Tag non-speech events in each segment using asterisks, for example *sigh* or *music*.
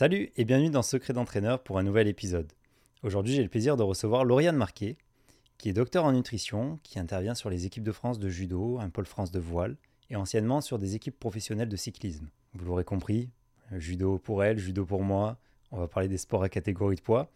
Salut et bienvenue dans Secret d'entraîneur pour un nouvel épisode. Aujourd'hui, j'ai le plaisir de recevoir Lauriane Marquet, qui est docteur en nutrition, qui intervient sur les équipes de France de judo, un pôle France de voile et anciennement sur des équipes professionnelles de cyclisme. Vous l'aurez compris, judo pour elle, judo pour moi, on va parler des sports à catégorie de poids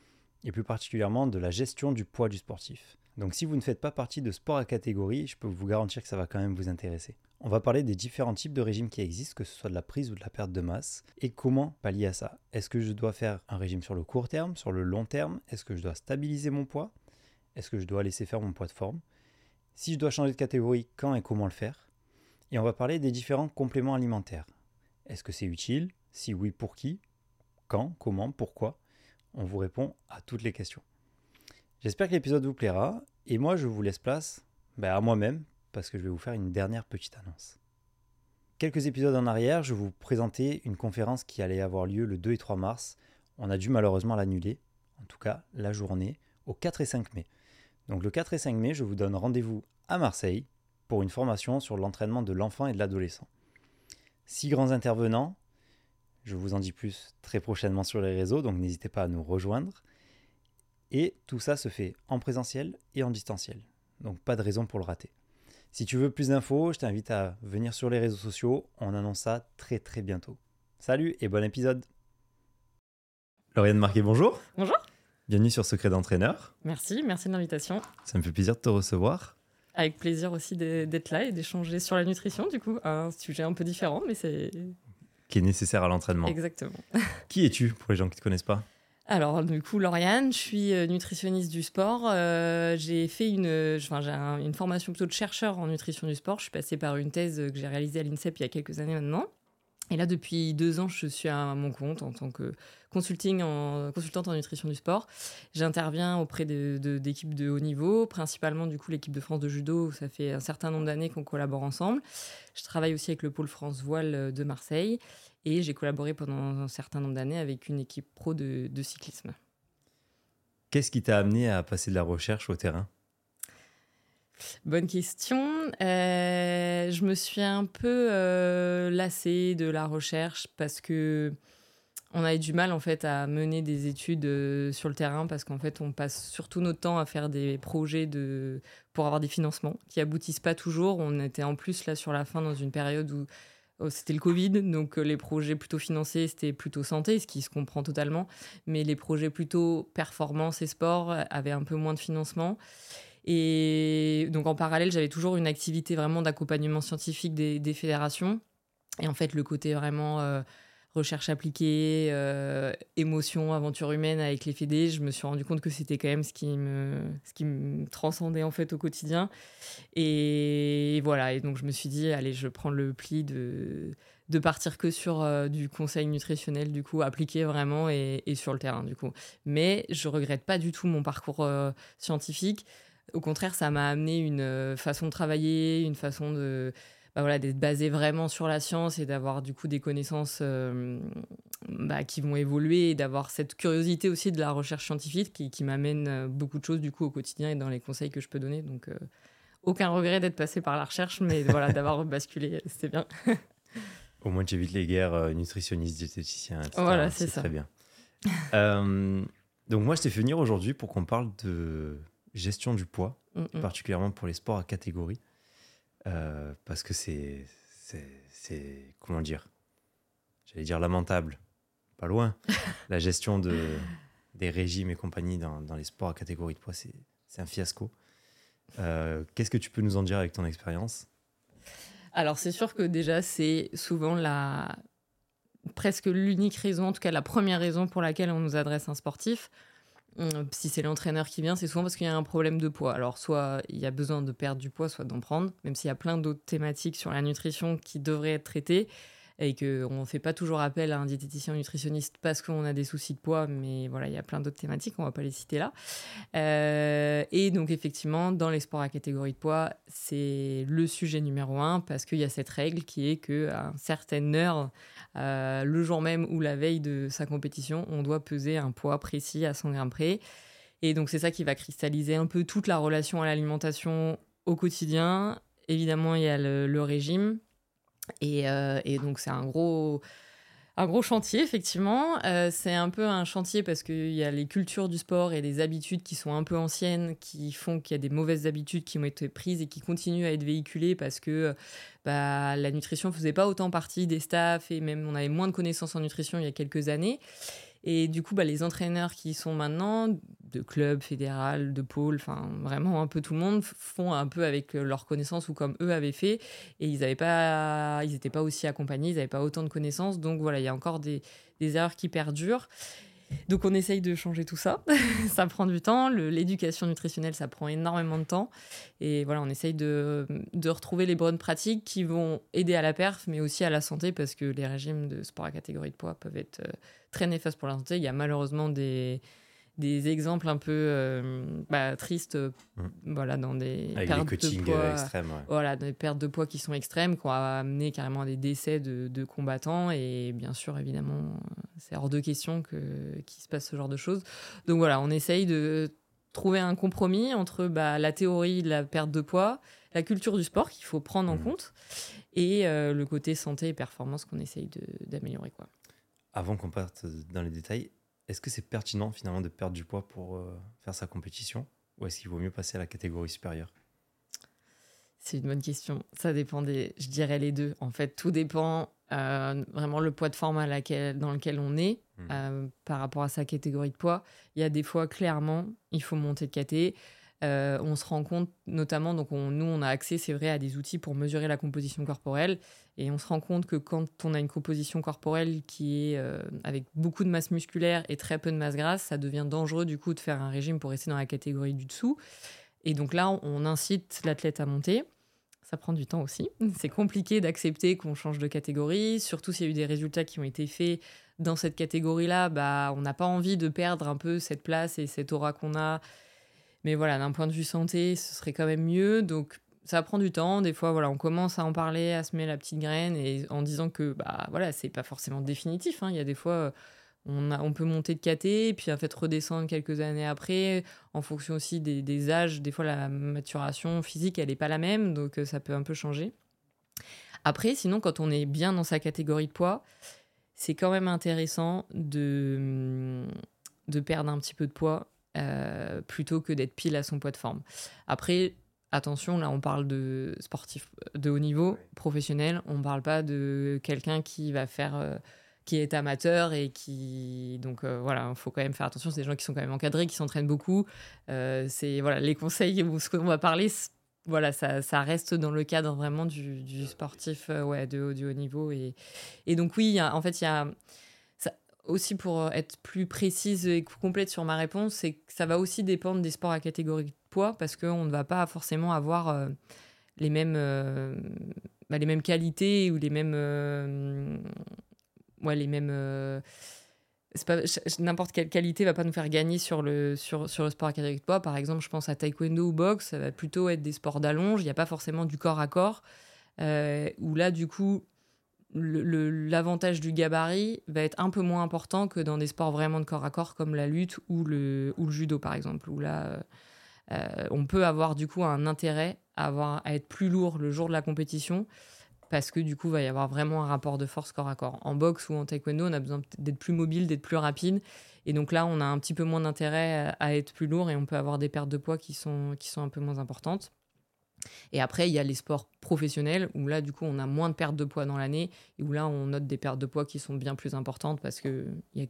et plus particulièrement de la gestion du poids du sportif. Donc si vous ne faites pas partie de sport à catégorie, je peux vous garantir que ça va quand même vous intéresser. On va parler des différents types de régimes qui existent, que ce soit de la prise ou de la perte de masse, et comment pallier à ça. Est-ce que je dois faire un régime sur le court terme, sur le long terme? Est-ce que je dois stabiliser mon poids? Est-ce que je dois laisser faire mon poids de forme? Si je dois changer de catégorie, quand et comment le faire? Et on va parler des différents compléments alimentaires. Est-ce que c'est utile? Si oui, pour qui? Quand? Comment? Pourquoi? On vous répond à toutes les questions. J'espère que l'épisode vous plaira, et moi je vous laisse place ben, à moi-même parce que je vais vous faire une dernière petite annonce. Quelques épisodes en arrière, je vous présentais une conférence qui allait avoir lieu le 2 et 3 mars. On a dû malheureusement l'annuler, en tout cas la journée, au 4 et 5 mai. Donc le 4 et 5 mai, je vous donne rendez-vous à Marseille pour une formation sur l'entraînement de l'enfant et de l'adolescent. Six grands intervenants, je vous en dis plus très prochainement sur les réseaux, donc n'hésitez pas à nous rejoindre. Et tout ça se fait en présentiel et en distanciel. Donc pas de raison pour le rater. Si tu veux plus d'infos, je t'invite à venir sur les réseaux sociaux. On annonce ça très très bientôt. Salut et bon épisode. Lauriane Marquet, bonjour. Bonjour. Bienvenue sur Secret d'entraîneur. Merci, merci de l'invitation. Ça me fait plaisir de te recevoir. Avec plaisir aussi d'être là et d'échanger sur la nutrition, du coup, un sujet un peu différent, mais c'est. Qui est nécessaire à l'entraînement. Exactement. Qui es-tu pour les gens qui ne te connaissent pas? Alors, du coup, Lauriane, je suis euh, nutritionniste du sport. Euh, j'ai fait une, enfin, j'ai une formation plutôt de chercheur en nutrition du sport. Je suis passée par une thèse que j'ai réalisée à l'INSEP il y a quelques années maintenant. Et là, depuis deux ans, je suis à mon compte en tant que consulting en, consultante en nutrition du sport. J'interviens auprès d'équipes de, de, haut niveau, principalement du coup l'équipe de France de judo. ça fait un certain nombre d'années qu'on collabore ensemble. Je travaille aussi avec le pôle France Voile de Marseille. Et j'ai collaboré pendant un certain nombre d'années avec une équipe pro de, cyclisme. Qu'est-ce qui t'a amené à passer de la recherche au terrain? Bonne question. Euh, je me suis un peu euh, lassée de la recherche parce que on avait du mal en fait à mener des études euh, sur le terrain parce qu'en fait on passe surtout notre temps à faire des projets de pour avoir des financements qui aboutissent pas toujours. On était en plus là sur la fin dans une période où c'était le Covid, donc euh, les projets plutôt financés, c'était plutôt santé, ce qui se comprend totalement. Mais les projets plutôt performance et sport euh, avaient un peu moins de financement. Et donc en parallèle, j'avais toujours une activité vraiment d'accompagnement scientifique des, fédérations. Et en fait, le côté vraiment euh, recherche appliquée, émotion, aventure humaine avec les fédés, je me suis rendu compte que c'était quand même ce qui me, ce qui me transcendait en fait au quotidien. Et voilà, et donc je me suis dit, allez, je prends le pli de, de partir que sur euh, du conseil nutritionnel, du coup, appliqué vraiment et, sur le terrain, du coup. Mais je regrette pas du tout mon parcours euh, scientifique. Au contraire, ça m'a amené une façon de travailler, une façon de bah voilà, d'être basé vraiment sur la science et d'avoir du coup des connaissances euh, bah, qui vont évoluer et d'avoir cette curiosité aussi de la recherche scientifique qui, qui m'amène euh, beaucoup de choses du coup au quotidien et dans les conseils que je peux donner. Donc euh, aucun regret d'être passé par la recherche, mais *laughs* voilà, d'avoir basculé, c'était bien. Au moins, tu évites les guerres nutritionnistes, diététiciens, etc. Voilà, c'est ça. Très bien. *laughs* donc, moi, je t'ai fait venir aujourd'hui pour qu'on parle de gestion du poids, mm, particulièrement pour les sports à catégorie. Euh, parce que c'est, c'est, comment dire, j'allais dire lamentable, pas loin. *laughs* La gestion de, des régimes et compagnie dans, dans les sports à catégorie de poids, c'est un fiasco. Euh, qu'est-ce que tu peux nous en dire avec ton expérience? Alors c'est sûr que déjà c'est souvent la presque l'unique raison, en tout cas la première raison pour laquelle on nous adresse un sportif. Hum, si c'est l'entraîneur qui vient, c'est souvent parce qu'il y a un problème de poids. Alors, soit il y a besoin de perdre du poids, soit d'en prendre, même s'il y a plein d'autres thématiques sur la nutrition qui devraient être traitées et qu'on ne fait pas toujours appel à un diététicien nutritionniste parce qu'on a des soucis de poids, mais voilà, il y a plein d'autres thématiques, on ne va pas les citer là. Euh, et donc, effectivement, dans les sports à catégorie de poids, c'est le sujet numéro un parce qu'il y a cette règle qui est qu'à une certaine heure, euh, le jour même ou la veille de sa compétition, on doit peser un poids précis à 100 grammes près. Et donc, c'est ça qui va cristalliser un peu toute la relation à l'alimentation au quotidien. Évidemment, il y a le régime, euh, et, donc, c'est un gros, un gros chantier, effectivement. Euh, c'est un peu un chantier parce qu'il y a les cultures du sport et les habitudes qui sont un peu anciennes, qui font qu'il y a des mauvaises habitudes qui ont été prises et qui continuent à être véhiculées parce que bah, la nutrition faisait pas autant partie des staffs et même on avait moins de connaissances en nutrition il y a quelques années. Et du coup, bah, les entraîneurs qui sont maintenant, de clubs, fédéral, de pôles, enfin vraiment un peu tout le monde, font un peu avec leurs connaissances ou comme eux avaient fait. Et ils n'étaient pas, ils pas aussi accompagnés, ils n'avaient pas autant de connaissances. Donc voilà, il y a encore des, des erreurs qui perdurent. Donc on essaye de changer tout ça. *laughs* ça prend du temps. L'éducation nutritionnelle, ça prend énormément de temps. Et voilà, on essaye de, de, retrouver les bonnes pratiques qui vont aider à la perf, mais aussi à la santé, parce que les régimes de sport à catégorie de poids peuvent être euh, très néfastes pour la santé. Il y a malheureusement des, des exemples un peu euh, bah, tristes mm. voilà, dans des pertes de poids, euh, extrêmes. Voilà, des pertes de poids qui sont extrêmes, qui ont amené carrément à des décès de, de combattants. Et bien sûr, évidemment, c'est hors de question qu'il se passe ce genre de choses. Donc voilà, on essaye de trouver un compromis entre bah, la théorie de la perte de poids, la culture du sport qu'il faut prendre en mm. compte, et euh, le côté santé et performance qu'on essaye d'améliorer. quoi. Avant qu'on parte dans les détails, est-ce que c'est pertinent finalement de perdre du poids pour euh, faire sa compétition? Ou est-ce qu'il vaut mieux passer à la catégorie supérieure? C'est une bonne question. Ça dépend des. Je dirais les deux. En fait, tout dépend euh, vraiment le poids de forme à laquelle, dans lequel on est hmm. euh, par rapport à sa catégorie de poids. Il y a des fois, clairement, il faut monter de caté. Euh, on se rend compte, notamment, donc nous, on a accès, c'est vrai, à des outils pour mesurer la composition corporelle. Et on se rend compte que quand on a une composition corporelle qui est euh, avec beaucoup de masse musculaire et très peu de masse grasse, ça devient dangereux du coup de faire un régime pour rester dans la catégorie du dessous. Et donc là, on incite l'athlète à monter. Ça prend du temps aussi. *laughs* C'est compliqué d'accepter qu'on change de catégorie, surtout s'il y a eu des résultats qui ont été faits dans cette catégorie-là. Bah, on n'a pas envie de perdre un peu cette place et cette aura qu'on a mais voilà, d'un point de vue santé, ce serait quand même mieux. Donc ça prend du temps. Des fois, voilà, on commence à en parler, à semer la petite graine et en disant que bah voilà, c'est pas forcément définitif. Hein. Il y a des fois, on, a, on peut monter de et puis en fait redescendre quelques années après, en fonction aussi des, des âges. Des fois, la maturation physique, elle n'est pas la même, donc euh, ça peut un peu changer. Après, sinon, quand on est bien dans sa catégorie de poids, c'est quand même intéressant de, de perdre un petit peu de poids euh, plutôt que d'être pile à son poids de forme. Après, attention, là on parle de sportif de haut niveau, professionnel, on ne parle pas de quelqu'un qui va faire... Euh, qui est amateur et qui donc euh, voilà il faut quand même faire attention. C'est des gens qui sont quand même encadrés qui s'entraînent beaucoup. C'est voilà les conseils ou ce qu'on va parler voilà ça, ça, reste dans le cadre vraiment du, du sportif ouais de haut, du haut niveau. Et, et donc oui en fait il y a aussi pour euh, être plus précise et complète sur ma réponse, c'est que ça va aussi dépendre des sports à catégorie de poids parce qu'on ne va pas forcément avoir euh, les, mêmes, euh, bah, les mêmes qualités ou les mêmes. ouais, les mêmes. N'importe quelle qualité va pas nous faire gagner sur le, sur, sur le sport à catégorie de poids. Par exemple, je pense à taekwondo ou boxe, ça va plutôt être des sports d'allonge. Il n'y a pas forcément du corps à corps. où là, du coup, l'avantage du gabarit va être un peu moins important que dans des sports vraiment de corps à corps comme la lutte ou le, ou le judo par exemple, où là euh, on peut avoir du coup un intérêt à, avoir, à être plus lourd le jour de la compétition parce que du coup va y avoir vraiment un rapport de force corps à corps. En boxe ou en taekwondo on a besoin d'être plus mobile, d'être plus rapide et donc là on a un petit peu moins d'intérêt à, être plus lourd et on peut avoir des pertes de poids qui sont, qui sont un peu moins importantes. Et après, il y a les sports professionnels où là, du coup, on a moins de pertes de poids dans l'année et où là, on note des pertes de poids qui sont bien plus importantes parce qu'il n'y a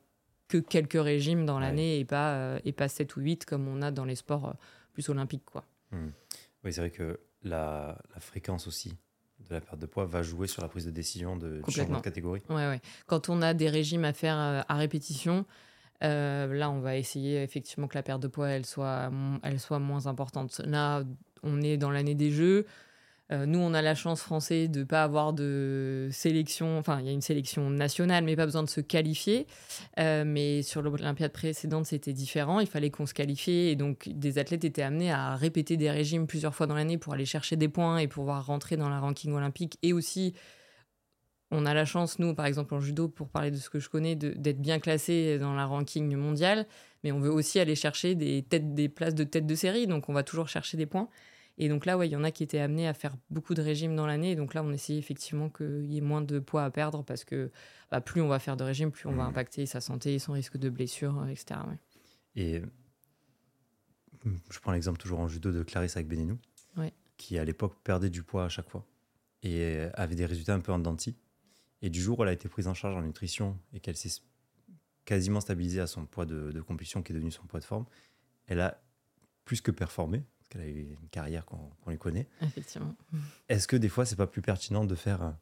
que quelques régimes dans l'année et, pas, euh, et pas 7 ou 8 comme on a dans les sports euh, plus olympiques. Quoi. Hmm. Oui, c'est vrai que la, la, fréquence aussi de la perte de poids va jouer sur la prise de décision de, changement de catégorie. Ouais, ouais. Quand on a des régimes à faire euh, à répétition, là, on va essayer effectivement que la perte de poids elle soit, elle soit moins importante. Là, on est dans l'année des Jeux. Euh, nous, on a la chance français de ne pas avoir de sélection. Enfin, il y a une sélection nationale, mais pas besoin de se qualifier. Euh, mais sur l'Olympiade précédente, c'était différent. Il fallait qu'on se qualifie. Et donc, des athlètes étaient amenés à répéter des régimes plusieurs fois dans l'année pour aller chercher des points et pouvoir rentrer dans la ranking olympique. Et aussi, on a la chance, nous, par exemple, en judo, pour parler de ce que je connais, d'être bien classé dans la ranking mondiale. Mais on veut aussi aller chercher des, places de tête de série. Donc, on va toujours chercher des points. Et donc là, ouais, il y en a qui étaient amenés à faire beaucoup de régimes dans l'année. Et donc là, on essayait effectivement qu'il y ait moins de poids à perdre parce que bah, plus on va faire de régime, plus on va mmh. impacter sa santé, son risque de blessure, etc. Et je prends l'exemple toujours en judo de Clarisse avec Benenou, qui à l'époque perdait du poids à chaque fois et avait des résultats un peu en dents Et du jour où elle a été prise en charge en nutrition et qu'elle s'est quasiment stabilisée à son poids de, de, compétition qui est devenu son poids de forme, elle a plus que performé, qu'elle a eu une carrière qu'on lui connaît. Effectivement. Est-ce que des fois, c'est pas plus pertinent de faire,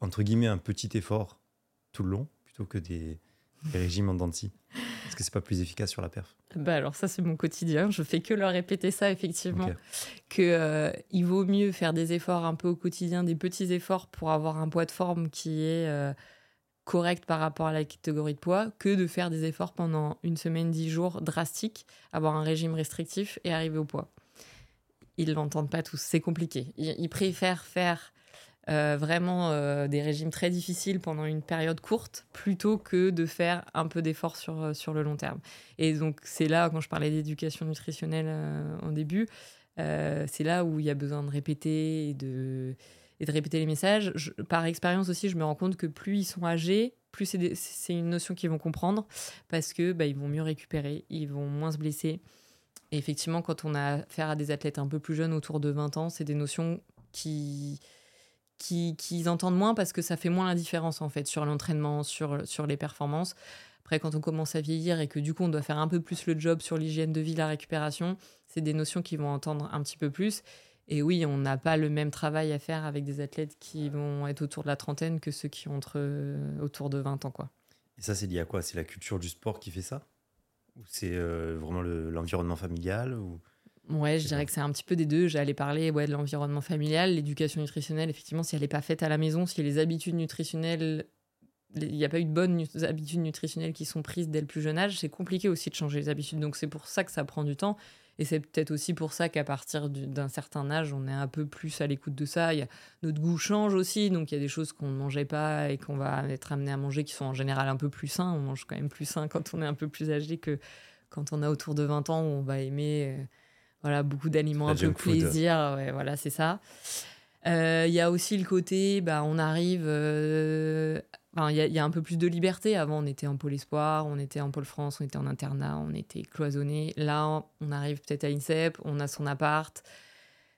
entre guillemets, un petit effort tout le long plutôt que des, régimes en dents Est-ce que c'est pas plus efficace sur la perf? Bah alors ça c'est mon quotidien, je fais que leur répéter ça effectivement, que euh, il vaut mieux faire des efforts un peu au quotidien, des petits efforts pour avoir un poids de forme qui est euh, correct par rapport à la catégorie de poids, que de faire des efforts pendant une semaine, dix jours drastiques, avoir un régime restrictif et arriver au poids. Ils l'entendent pas tous, c'est compliqué. ils préfèrent faire euh, vraiment euh, des régimes très difficiles pendant une période courte plutôt que de faire un peu d'effort sur, euh, sur le long terme. Et donc c'est là, quand je parlais d'éducation nutritionnelle en début, c'est là où il y a besoin de répéter et de, et de répéter les messages. par expérience aussi, je me rends compte que plus ils sont âgés, plus c'est une notion qu'ils vont comprendre parce que bah, vont mieux récupérer, ils vont moins se blesser. Effectivement, quand on a affaire à des athlètes un peu plus jeunes, autour de 20 ans, c'est des notions qui, qu'ils entendent moins parce que ça fait moins la différence en fait sur l'entraînement, sur, sur les performances. Après, quand on commence à vieillir et que du coup on doit faire un peu plus le job sur l'hygiène de vie, la récupération, c'est des notions qu'ils vont entendre un petit peu plus. Et oui, on n'a pas le même travail à faire avec des athlètes qui vont être autour de la trentaine que ceux qui ont euh, autour de 20 ans. Quoi. Et ça, c'est lié à quoi? C'est la culture du sport qui fait ça? Ou c'est euh, vraiment l'environnement familial ou... Ouais, je dirais que c'est un petit peu des deux. J'allais parler ouais, de l'environnement familial, l'éducation nutritionnelle. Effectivement, si elle n'est pas faite à la maison, si les habitudes nutritionnelles, il n'y a pas eu de bonnes habitudes nutritionnelles qui sont prises dès le plus jeune âge, c'est compliqué aussi de changer les habitudes. Donc c'est pour ça que ça prend du temps. Et c'est peut-être aussi pour ça qu'à partir d'un certain âge, on est un peu plus à l'écoute de ça. Il y a, notre goût change aussi, donc il y a des choses qu'on ne mangeait pas et qu'on va être amené à manger qui sont en général un peu plus sains. On mange quand même plus sain quand on est un peu plus âgé que quand on a autour de 20 ans où on va aimer euh, voilà, beaucoup d'aliments, un peu plaisir. voilà, c'est ça. Euh, il y a aussi le côté, bah, on arrive. Euh, il y, a un peu plus de liberté. Avant, on était en pôle espoir, on était en pôle France, on était en internat, on était cloisonné. Là, on arrive peut-être à INSEP, on a son appart.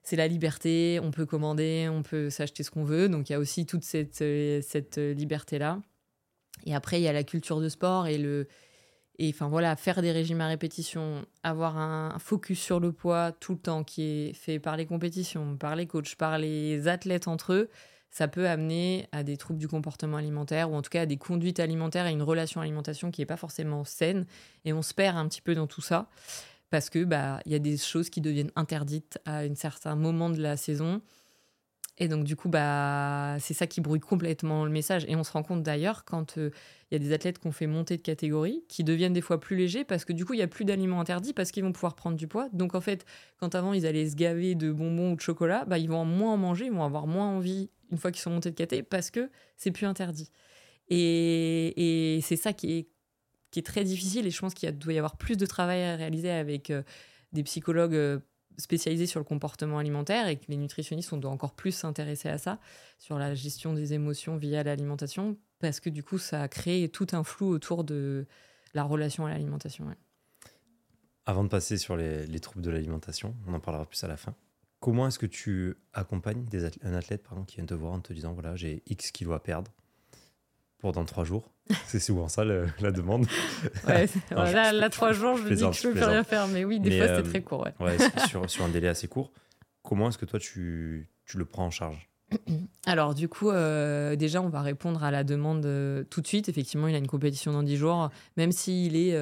C'est la liberté, on peut commander, on peut s'acheter ce qu'on veut. Donc, il y a aussi toute cette, euh, liberté-là. Et après, il y a la culture de sport et le, et enfin voilà, faire des régimes à répétition, avoir un focus sur le poids tout le temps qui est fait par les compétitions, par les coachs, par les athlètes entre eux, ça peut amener à des troubles du comportement alimentaire ou en tout cas à des conduites alimentaires et une relation alimentation qui n'est pas forcément saine. Et on se perd un petit peu dans tout ça parce que bah il y a des choses qui deviennent interdites à un certain moment de la saison et donc, du coup, bah, c'est ça qui brouille complètement le message. Et on se rend compte d'ailleurs quand il euh, y a des athlètes qui ont fait monter de catégorie, qui deviennent des fois plus légers parce que du coup, il n'y a plus d'aliments interdits parce qu'ils vont pouvoir prendre du poids. Donc, en fait, quand avant ils allaient se gaver de bonbons ou de chocolat, bah, ils vont moins en manger, ils vont avoir moins envie une fois qu'ils sont montés de caté parce que c'est plus interdit. Et, et c'est ça qui est, qui est très difficile. Et je pense qu'il doit y avoir plus de travail à réaliser avec euh, des psychologues euh, spécialisé sur le comportement alimentaire et que les nutritionnistes, on doit encore plus s'intéresser à ça, sur la gestion des émotions via l'alimentation, parce que du coup, ça a créé tout un flou autour de la relation à l'alimentation. Avant de passer sur les, les troubles de l'alimentation, on en parlera plus à la fin. Comment est-ce que tu accompagnes des un athlète pardon, qui vient te voir en te disant voilà, j'ai X kilos à perdre pour dans trois jours *laughs* C'est souvent ça la demande. *laughs* Ouais, là, trois jours, je, me dis que je peux plus rien faire. Mais oui, des fois, c'est euh, très court. Ouais. sur, *laughs* sur, un délai assez court. Comment est-ce que toi, tu, tu, le prends en charge? *clears throat* Alors, du coup, euh, déjà, on va répondre à la demande euh, tout de suite. Effectivement, il a une compétition dans dix jours. Même s'il est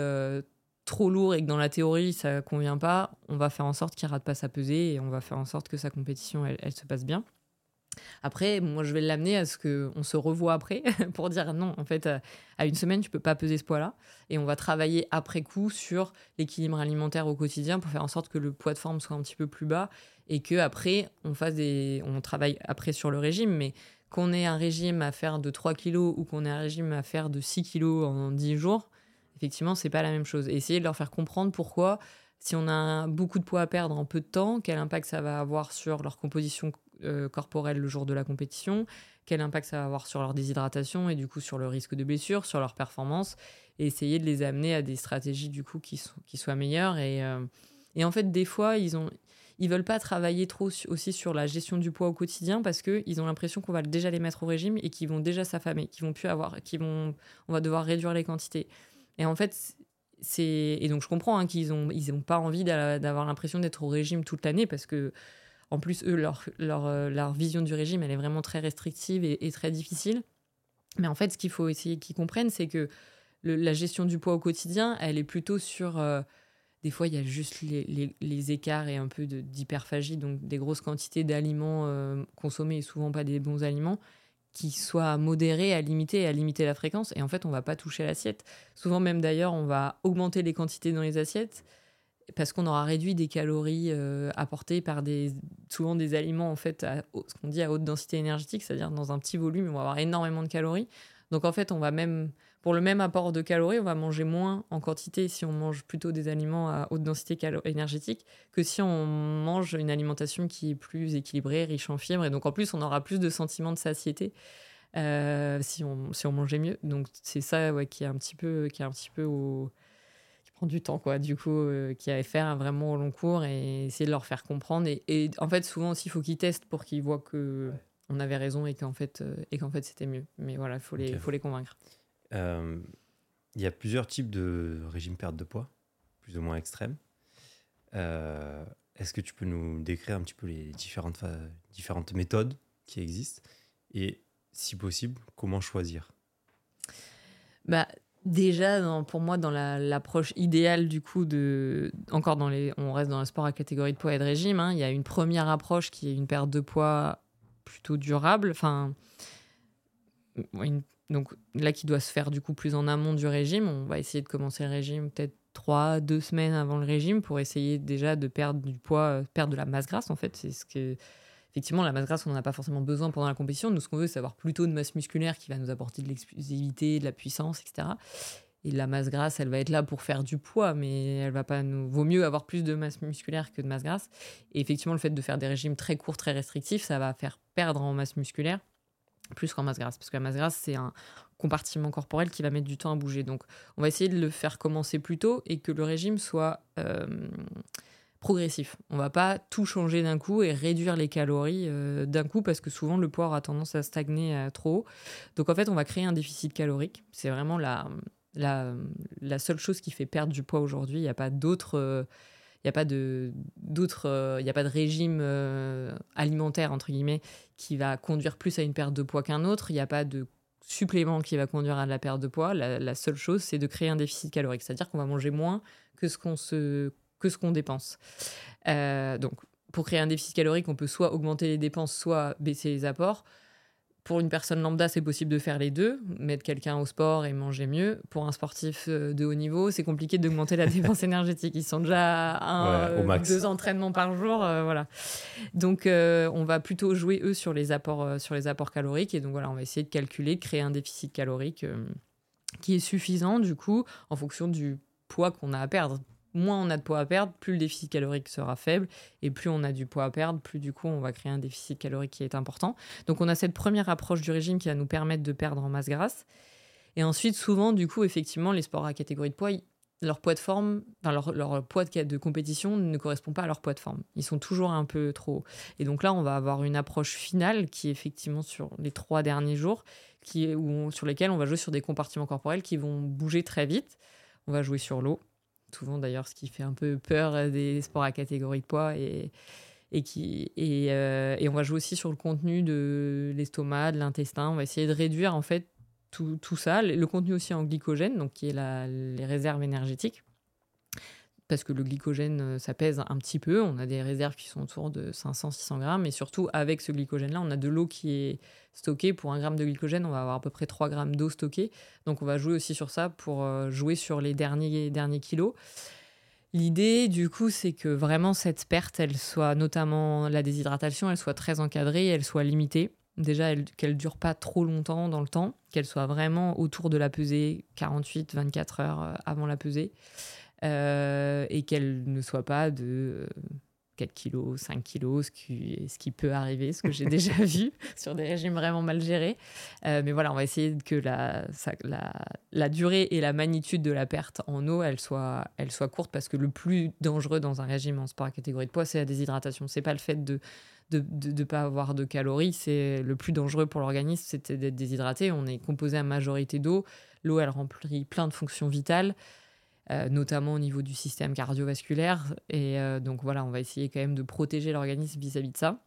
trop lourd et que dans la théorie, ça convient pas, on va faire en sorte qu'il rate pas sa pesée et on va faire en sorte que sa compétition, elle se passe bien. Après, moi, je vais l'amener à ce qu'on se revoie après *laughs* pour dire non, en fait, à une semaine, tu peux pas peser ce poids-là. Et on va travailler après coup sur l'équilibre alimentaire au quotidien pour faire en sorte que le poids de forme soit un petit peu plus bas et que après on fasse des, on travaille après sur le régime, mais qu'on ait un régime à faire de 3 kilos ou qu'on ait un régime à faire de 6 kilos en 10 jours, effectivement, c'est pas la même chose. essayer de leur faire comprendre pourquoi si on a beaucoup de poids à perdre en peu de temps, quel impact ça va avoir sur leur composition euh, le jour de la compétition, quel impact ça va avoir sur leur déshydratation et du coup sur le risque de blessure, sur leur performance, et essayer de les amener à des stratégies du coup qui, soient meilleures. Et, euh, et en fait, des fois, ils ont veulent pas travailler trop aussi sur la gestion du poids au quotidien parce que ils ont l'impression qu'on va déjà les mettre au régime et qu'ils vont déjà s'affamer, qu'ils vont plus avoir, qu'ils vont, on va devoir réduire les quantités. Et en fait, et donc je comprends hein, qu'ils ont ils ont pas envie d'avoir l'impression d'être au régime toute l'année parce que en plus eux leur, euh, leur vision du régime elle est vraiment très restrictive et, très difficile mais en fait ce qu'il faut essayer qu'ils comprennent c'est que la gestion du poids au quotidien elle est plutôt sur euh, des fois il y a juste les, les, écarts et un peu d'hyperphagie donc des grosses quantités d'aliments euh, consommés et souvent pas des bons aliments qui soit modéré, à limiter et à limiter la fréquence. Et en fait, on va pas toucher l'assiette. Souvent même d'ailleurs, on va augmenter les quantités dans les assiettes parce qu'on aura réduit des calories euh, apportées par des souvent des aliments en fait à, ce qu'on dit à haute densité énergétique, c'est-à-dire dans un petit volume, on va avoir énormément de calories. Donc en fait, on va même pour le même apport de calories, on va manger moins en quantité si on mange plutôt des aliments à haute densité énergétique que si on mange une alimentation qui est plus équilibrée, riche en fibres. Et donc en plus, on aura plus de sentiment de satiété euh, si, on, si on mangeait mieux. Donc c'est ça qui est un petit peu, qui est un petit peu au, prend du temps quoi. Du coup, euh, qui a faire vraiment au long cours et essayer de leur faire comprendre. Et, en fait, souvent aussi, il faut qu'ils testent pour qu'ils voient que on avait raison et qu'en fait, euh, et qu'en fait, c'était mieux. Mais voilà, il faut les, faut les convaincre. Euh, il y a plusieurs types de régimes perte de poids, plus ou moins extrêmes. Euh, est-ce que tu peux nous décrire un petit peu les différentes, différentes méthodes qui existent? Et, si possible, comment choisir? Bah, Déjà, pour moi, dans l'approche idéale du coup de, encore dans les, on reste dans le sport à catégorie de poids et de régime. Hein, il y a une première approche qui est une perte de poids plutôt durable. Enfin, donc là qui doit se faire du coup plus en amont du régime. On va essayer de commencer le régime peut-être trois, deux semaines avant le régime pour essayer déjà de perdre du poids, euh, perdre de la masse grasse en fait. C'est ce que effectivement la masse grasse on n'en a pas forcément besoin pendant la compétition. Nous ce qu'on veut c'est avoir plutôt de masse musculaire qui va nous apporter de l'explosivité, de la puissance, etc. Et la masse grasse, elle va être là pour faire du poids, mais elle va pas nous. Vaut mieux avoir plus de masse musculaire que de masse grasse. Et effectivement, le fait de faire des régimes très courts, très restrictifs, ça va faire perdre en masse musculaire plus qu'en masse grasse. Parce que la masse grasse, c'est un compartiment corporel qui va mettre du temps à bouger. Donc, on va essayer de le faire commencer plus tôt et que le régime soit euh, progressif. On va pas tout changer d'un coup et réduire les calories euh, d'un coup parce que souvent le poids aura tendance à stagner euh, trop. Donc, en fait, on va créer un déficit calorique. C'est vraiment la, la, la, seule chose qui fait perdre du poids aujourd'hui. Il n'y a pas d'autres il n'y a pas de d'autres, il euh, a pas de régime euh, alimentaire entre guillemets qui va conduire plus à une perte de poids qu'un autre. Il n'y a pas de supplément qui va conduire à la perte de poids. La, seule chose, c'est de créer un déficit calorique, c'est-à-dire qu'on va manger moins que ce qu'on se que ce qu'on dépense. Euh, donc, pour créer un déficit calorique, on peut soit augmenter les dépenses, soit baisser les apports. Pour une personne lambda, c'est possible de faire les deux, mettre quelqu'un au sport et manger mieux. Pour un sportif euh, de haut niveau, c'est compliqué d'augmenter la dépense *laughs* énergétique. Ils sont déjà à un, deux entraînements par jour, euh, voilà. Donc, euh, on va plutôt jouer eux sur les apports, sur les apports caloriques. Et donc voilà, on va essayer de calculer, créer un déficit calorique qui est suffisant du coup en fonction du poids qu'on a à perdre moins on a de poids à perdre, plus le déficit calorique sera faible, et plus on a du poids à perdre, plus du coup on va créer un déficit calorique qui est important. Donc on a cette première approche du régime qui va nous permettre de perdre en masse grasse. Et ensuite, souvent, du coup, effectivement, les sports à catégorie de poids, leur poids de forme, leur, poids de, compétition ne correspond pas à leur poids de forme. Ils sont toujours un peu trop hauts. Et donc là, on va avoir une approche finale qui est effectivement sur les trois derniers jours, qui sur lesquels on va jouer sur des compartiments corporels qui vont bouger très vite. On va jouer sur l'eau, souvent d'ailleurs ce qui fait un peu peur des sports à catégorie de poids et, et, qui, et, euh, et on va jouer aussi sur le contenu de l'estomac, de l'intestin. On va essayer de réduire en fait tout, tout, ça, le contenu aussi en glycogène, donc qui est la, les réserves énergétiques parce que le glycogène, euh, ça pèse un petit peu. On a des réserves qui sont autour de 500-600 grammes. Et surtout, avec ce glycogène-là, on a de l'eau qui est stockée. Pour un gramme de glycogène, on va avoir à peu près 3 grammes d'eau stockée. Donc, on va jouer aussi sur ça pour euh, jouer sur les derniers, derniers kilos. L'idée, du coup, c'est que vraiment cette perte, elle soit notamment la déshydratation, elle soit très encadrée, elle soit limitée. Déjà, qu'elle ne dure pas trop longtemps dans le temps, qu'elle soit vraiment autour de la pesée, 48-24 heures euh, avant la pesée. Et qu'elle ne soit pas de 4 kilos, 5 kilos, ce qui, ce qui peut arriver, ce que j'ai déjà *laughs* vu *laughs* sur des régimes vraiment mal gérés. Euh, mais voilà, on va essayer que la, la, la, durée et la magnitude de la perte en eau, elle soit, elle soit courte parce que le plus dangereux dans un régime en sport à catégorie de poids, c'est la déshydratation. C'est pas le fait de de ne pas avoir de calories, c'est le plus dangereux pour l'organisme, c'était d'être déshydraté. On est composé à majorité d'eau. L'eau, elle remplit plein de fonctions vitales. Euh, notamment au niveau du système cardiovasculaire. Et euh, donc voilà, on va essayer quand même de protéger l'organisme vis-à-vis de ça.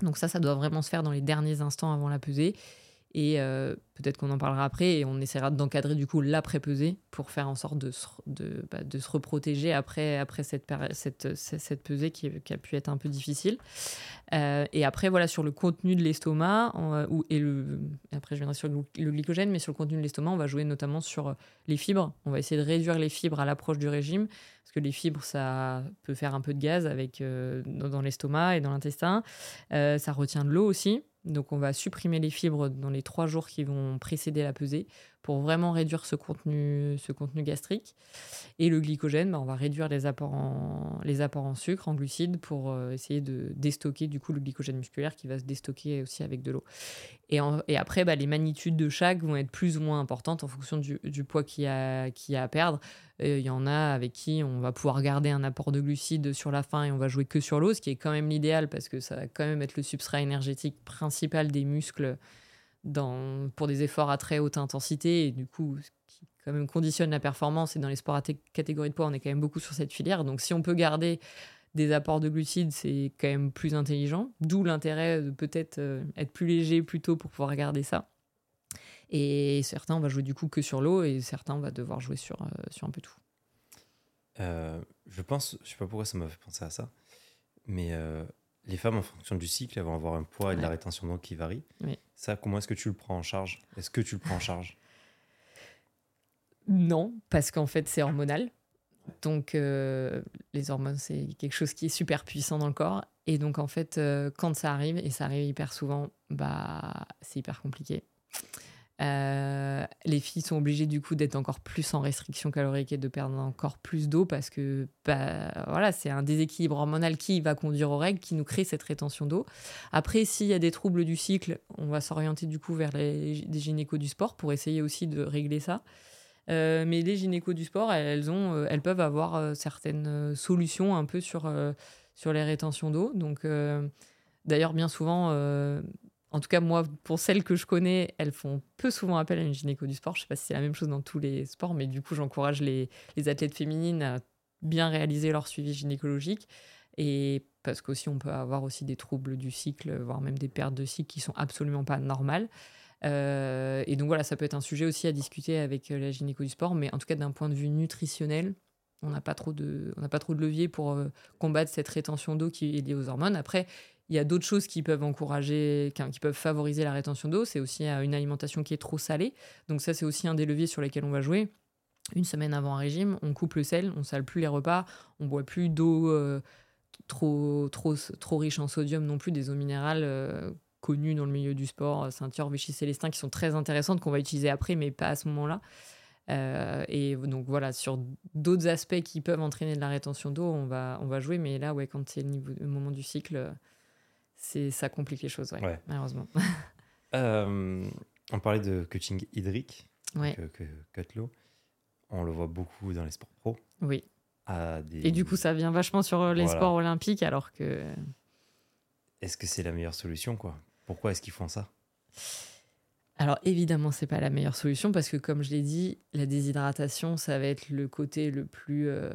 Donc ça, ça doit vraiment se faire dans les derniers instants avant la pesée. Et euh, peut-être qu'on en parlera après et on essaiera d'encadrer du coup l'après-pesée pour faire en sorte de se, bah, de se reprotéger après, après cette, pesée qui, a pu être un peu difficile. Euh, et après, voilà, sur le contenu de l'estomac, et le, après je viendrai sur le, glycogène, mais sur le contenu de l'estomac, on va jouer notamment sur les fibres. On va essayer de réduire les fibres à l'approche du régime, parce que les fibres, ça peut faire un peu de gaz avec, euh, dans l'estomac et dans l'intestin. ça retient de l'eau aussi. Donc on va supprimer les fibres dans les trois jours qui vont précéder la pesée pour vraiment réduire ce contenu, ce contenu gastrique. Et le glycogène, bah, on va réduire les apports, en, les apports en sucre, en glucides, pour euh, essayer de déstocker du coup le glycogène musculaire qui va se déstocker aussi avec de l'eau. Et, et, après, bah, les magnitudes de chaque vont être plus ou moins importantes en fonction du, poids qu'il y, a, a à perdre. Il y en a avec qui on va pouvoir garder un apport de glucides sur la fin et on va jouer que sur l'eau, ce qui est quand même l'idéal parce que ça va quand même être le substrat énergétique principal des muscles pour des efforts à très haute intensité. Et du coup qui quand même conditionne la performance. Et dans les sports à catégorie de poids on est quand même beaucoup sur cette filière. Donc si on peut garder des apports de glucides c'est quand même plus intelligent. D'où l'intérêt de peut-être euh, être plus léger plus tôt pour pouvoir garder ça. Et certains on va jouer du coup que sur l'eau et certains on va devoir jouer sur, euh, sur un peu tout. Euh, je pense je sais pas pourquoi ça m'a fait penser à ça mais les femmes, en fonction du cycle, elles vont avoir un poids et de la rétention d'eau qui varie. Ça, comment est-ce que tu le prends en charge? Est-ce que tu le prends en charge? Non, parce qu'en fait, c'est hormonal. Donc, euh, les hormones, c'est quelque chose qui est super puissant dans le corps. Et donc, en fait, euh, quand ça arrive, et ça arrive hyper souvent, bah, c'est hyper compliqué. Euh, les filles sont obligées du coup d'être encore plus en restriction calorique et de perdre encore plus d'eau parce que bah, voilà, c'est un déséquilibre hormonal qui va conduire aux règles, qui nous crée cette rétention d'eau. Après, s'il y a des troubles du cycle, on va s'orienter du coup vers les, des gynécos du sport pour essayer aussi de régler ça. Euh, mais les gynécos du sport, elles, ont, euh, elles peuvent avoir certaines solutions un peu sur, sur les rétentions d'eau. Donc, d'ailleurs, bien souvent, en tout cas, moi, pour celles que je connais, elles font peu souvent appel à une gynéco du sport. Je ne sais pas si c'est la même chose dans tous les sports, mais du coup, j'encourage les, athlètes féminines à bien réaliser leur suivi gynécologique. Et parce qu'aussi, on peut avoir aussi des troubles du cycle, voire même des pertes de cycle qui sont absolument pas normales. Euh, et donc voilà, ça peut être un sujet aussi à discuter avec euh, la gynéco du sport, mais en tout cas, d'un point de vue nutritionnel, on n'a pas trop de, on n'a pas trop de levier pour euh, combattre cette rétention d'eau qui est liée aux hormones. Après, il y a d'autres choses qui peuvent encourager, qui peuvent favoriser la rétention d'eau. C'est aussi euh, une alimentation qui est trop salée. Donc ça, c'est aussi un des leviers sur lesquels on va jouer. Une semaine avant un régime, on coupe le sel, on sale plus les repas, on boit plus d'eau euh, trop, trop, trop riche en sodium non plus, des eaux minérales euh, connues dans le milieu du sport, ceinture, Vichy, Célestin, qui sont très intéressantes, qu'on va utiliser après, mais pas à ce moment-là. et donc voilà, sur d'autres aspects qui peuvent entraîner de la rétention d'eau, on va, on va jouer. Mais là, ouais, quand c'est le, moment du cycle, c'est ça complique les choses, malheureusement. *laughs* Euh, on parlait de coaching hydrique, ouais. que, On le voit beaucoup dans les sports pro. Oui. Et du coup, ça vient vachement sur les sports olympiques, alors que. Est-ce que c'est la meilleure solution, quoi? Pourquoi est-ce qu'ils font ça? Alors évidemment, c'est pas la meilleure solution parce que comme je l'ai dit, la déshydratation, ça va être le côté le plus euh,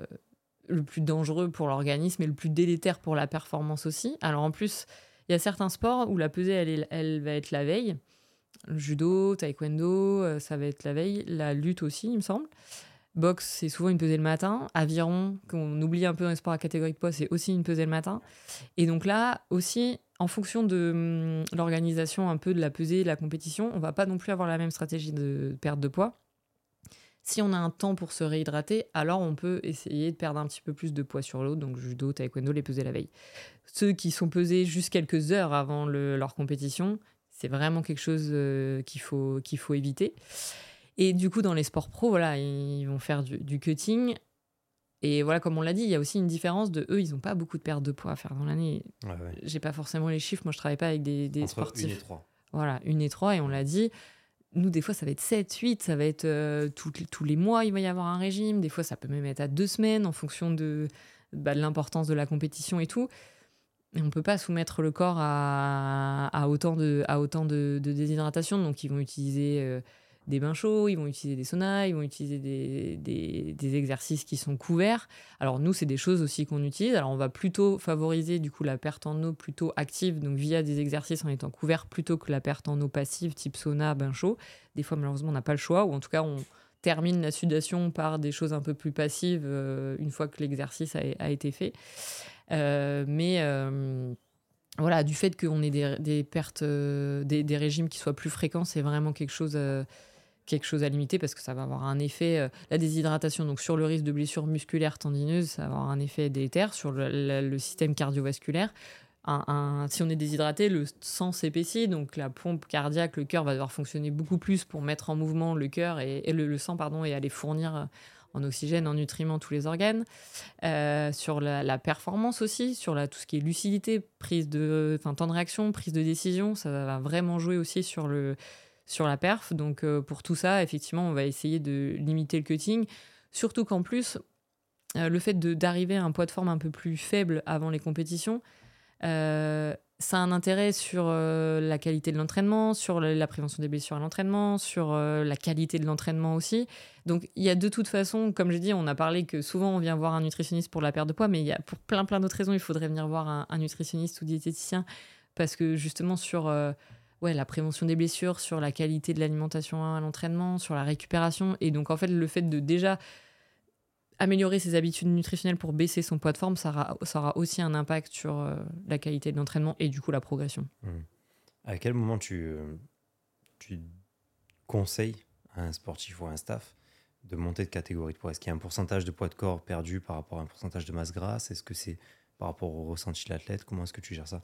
le plus dangereux pour l'organisme et le plus délétère pour la performance aussi. Alors en plus, il y a certains sports où la pesée, elle, va être la veille. Le judo, taekwondo, euh, ça va être la veille. La lutte aussi, il me semble. Boxe, c'est souvent une pesée le matin. Aviron, qu'on oublie un peu dans les sports à catégorie de poids, c'est aussi une pesée le matin. Et donc là, aussi, en fonction de hum, l'organisation un peu de la pesée, de la compétition, on va pas non plus avoir la même stratégie de perte de poids. Si on a un temps pour se réhydrater, alors on peut essayer de perdre un petit peu plus de poids sur l'eau, donc judo, taekwondo, les peser la veille. Ceux qui sont pesés juste quelques heures avant leur compétition, c'est vraiment quelque chose euh, qu'il faut, qu'il faut éviter. Et du coup, dans les sports pro, voilà, ils vont faire du, cutting. Et voilà, comme on l'a dit, il y a aussi une différence de eux, ils n'ont pas beaucoup de pertes de poids à faire dans l'année. Ouais, ouais. J'ai pas forcément les chiffres, moi je travaille pas avec des, des Entre sportifs. une et trois. Voilà, une et trois, et on l'a dit. Nous, des fois, ça va être 7, 8, ça va être euh, tous- les mois, il va y avoir un régime. Des fois, ça peut même être à deux semaines en fonction de, bah, de l'importance de la compétition et tout. Et on peut pas soumettre le corps à, à autant, de, à autant de déshydratation. Donc, ils vont utiliser euh, des bains chauds, ils vont utiliser des saunas, ils vont utiliser des, des, exercices qui sont couverts. Alors, nous, c'est des choses aussi qu'on utilise. Alors, on va plutôt favoriser du coup la perte en eau plutôt active, donc via des exercices en étant couvert, plutôt que la perte en eau passive, type sauna, bain chaud. Des fois, malheureusement, on n'a pas le choix, ou en tout cas, on termine la sudation par des choses un peu plus passives euh, une fois que l'exercice a, été fait. Euh, mais euh, voilà, du fait qu'on ait des, pertes, des, régimes qui soient plus fréquents, c'est vraiment quelque chose, quelque chose à limiter parce que ça va avoir un effet. euh, la déshydratation, donc sur le risque de blessure musculaire tendineuse, ça va avoir un effet délétère sur le, système cardiovasculaire. Si on est déshydraté, le sang s'épaissit, donc la pompe cardiaque, le cœur va devoir fonctionner beaucoup plus pour mettre en mouvement le cœur et, le, sang pardon, et aller fournir euh, en oxygène, en nutriments tous les organes. Euh, sur la, performance aussi, sur tout ce qui est lucidité, prise de, temps de réaction, prise de décision, ça va vraiment jouer aussi sur, le, sur la perf. Donc euh, pour tout ça, effectivement, on va essayer de limiter le cutting. Surtout qu'en plus, euh, le fait d'arriver à un poids de forme un peu plus faible avant les compétitions, euh, ça a un intérêt sur la qualité de l'entraînement, sur la, prévention des blessures à l'entraînement, sur la qualité de l'entraînement aussi. Donc il y a de toute façon, comme j'ai dit, on a parlé que souvent on vient voir un nutritionniste pour la perte de poids, mais il y a pour plein plein d'autres raisons, il faudrait venir voir un, nutritionniste ou diététicien parce que justement sur ouais, la prévention des blessures, sur la qualité de l'alimentation à l'entraînement, sur la récupération. Et donc en fait le fait de déjà améliorer ses habitudes nutritionnelles pour baisser son poids de forme, ça aura, ça aura aussi un impact sur euh, la qualité de l'entraînement et du coup la progression. À quel moment tu, euh, tu conseilles à un sportif ou à un staff de monter de catégorie de poids? Est-ce qu'il y a un pourcentage de poids de corps perdu par rapport à un pourcentage de masse grasse? Est-ce que c'est par rapport au ressenti de l'athlète? Comment est-ce que tu gères ça?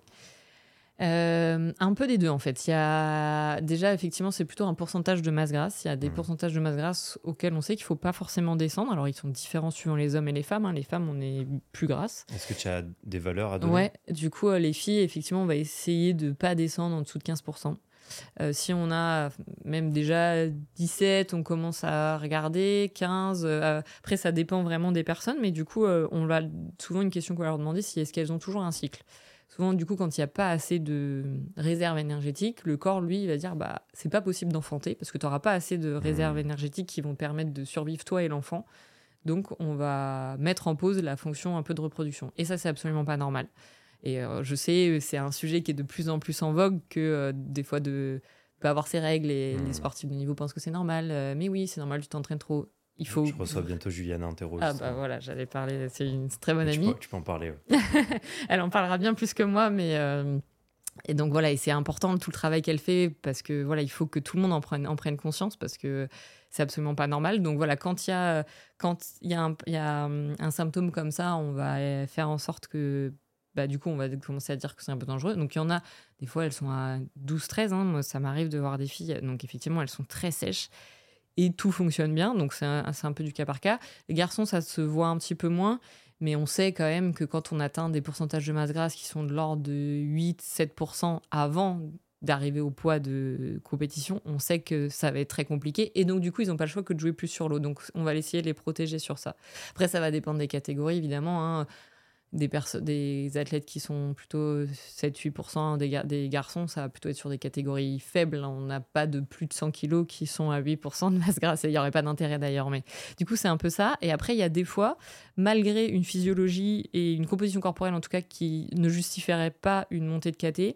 Euh, un peu des deux en fait. Il y a déjà effectivement c'est plutôt un pourcentage de masse grasse. Il y a des Mhm. pourcentages de masse grasse auxquels on sait qu'il faut pas forcément descendre. Alors ils sont différents suivant les hommes et les femmes. hein. Les femmes on est plus grasse. Est-ce que tu as des valeurs à donner? Ouais. Du coup euh, les filles effectivement on va essayer de pas descendre en dessous de 15%. Euh, si on a même déjà 17, on commence à regarder 15. euh, après, ça dépend vraiment des personnes, mais du coup, euh, on va souvent une question qu'on va leur demander, c'est est-ce qu'elles ont toujours un cycle? Souvent, du coup, quand il n'y a pas assez de réserve énergétique, le corps, lui, il va dire bah c'est pas possible d'enfanter parce que tu n'auras pas assez de réserves énergétiques qui vont permettre de survivre toi et l'enfant. Donc, on va mettre en pause la fonction un peu de reproduction. Et ça, c'est absolument pas normal. Et euh, je sais, c'est un sujet qui est de plus en plus en vogue que euh, des fois de pas avoir ses règles et les sportifs de niveau pensent que c'est normal. Euh, mais oui, c'est normal, tu t'entraînes trop. Il faut. Je reçois bientôt Juliana Antero. Ah bah voilà, j'allais parler. C'est une très bonne tu, amie. peux, tu peux en parler. ouais. *laughs* Elle en parlera bien plus que moi, mais euh, et donc voilà, et c'est important tout le travail qu'elle fait parce que voilà, il faut que tout le monde en prenne, en prenne conscience parce que c'est absolument pas normal. Donc voilà, quand il y a quand il y a un, il y a hum, un symptôme comme ça, on va faire en sorte que bah, du coup, on va commencer à dire que c'est un peu dangereux. Donc, il y en a, des fois, elles sont à 12-13. Hein. Moi, ça m'arrive de voir des filles. Donc, effectivement, elles sont très sèches et tout fonctionne bien. Donc, c'est un, peu du cas par cas. Les garçons, ça se voit un petit peu moins. Mais on sait quand même que quand on atteint des pourcentages de masse grasse qui sont de l'ordre de 8-7% avant d'arriver au poids de compétition, on sait que ça va être très compliqué. Et donc, du coup, ils n'ont pas le choix que de jouer plus sur l'eau. Donc, on va essayer de les protéger sur ça. Après, ça va dépendre des catégories, évidemment. hein. Des, des athlètes qui sont plutôt 7-8% des, gar- des garçons, ça va plutôt être sur des catégories faibles. On n'a pas de plus de 100 kilos qui sont à 8% de masse grasse. Il n'y aurait pas d'intérêt d'ailleurs. Mais du coup, c'est un peu ça. Et après, il y a des fois, malgré une physiologie et une composition corporelle en tout cas qui ne justifierait pas une montée de KT,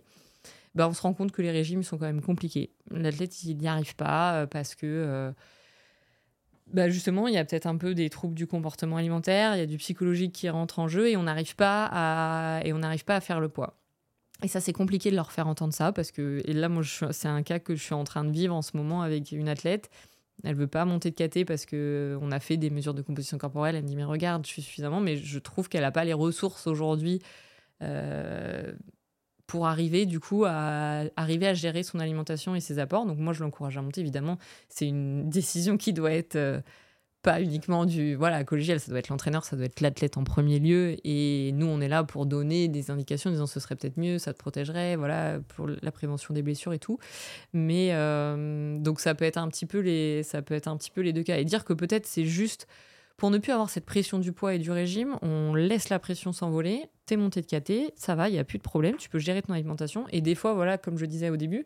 bah, on se rend compte que les régimes sont quand même compliqués. L'athlète, il n'y arrive pas euh, parce que euh, bah, justement, il y a peut-être un peu des troubles du comportement alimentaire, il y a du psychologique qui rentre en jeu et on n'arrive pas à et on n'arrive pas à faire le poids. Et ça, c'est compliqué de leur faire entendre ça parce que et là, moi, c'est un cas que je suis en train de vivre en ce moment avec une athlète. Elle veut pas monter de KT parce que on a fait des mesures de composition corporelle. Elle me dit mais regarde, je suis suffisamment, mais je trouve qu'elle n'a pas les ressources aujourd'hui euh, pour arriver du coup à arriver à gérer son alimentation et ses apports. Donc moi, je l'encourage à monter. Évidemment, c'est une décision qui doit être euh, pas uniquement du voilà collégial ça doit être l'entraîneur ça doit être l'athlète en premier lieu et nous on est là pour donner des indications en disant ce serait peut-être mieux ça te protégerait voilà pour la prévention des blessures et tout mais euh, donc ça peut être un petit peu les ça peut être un petit peu les deux cas et dire que peut-être c'est juste pour ne plus avoir cette pression du poids et du régime, on laisse la pression s'envoler. T'es monté de KT, ça va, il n'y a plus de problème, tu peux gérer ton alimentation. Et des fois, voilà, comme je disais au début,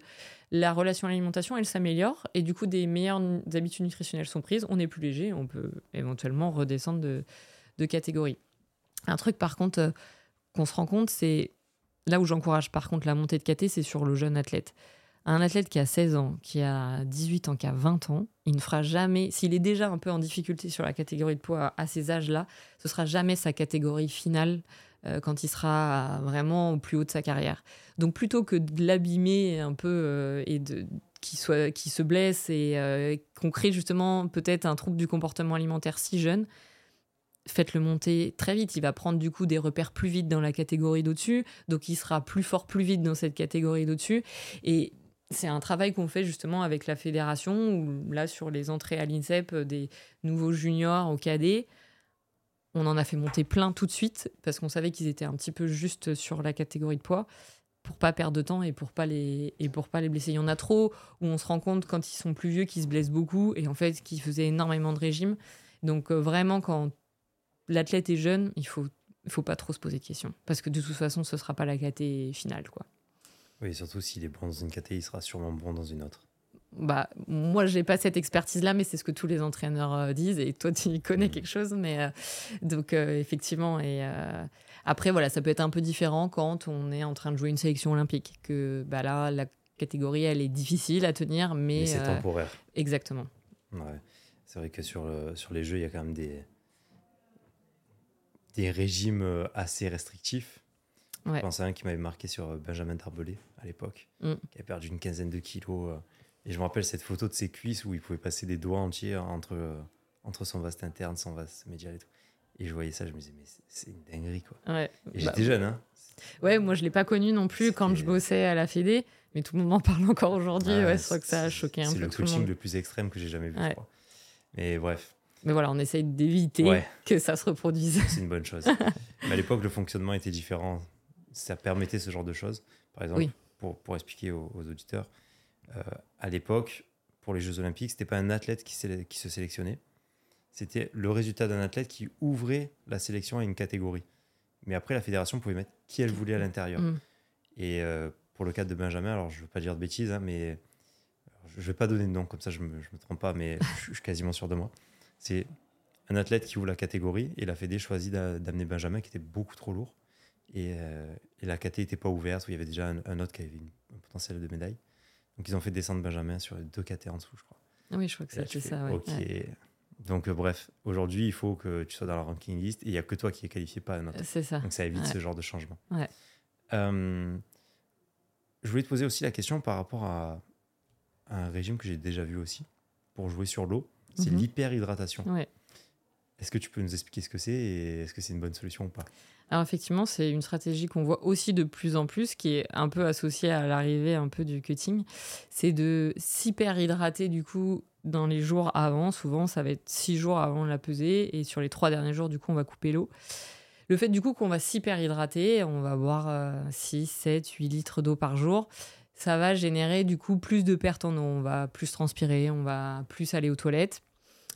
la relation à l'alimentation, elle s'améliore. Et du coup, des meilleures habitudes nutritionnelles sont prises. On est plus léger, on peut éventuellement redescendre de, catégorie. Un truc, par contre, euh, qu'on se rend compte, c'est là où j'encourage par contre la montée de KT, c'est sur le jeune athlète. Un athlète qui a 16 ans, qui a 18 ans, qui a 20 ans, il ne fera jamais, s'il est déjà un peu en difficulté sur la catégorie de poids à ces âges-là, ce sera jamais sa catégorie finale euh, quand il sera vraiment au plus haut de sa carrière. Donc plutôt que de l'abîmer un peu euh, et de qui soit se blesse et euh, qu'on crée justement peut-être un trouble du comportement alimentaire si jeune, faites-le monter très vite. Il va prendre du coup des repères plus vite dans la catégorie d'au-dessus, donc il sera plus fort plus vite dans cette catégorie d'au-dessus. Et c'est un travail qu'on fait justement avec la fédération, où là, sur les entrées à l'INSEP euh, des nouveaux juniors au cadet, on en a fait monter plein tout de suite, parce qu'on savait qu'ils étaient un petit peu juste sur la catégorie de poids, pour pas perdre de temps et pour pas les, et pour pas les blesser. Il y en a trop, où on se rend compte quand ils sont plus vieux qu'ils se blessent beaucoup, et en fait, qu'ils faisaient énormément de régime. Donc euh, vraiment, quand l'athlète est jeune, il faut, faut pas trop se poser de questions, parce que de toute façon, ce sera pas la caté finale, quoi. Oui, surtout s'il est bon dans une catégorie, il sera sûrement bon dans une autre. Bah, moi, j'ai pas cette expertise-là, mais c'est ce que tous les entraîneurs euh, disent. Et toi, tu connais mm. quelque chose. Mais euh, donc, euh, effectivement. Et après, voilà, ça peut être un peu différent quand on est en train de jouer une sélection olympique. Que bah, là, la catégorie, elle est difficile à tenir, mais. mais c'est temporaire. Exactement. Ouais. C'est vrai que sur, sur les jeux, il y a quand même des, des régimes assez restrictifs. Je pense à un qui m'avait marqué sur euh, Benjamin Tarbelé à l'époque, mm. qui a perdu une quinzaine de kilos. Euh, et je me rappelle cette photo de ses cuisses où il pouvait passer des doigts entiers entre, euh, entre son vaste interne, son vaste médial et tout. Et je voyais ça, je me disais, mais c'est une dinguerie, quoi. Ouais. Et j'étais bah, jeune, hein. Ouais, moi, je l'ai pas connu non plus quand je bossais à la Fédé, mais tout le monde en parle encore aujourd'hui. ouais, c'est vrai que ça a choqué un peu. C'est le coaching le, plus extrême que j'ai jamais vu, je crois. Mais bref. Mais voilà, on essaye d'éviter que ça se reproduise. C'est une bonne chose. *laughs* mais à l'époque, le fonctionnement était différent ça permettait ce genre de choses. Par exemple, pour, pour, expliquer aux, auditeurs, euh, à l'époque, pour les Jeux Olympiques, c'était pas un athlète qui, qui se sélectionnait, c'était le résultat d'un athlète qui ouvrait la sélection à une catégorie. Mais après, la fédération pouvait mettre qui elle voulait à l'intérieur. Mm. Et euh, pour le cas de Benjamin, alors je ne veux pas dire de bêtises, hein, mais je ne vais pas donner de nom, comme ça je ne me, me, trompe pas, mais je, suis quasiment sûr de moi. C'est un athlète qui ouvre la catégorie et la Fédé choisit d'amener Benjamin qui était beaucoup trop lourd. Euh, et, la KT n'était pas ouverte, où il y avait déjà un, autre qui avait un potentiel de médaille. Donc ils ont fait descendre Benjamin sur les deux KT en dessous, je crois. Ah oui, je crois que c'était ça. Ok. Donc euh, bref, aujourd'hui, il faut que tu sois dans la ranking list et il n'y a que toi qui es qualifié, pas un autre. C'est ça. Donc ça évite ce genre de changement. Ouais. Euh, je voulais te poser aussi la question par rapport à, un régime que j'ai déjà vu aussi pour jouer sur l'eau. C'est mhm. l'hyperhydratation. Ouais. Est-ce que tu peux nous expliquer ce que c'est et est-ce que c'est une bonne solution ou pas? Alors effectivement, c'est une stratégie qu'on voit aussi de plus en plus, qui est un peu associée à l'arrivée un peu du cutting, c'est de s'hyper-hydrater du coup dans les jours avant. Souvent, ça va être six jours avant la pesée, et sur les trois derniers jours, du coup, on va couper l'eau. Le fait du coup qu'on va s'hyper-hydrater, on va boire 6, 7, 8 litres d'eau par jour, ça va générer du coup plus de pertes en eau. On va plus transpirer, on va plus aller aux toilettes.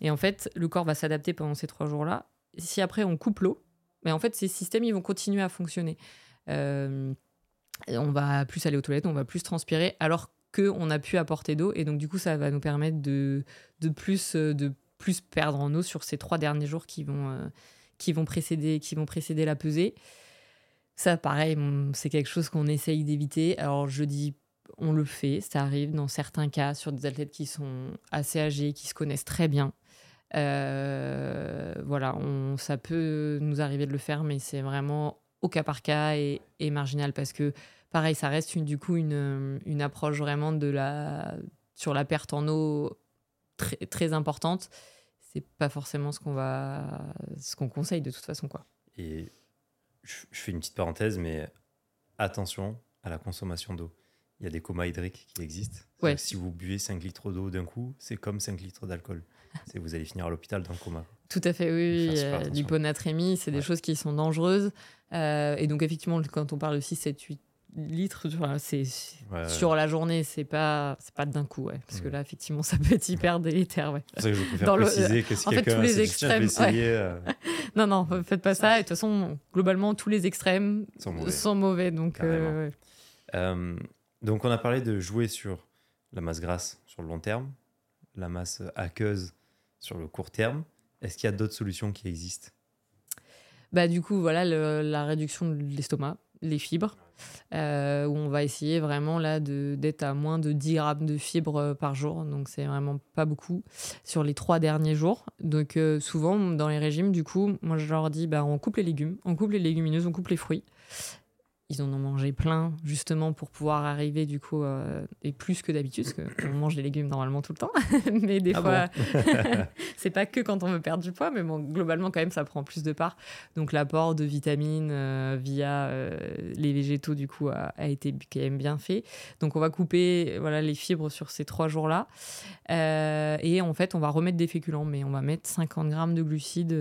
Et en fait, le corps va s'adapter pendant ces trois jours-là. Si après on coupe l'eau, mais en fait, ces systèmes, ils vont continuer à fonctionner. Euh, on va plus aller aux toilettes, on va plus transpirer, alors qu'on a pu apporter d'eau. Et donc, du coup, ça va nous permettre de, de, plus, de plus perdre en eau sur ces trois derniers jours qui vont, euh, qui vont, précéder, qui vont précéder la pesée. Ça, pareil, c'est quelque chose qu'on essaye d'éviter. Alors, je dis on le fait, ça arrive dans certains cas sur des athlètes qui sont assez âgés, qui se connaissent très bien. Euh, voilà, on, ça peut nous arriver de le faire, mais c'est vraiment au cas par cas et, marginal parce que, pareil, ça reste une, du coup une, une, approche vraiment de la, sur la perte en eau très, très importante. C'est pas forcément ce qu'on va, ce qu'on conseille de toute façon, quoi. Et je, fais une petite parenthèse, mais attention à la consommation d'eau. Il y a des comas hydriques qui existent. Si vous buvez 5 litres d'eau d'un coup, c'est comme 5 litres d'alcool. *laughs* vous allez finir à l'hôpital dans le coma. Tout à fait, oui. L'hyponatrémie, c'est des choses qui sont dangereuses. et donc, effectivement, quand on parle de 6, 7, 8 litres c'est sur la journée c'est pas c'est pas d'un coup ouais parce que mm. là effectivement ça peut être hyper délétère ouais. c'est ça que je préfère préciser que si en fait, tous les extrêmes euh, *laughs* non non faites pas ça et de toute façon globalement tous les extrêmes sont mauvais, donc euh, euh, donc on a parlé de jouer sur la masse grasse sur le long terme la masse aqueuse sur le court terme est-ce qu'il y a d'autres solutions qui existent? Bah du coup voilà la réduction de l'estomac les fibres euh, où on va essayer vraiment là d'être à moins de 10 grammes de fibres euh, par jour. Donc c'est vraiment pas beaucoup sur les trois derniers jours. Donc euh, souvent dans les régimes, du coup, moi je leur dis bah, on coupe les légumes, on coupe les légumineuses, on coupe les fruits ils en ont mangé plein justement pour pouvoir arriver du coup euh, et plus que d'habitude parce qu'on mange des légumes normalement tout le temps. *laughs* Mais des ah fois *laughs* *laughs* c'est pas que quand on veut perdre du poids mais bon globalement quand même ça prend plus de part. Donc l'apport de vitamines euh, via euh, les végétaux du coup a, été quand même bien fait. Donc on va couper voilà les fibres sur ces trois jours là et en fait on va remettre des féculents mais on va mettre 50 grammes de glucides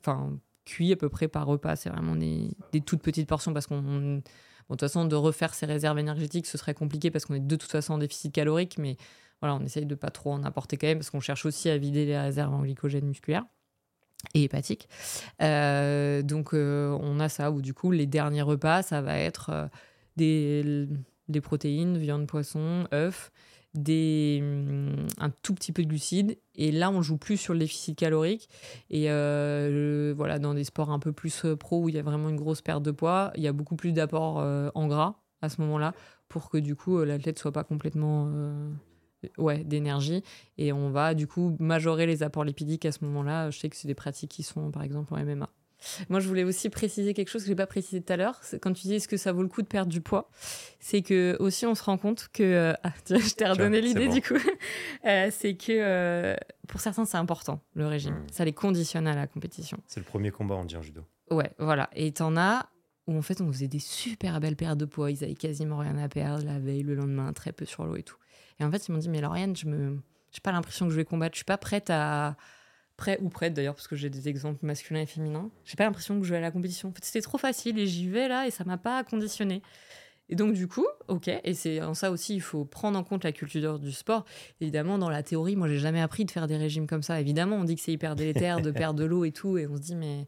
enfin cuit à peu près par repas. C'est vraiment des, toutes petites portions parce qu'on. de toute façon, de refaire ses réserves énergétiques, ce serait compliqué parce qu'on est de toute façon en déficit calorique, mais voilà, on essaye de pas trop en apporter quand même parce qu'on cherche aussi à vider les réserves en glycogène musculaire et hépatique. Euh, donc, euh, on a ça où du coup, les derniers repas, ça va être euh, des, des protéines, viande, poisson, œufs des, hum, un tout petit peu de glucides. Et là, on joue plus sur le déficit calorique. Et euh, voilà, dans des sports un peu plus euh, pro où il y a vraiment une grosse perte de poids, il y a beaucoup plus d'apport euh, en gras à ce moment-là pour que du coup l'athlète soit pas complètement ouais d'énergie et on va du coup majorer les apports lipidiques à ce moment-là je sais que c'est des pratiques qui sont par exemple en MMA moi, je voulais aussi préciser quelque chose que je n'ai pas précisé tout à l'heure. Quand tu dis est-ce que ça vaut le coup de perdre du poids, c'est que aussi on se rend compte que. Euh, ah, je t'ai redonné l'idée du coup. *laughs* Euh, c'est que euh, pour certains, c'est important le régime. Hmm. Ça les conditionne à la compétition. C'est le premier combat, on dit en judo. Ouais, voilà. Et t'en as où en fait on faisait des super belles pertes de poids. Ils avaient quasiment rien à perdre la veille, le lendemain, très peu sur l'eau et tout. Et en fait, ils m'ont dit Mais Lauriane, je me. J'ai pas l'impression que je vais combattre. Je suis pas prête à prêt ou prête d'ailleurs, parce que j'ai des exemples masculins et féminins. J'ai pas l'impression que je vais à la compétition. En fait, c'était trop facile et j'y vais là et ça m'a pas conditionné. Et donc, du coup, ok, et c'est en ça aussi, il faut prendre en compte la culture du sport. Évidemment, dans la théorie, moi, j'ai jamais appris de faire des régimes comme ça. Évidemment, on dit que c'est hyper délétère de *laughs* perdre de l'eau et tout, et on se dit, mais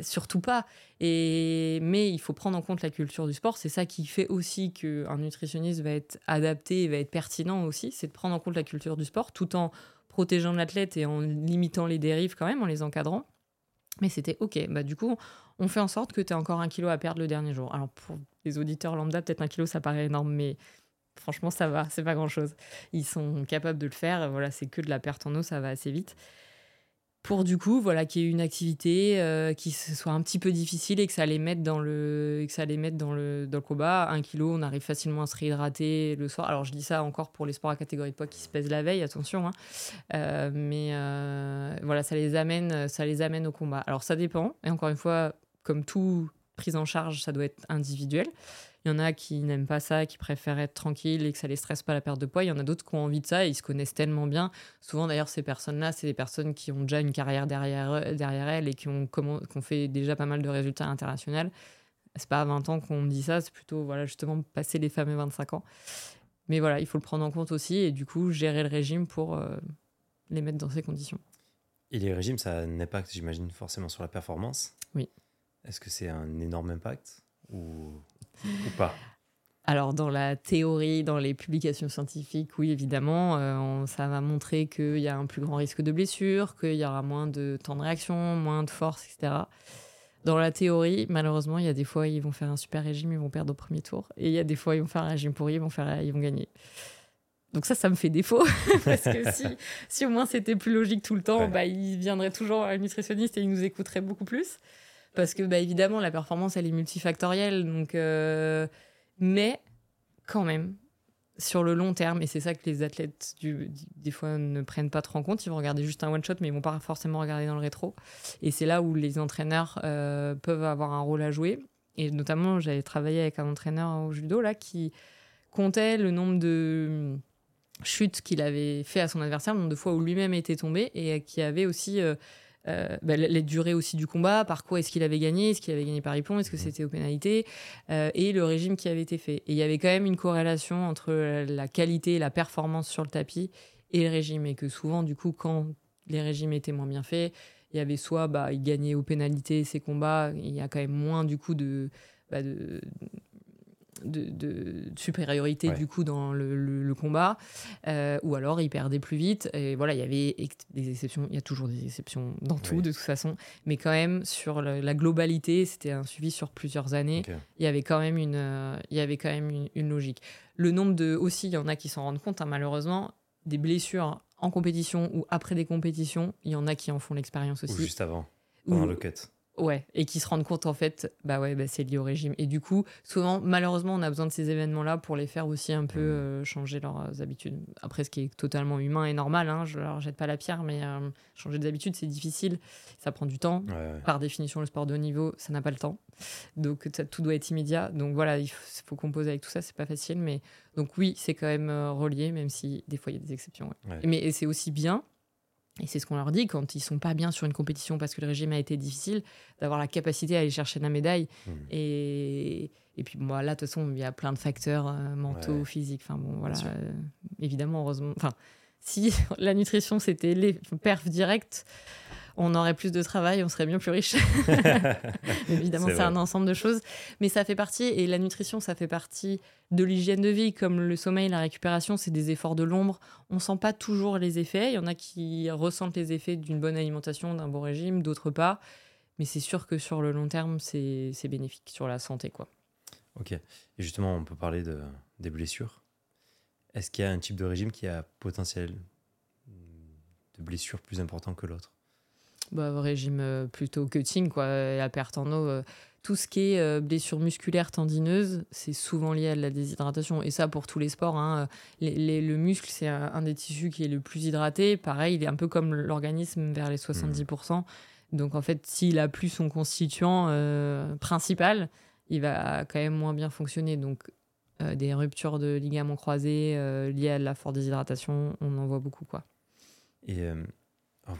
surtout pas. Et, mais il faut prendre en compte la culture du sport. C'est ça qui fait aussi qu'un nutritionniste va être adapté et va être pertinent aussi. C'est de prendre en compte la culture du sport tout en protégeant l'athlète et en limitant les dérives quand même, en les encadrant. Mais c'était OK. Bah, du coup, on fait en sorte que tu aies encore un kilo à perdre le dernier jour. Alors, pour les auditeurs lambda, peut-être un kilo, ça paraît énorme, mais franchement, ça va, c'est pas grand-chose. Ils sont capables de le faire. Voilà, c'est que de la perte en eau, ça va assez vite pour du coup voilà qu'il y ait une activité euh, qui soit un petit peu difficile et que ça les mette dans le que ça dans le dans le combat. Un kilo on arrive facilement à se réhydrater le soir. Alors je dis ça encore pour les sports à catégorie de poids qui se pèsent la veille attention hein. euh, mais euh, voilà ça les amène ça les amène au combat. Alors ça dépend. Et encore une fois comme tout prise en charge ça doit être individuel il y en a qui n'aiment pas ça, qui préfèrent être tranquilles et que ça les stresse pas la perte de poids. Il y en a d'autres qui ont envie de ça et ils se connaissent tellement bien. Souvent, d'ailleurs, ces personnes-là, c'est des personnes qui ont déjà une carrière derrière, derrière elles et qui ont, comment, qui ont fait déjà pas mal de résultats internationaux. C'est pas à 20 ans qu'on me dit ça, c'est plutôt voilà, justement passer les fameux 25 ans. Mais voilà, il faut le prendre en compte aussi et du coup, gérer le régime pour euh, les mettre dans ces conditions. Et les régimes, ça a un impact, j'imagine, forcément sur la performance. Oui. Est-ce que c'est un énorme impact? Ou ou pas alors dans la théorie, dans les publications scientifiques, oui évidemment, euh, ça va montrer qu'il y a un plus grand risque de blessure, qu'il y aura moins de temps de réaction, moins de force, etc. Dans la théorie, malheureusement, il y a des fois ils vont faire un super régime, ils vont perdre au premier tour, et il y a des fois ils vont faire un régime pourri, ils vont faire, ils vont gagner. Donc ça, ça me fait défaut *laughs* parce que si, si au moins c'était plus logique tout le temps, bah, il viendrait toujours un nutritionniste et il nous écouterait beaucoup plus parce que bah, évidemment la performance elle est multifactorielle donc euh, mais quand même sur le long terme et c'est ça que les athlètes des fois ne prennent pas trop en compte ils vont regarder juste un one shot mais ils vont pas forcément regarder dans le rétro. Et c'est là où les entraîneurs euh, peuvent avoir un rôle à jouer. Et notamment j'avais travaillé avec un entraîneur au judo là qui comptait le nombre de chutes qu'il avait fait à son adversaire, le nombre de fois où lui-même était tombé et qui avait aussi euh, bah, les durées aussi du combat, par quoi est-ce qu'il avait gagné, est-ce qu'il avait gagné par Ippon, est-ce que mhm. c'était aux pénalités, euh, et le régime qui avait été fait. Et il y avait quand même une corrélation entre la qualité et la performance sur le tapis et le régime, et que souvent, du coup, quand les régimes étaient moins bien faits, il y avait soit bah, il gagnait aux pénalités ses combats, il y a quand même moins du coup de, bah, de, de, supériorité du coup dans le, combat, euh, ou alors il perdait plus vite. Et voilà, il y avait des exceptions, il y a toujours des exceptions dans tout de toute façon, mais quand même sur la, globalité, c'était un suivi sur plusieurs années. Il y avait quand même une, euh, il y avait quand même une, logique. Le nombre de aussi, il y en a qui s'en rendent compte, hein, malheureusement, des blessures en compétition ou après des compétitions, il y en a qui en font l'expérience aussi. Ou juste avant, pendant le cut. Ouais, et qui se rendent compte en fait, bah ouais, bah c'est lié au régime. Et du coup, souvent, malheureusement, on a besoin de ces événements-là pour les faire aussi un peu mmh. euh, changer leurs habitudes. Après, ce qui est totalement humain et normal, hein, je leur jette pas la pierre, mais euh, changer des habitudes, c'est difficile, ça prend du temps. Par définition, le sport de haut niveau, ça n'a pas le temps. Donc, tout doit être immédiat. Donc voilà, il faut, composer avec tout ça, c'est pas facile. Mais donc, oui, c'est quand même euh, relié, même si des fois, il y a des exceptions. Mais c'est aussi bien et c'est ce qu'on leur dit quand ils sont pas bien sur une compétition parce que le régime a été difficile, d'avoir la capacité à aller chercher la médaille. Mmh. Et, et puis moi, là, de toute façon, il y a plein de facteurs euh, mentaux, physiques. Enfin bon, voilà. Euh, évidemment, heureusement. Enfin, si *laughs* la nutrition c'était les perfs directs, on aurait plus de travail, on serait bien plus riche. *laughs* Évidemment, c'est un ensemble de choses. Mais ça fait partie, et la nutrition, ça fait partie de l'hygiène de vie, comme le sommeil, la récupération, c'est des efforts de l'ombre. On ne sent pas toujours les effets. Il y en a qui ressentent les effets d'une bonne alimentation, d'un bon régime, d'autres pas. Mais c'est sûr que sur le long terme, c'est bénéfique sur la santé. quoi. Ok. Et justement, on peut parler de, des blessures. Est-ce qu'il y a un type de régime qui a potentiel de blessures plus important que l'autre? Bah, régime euh, plutôt cutting, quoi, la perte en eau. Euh, tout ce qui est euh, blessure musculaire tendineuse, c'est souvent lié à la déshydratation. Et ça, pour tous les sports. Hein, le muscle, c'est un, des tissus qui est le plus hydraté. Pareil, il est un peu comme l'organisme vers les 70%. Mmh. Donc, en fait, s'il a plus son constituant principal, il va quand même moins bien fonctionner. Donc, des ruptures de ligaments croisés liées à la forte déshydratation, on en voit beaucoup. Quoi. Et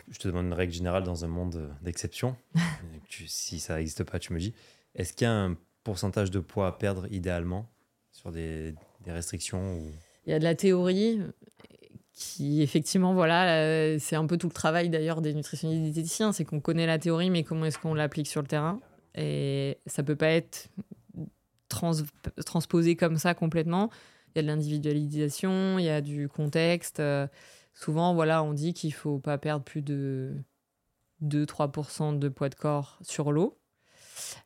je te demande une règle générale dans un monde d'exception. *laughs* si ça n'existe pas, tu me dis. Est-ce qu'il y a un pourcentage de poids à perdre idéalement sur des, restrictions ou... Il y a de la théorie qui, effectivement, voilà, euh, c'est un peu tout le travail d'ailleurs des nutritionnistes et diététiciens, c'est qu'on connaît la théorie, mais comment est-ce qu'on l'applique sur le terrain? Et ça peut pas être transposé comme ça complètement. Il y a de l'individualisation, il y a du contexte. Souvent, on dit qu'il faut pas perdre plus de 2-3% de poids de corps sur l'eau.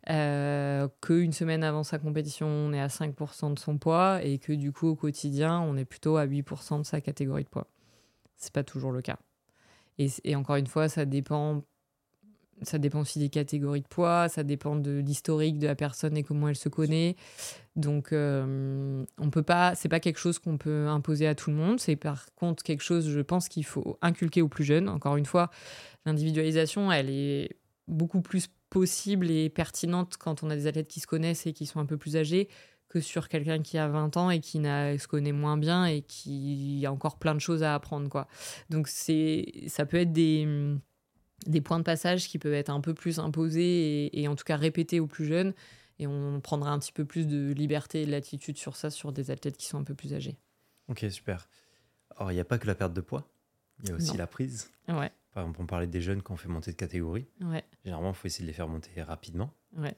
Euh, qu'une semaine avant sa compétition, on est à 5% de son poids et que du coup, au quotidien, on est plutôt à 8% de sa catégorie de poids. C'est pas toujours le cas. et, encore une fois, ça dépend ça dépend aussi des catégories de poids, ça dépend de l'historique de la personne et comment elle se connaît. Donc, euh, on peut pas, c'est pas quelque chose qu'on peut imposer à tout le monde. C'est par contre quelque chose, je pense, qu'il faut inculquer aux plus jeunes. Encore une fois, l'individualisation, elle est beaucoup plus possible et pertinente quand on a des athlètes qui se connaissent et qui sont un peu plus âgés que sur quelqu'un qui a 20 ans et qui se connaît moins bien et qui a encore plein de choses à apprendre, quoi. Donc, ça peut être des des points de passage qui peuvent être un peu plus imposés et, en tout cas répétés aux plus jeunes. Et on prendra un petit peu plus de liberté et de latitude sur ça, sur des athlètes qui sont un peu plus âgés. Ok, super. Alors, il n'y a pas que la perte de poids, il y a aussi la prise. Ouais. Par exemple, on parlait des jeunes qu'on fait monter de catégorie. Ouais. Généralement, il faut essayer de les faire monter rapidement. Ouais.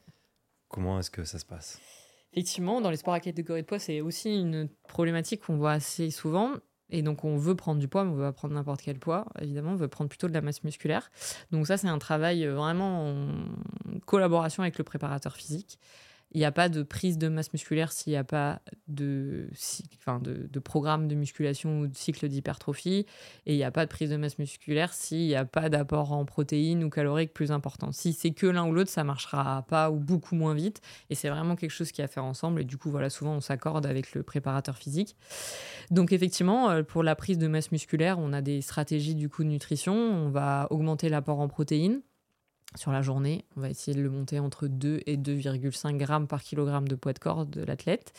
Comment est-ce que ça se passe? Effectivement, dans les sports à catégorie de poids, c'est aussi une problématique qu'on voit assez souvent. Et donc, on veut prendre du poids, mais on veut pas prendre n'importe quel poids. Évidemment, on veut prendre plutôt de la masse musculaire. Donc, ça, c'est un travail euh, vraiment en collaboration avec le préparateur physique. Il n'y a pas de prise de masse musculaire s'il n'y a pas de, programme de musculation ou de cycle d'hypertrophie. Et il n'y a pas de prise de masse musculaire s'il n'y a pas d'apport en protéines ou caloriques plus important. Si c'est que l'un ou l'autre, ça marchera pas ou beaucoup moins vite. Et c'est vraiment quelque chose qui a à faire ensemble. Et du coup, voilà, souvent, on s'accorde avec le préparateur physique. Donc, effectivement, euh, pour la prise de masse musculaire, on a des stratégies du coup de nutrition. On va augmenter l'apport en protéines sur la journée. On va essayer de le monter entre 2 et 2,5 grammes par kilogramme de poids de corps de l'athlète.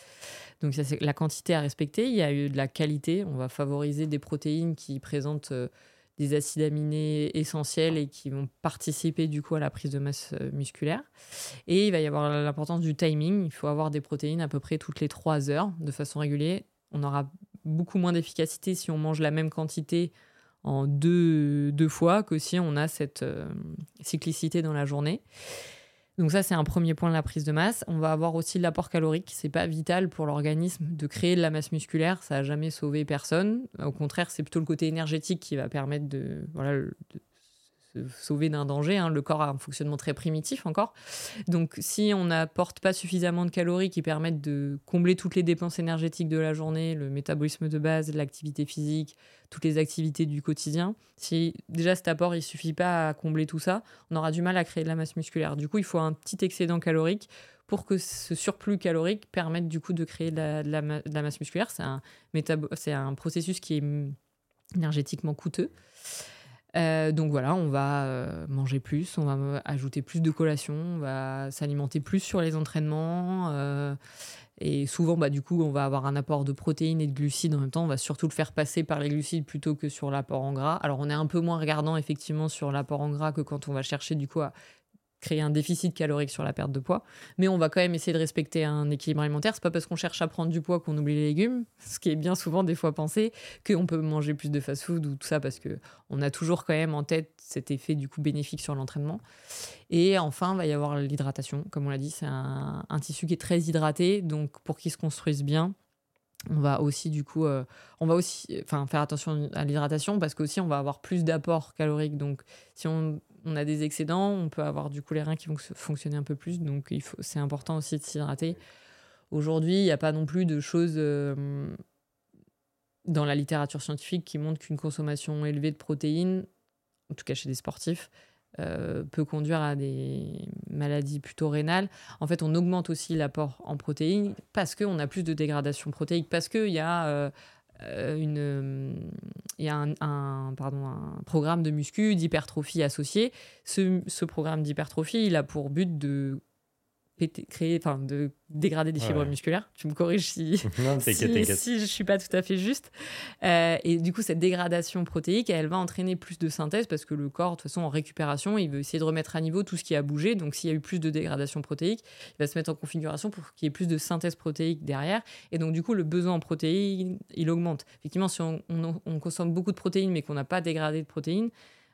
Donc ça, c'est la quantité à respecter. Il y a eu de la qualité. On va favoriser des protéines qui présentent euh, des acides aminés essentiels et qui vont participer du coup à la prise de masse euh, musculaire. Et il va y avoir l'importance du timing. Il faut avoir des protéines à peu près toutes les 3 heures de façon régulière. On aura beaucoup moins d'efficacité si on mange la même quantité en deux, deux fois que si on a cette euh, cyclicité dans la journée. Donc ça, c'est un premier point de la prise de masse. On va avoir aussi l'apport calorique. C'est pas vital pour l'organisme de créer de la masse musculaire. Ça n'a jamais sauvé personne. Au contraire, c'est plutôt le côté énergétique qui va permettre de, voilà, de se sauver d'un danger. Hein. Le corps a un fonctionnement très primitif encore. Donc, si on n'apporte pas suffisamment de calories qui permettent de combler toutes les dépenses énergétiques de la journée, le métabolisme de base, l'activité physique, toutes les activités du quotidien, si déjà cet apport il suffit pas à combler tout ça, on aura du mal à créer de la masse musculaire. Du coup, il faut un petit excédent calorique pour que ce surplus calorique permette du coup de créer de la, masse musculaire. C'est un, c'est un processus qui est énergétiquement coûteux. Euh, donc voilà, on va euh, manger plus, on va ajouter plus de collations, on va s'alimenter plus sur les entraînements. Euh, et souvent, bah, du coup, on va avoir un apport de protéines et de glucides en même temps. On va surtout le faire passer par les glucides plutôt que sur l'apport en gras. Alors, on est un peu moins regardant effectivement sur l'apport en gras que quand on va chercher du coup à créer un déficit calorique sur la perte de poids. Mais on va quand même essayer de respecter un équilibre alimentaire. C'est pas parce qu'on cherche à prendre du poids qu'on oublie les légumes, ce qui est bien souvent des fois pensé, qu'on peut manger plus de fast-food ou tout ça parce que on a toujours quand même en tête cet effet du coup bénéfique sur l'entraînement. Et enfin, il va y avoir l'hydratation. Comme on l'a dit, c'est un, tissu qui est très hydraté, donc pour qu'il se construise bien, on va aussi du coup euh, on va aussi enfin faire attention à l'hydratation parce qu'aussi on va avoir plus d'apport calorique donc si on on a des excédents, on peut avoir du coup les reins qui vont fonctionner un peu plus. Donc il faut, c'est important aussi de s'hydrater. Aujourd'hui, il n'y a pas non plus de choses euh, dans la littérature scientifique qui montrent qu'une consommation élevée de protéines, en tout cas chez des sportifs, euh, peut conduire à des maladies plutôt rénales. En fait, on augmente aussi l'apport en protéines parce qu'on a plus de dégradation protéique, parce qu'il y a euh, euh, une, il y a un programme de muscu, d'hypertrophie associé. Ce, ce programme d'hypertrophie, il a pour but de créer, enfin, de dégrader des fibres musculaires. Tu me corriges si, *laughs* si, je suis pas tout à fait juste. Euh, et du coup, cette dégradation protéique, elle va entraîner plus de synthèse parce que le corps, de toute façon, en récupération, il veut essayer de remettre à niveau tout ce qui a bougé. Donc, s'il y a eu plus de dégradation protéique, il va se mettre en configuration pour qu'il y ait plus de synthèse protéique derrière. Et donc, du coup, le besoin en protéines, il augmente. Effectivement, si on, on consomme beaucoup de protéines mais qu'on n'a pas dégradé de protéines,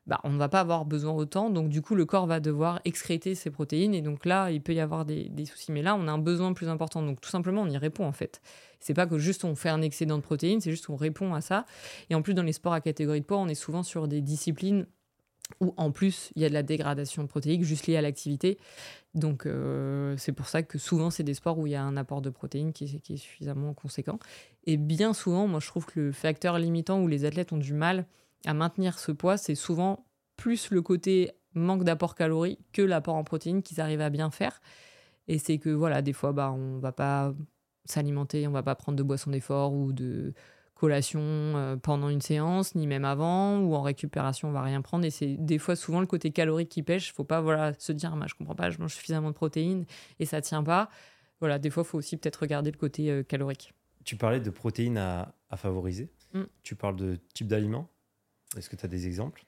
bah, on ne va pas avoir besoin autant. Donc, du coup, le corps va devoir excréter ces protéines. Et donc là, il peut y avoir des, soucis. Mais là, on a un besoin plus important. Donc, tout simplement, on y répond en fait. C'est pas que juste on fait un excédent de protéines, c'est juste qu'on répond à ça. Et en plus, dans les sports à catégorie de poids, on est souvent sur des disciplines où en plus il y a de la dégradation protéique juste liée à l'activité. Donc euh, c'est pour ça que souvent c'est des sports où il y a un apport de protéines qui, qui, est suffisamment conséquent. Et bien souvent, moi je trouve que le facteur limitant où les athlètes ont du mal à maintenir ce poids, c'est souvent plus le côté manque d'apport calorique que l'apport en protéines qu'ils arrivent à bien faire. Et c'est que voilà, des fois, bah, on va pas s'alimenter, on va pas prendre de boisson d'effort ou de collation euh, pendant une séance, ni même avant, ou en récupération, on va rien prendre. Et c'est des fois souvent le côté calorique qui pêche. Faut pas voilà se dire, ah, je comprends pas, je mange suffisamment de protéines et ça tient pas. Voilà, des fois, il faut aussi peut-être regarder le côté euh, calorique. Tu parlais de protéines à, favoriser. Mm. Tu parles de type d'aliment? Est-ce que tu as des exemples?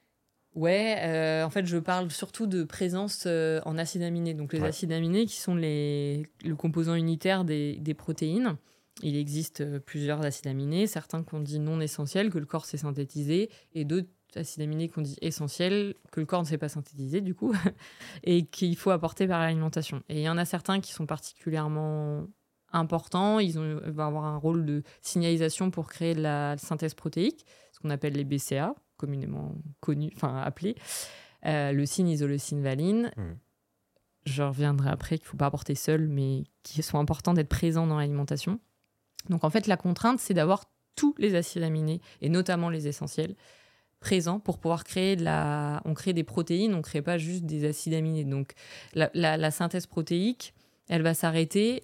Ouais, euh, en fait, je parle surtout de présence euh, en acides aminés. Donc, les acides aminés qui sont les, le composant unitaire des, des protéines. Il existe euh, plusieurs acides aminés, certains qu'on dit non essentiels, que le corps sait synthétiser, et d'autres acides aminés qu'on dit essentiels, que le corps ne sait pas synthétiser, du coup, *laughs* et qu'il faut apporter par l'alimentation. Et il y en a certains qui sont particulièrement importants. Ils, ont, vont avoir un rôle de signalisation pour créer de la synthèse protéique, ce qu'on appelle les BCA communément connu, enfin appelé, euh, le signe isoleucine valine. Je reviendrai après qu'il ne faut pas apporter seul, mais qui sont importants d'être présents dans l'alimentation. Donc en fait, la contrainte, c'est d'avoir tous les acides aminés, et notamment les essentiels, présents pour pouvoir créer de la... On crée des protéines, on ne crée pas juste des acides aminés. Donc la, synthèse protéique, elle va s'arrêter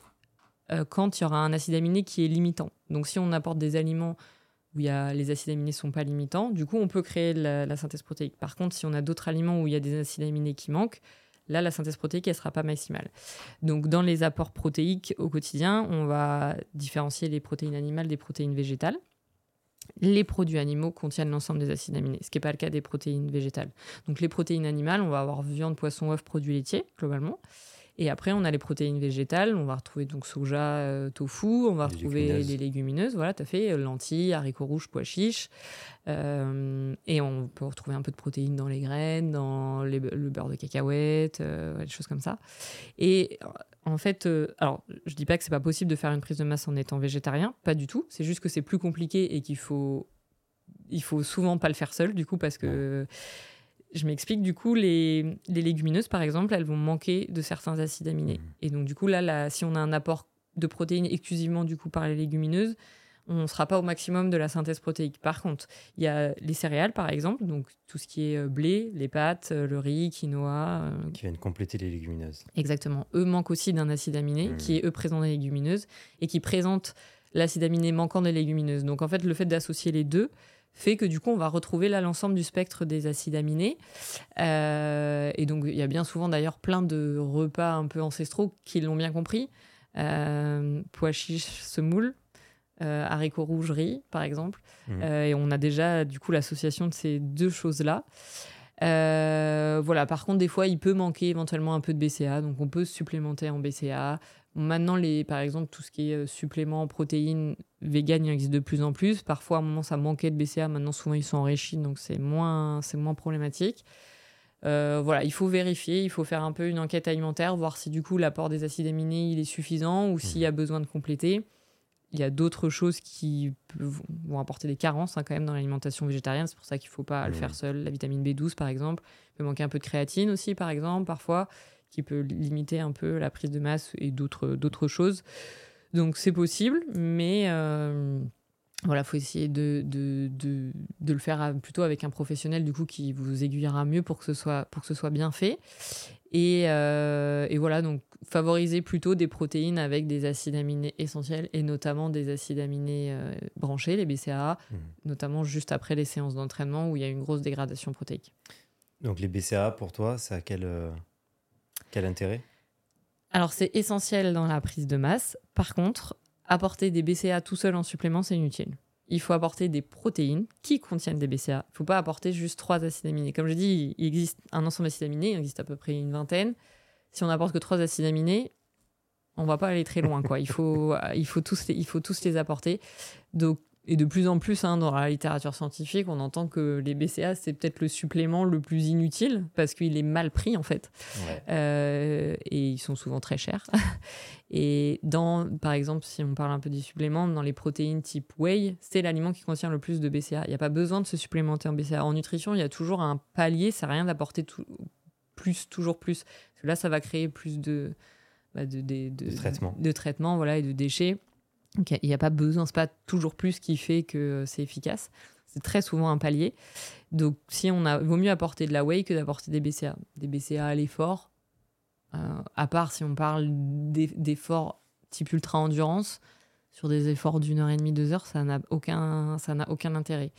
euh, quand il y aura un acide aminé qui est limitant. Donc si on apporte des aliments où les acides aminés ne sont pas limitants, du coup, on peut créer la, synthèse protéique. Par contre, si on a d'autres aliments où il y a des acides aminés qui manquent, là, la synthèse protéique, elle sera pas maximale. Donc, dans les apports protéiques au quotidien, on va différencier les protéines animales des protéines végétales. Les produits animaux contiennent l'ensemble des acides aminés, ce qui n'est pas le cas des protéines végétales. Donc, les protéines animales, on va avoir viande, poisson, œufs, produits laitiers, globalement. Et après, on a les protéines végétales. On va retrouver donc soja, euh, tofu. On va Les retrouver les légumineuses. Voilà, tout à fait. euh, Lentilles, haricots rouges, pois chiches. Euh, et on peut retrouver un peu de protéines dans les graines, dans les- le beurre de cacahuète, euh, des choses comme ça. Et en fait, euh, alors, je dis pas que c'est pas possible de faire une prise de masse en étant végétarien. Pas du tout. C'est juste que c'est plus compliqué et qu'il faut, il faut souvent pas le faire seul, du coup, parce que. Je m'explique, du coup, les, les légumineuses, par exemple, elles vont manquer de certains acides aminés. Mhm. Et donc, du coup, là, là, si on a un apport de protéines exclusivement, du coup, par les légumineuses, on ne sera pas au maximum de la synthèse protéique. Par contre, il y a les céréales, par exemple, donc tout ce qui est euh, blé, les pâtes, euh, le riz, quinoa, euh, Qui viennent compléter les légumineuses. Exactement. Eux manquent aussi d'un acide aminé Mhm. qui est eux présent dans les légumineuses et qui présente l'acide aminé manquant des légumineuses. Donc en fait, le fait d'associer les deux fait que du coup, on va retrouver là l'ensemble du spectre des acides aminés. Euh, et donc, il y a bien souvent d'ailleurs plein de repas un peu ancestraux qui l'ont bien compris. Euh, pois chiches, semoule, euh, haricots rouges, riz, par exemple. Mhm. Euh, et on a déjà du coup l'association de ces deux choses-là. Voilà, par contre, des fois, il peut manquer éventuellement un peu de BCA, donc on peut se supplémenter en BCA. Maintenant, les, par exemple, tout ce qui est euh, supplément en protéines vegan, il existe de plus en plus. Parfois, à un moment, ça manquait de BCA. Maintenant, souvent, ils sont enrichis, donc c'est moins, c'est moins problématique. Euh, voilà, il faut vérifier, il faut faire un peu une enquête alimentaire, voir si du coup l'apport des acides aminés il est suffisant ou s'il y a besoin de compléter. Il y a d'autres choses qui vont apporter des carences hein, quand même dans l'alimentation végétarienne. C'est pour ça qu'il ne faut pas le Mhm. faire seul. La vitamine B12, par exemple, il peut manquer un peu de créatine aussi, par exemple, parfois, qui peut limiter un peu la prise de masse et d'autres d'autres choses. Donc c'est possible, mais euh, voilà, faut essayer de, de, de, de le faire à- plutôt avec un professionnel du coup qui vous aiguillera mieux pour que ce soit, pour que ce soit bien fait. Et, euh, et voilà, donc favoriser plutôt des protéines avec des acides aminés essentiels et notamment des acides aminés euh, branchés, les BCAA, Mhm. notamment juste après les séances d'entraînement où il y a une grosse dégradation protéique. Donc les BCA, pour toi, ça a quel, euh, intérêt? Alors c'est essentiel dans la prise de masse. Par contre, apporter des BCA tout seul en supplément, c'est inutile. Il faut apporter des protéines qui contiennent des BCA. Il ne faut pas apporter juste trois acides aminés. Comme je dis, il existe un ensemble d'acides aminés, il existe à peu près une vingtaine. Si on n'apporte que trois acides aminés, on va pas aller très loin. Quoi. Il, faut, tous les, il faut tous les apporter. Et de plus en plus, hein, dans la littérature scientifique, on entend que les BCA, c'est peut-être le supplément le plus inutile parce qu'il est mal pris en fait. Ouais. Euh, et ils sont souvent très chers. *laughs* et dans, par exemple, si on parle un peu des suppléments, dans les protéines type whey, c'est l'aliment qui contient le plus de BCA. Il n'y a pas besoin de se supplémenter en BCA. En nutrition, il y a toujours un palier, ça sert à rien d'apporter plus, toujours plus. Parce que là, ça va créer plus de, bah, de, de, de, De traitement. de traitement, voilà, et de déchets. Il n'y a pas besoin, c'est pas toujours plus qui fait que c'est efficace. C'est très souvent un palier. Donc, si on a, vaut mieux apporter de la whey que d'apporter des BCA. Des BCA à l'effort, euh, à part si on parle d'e- d'efforts type ultra endurance, sur des efforts d'une heure et demie, deux heures, ça n'a aucun, ça n'a aucun intérêt.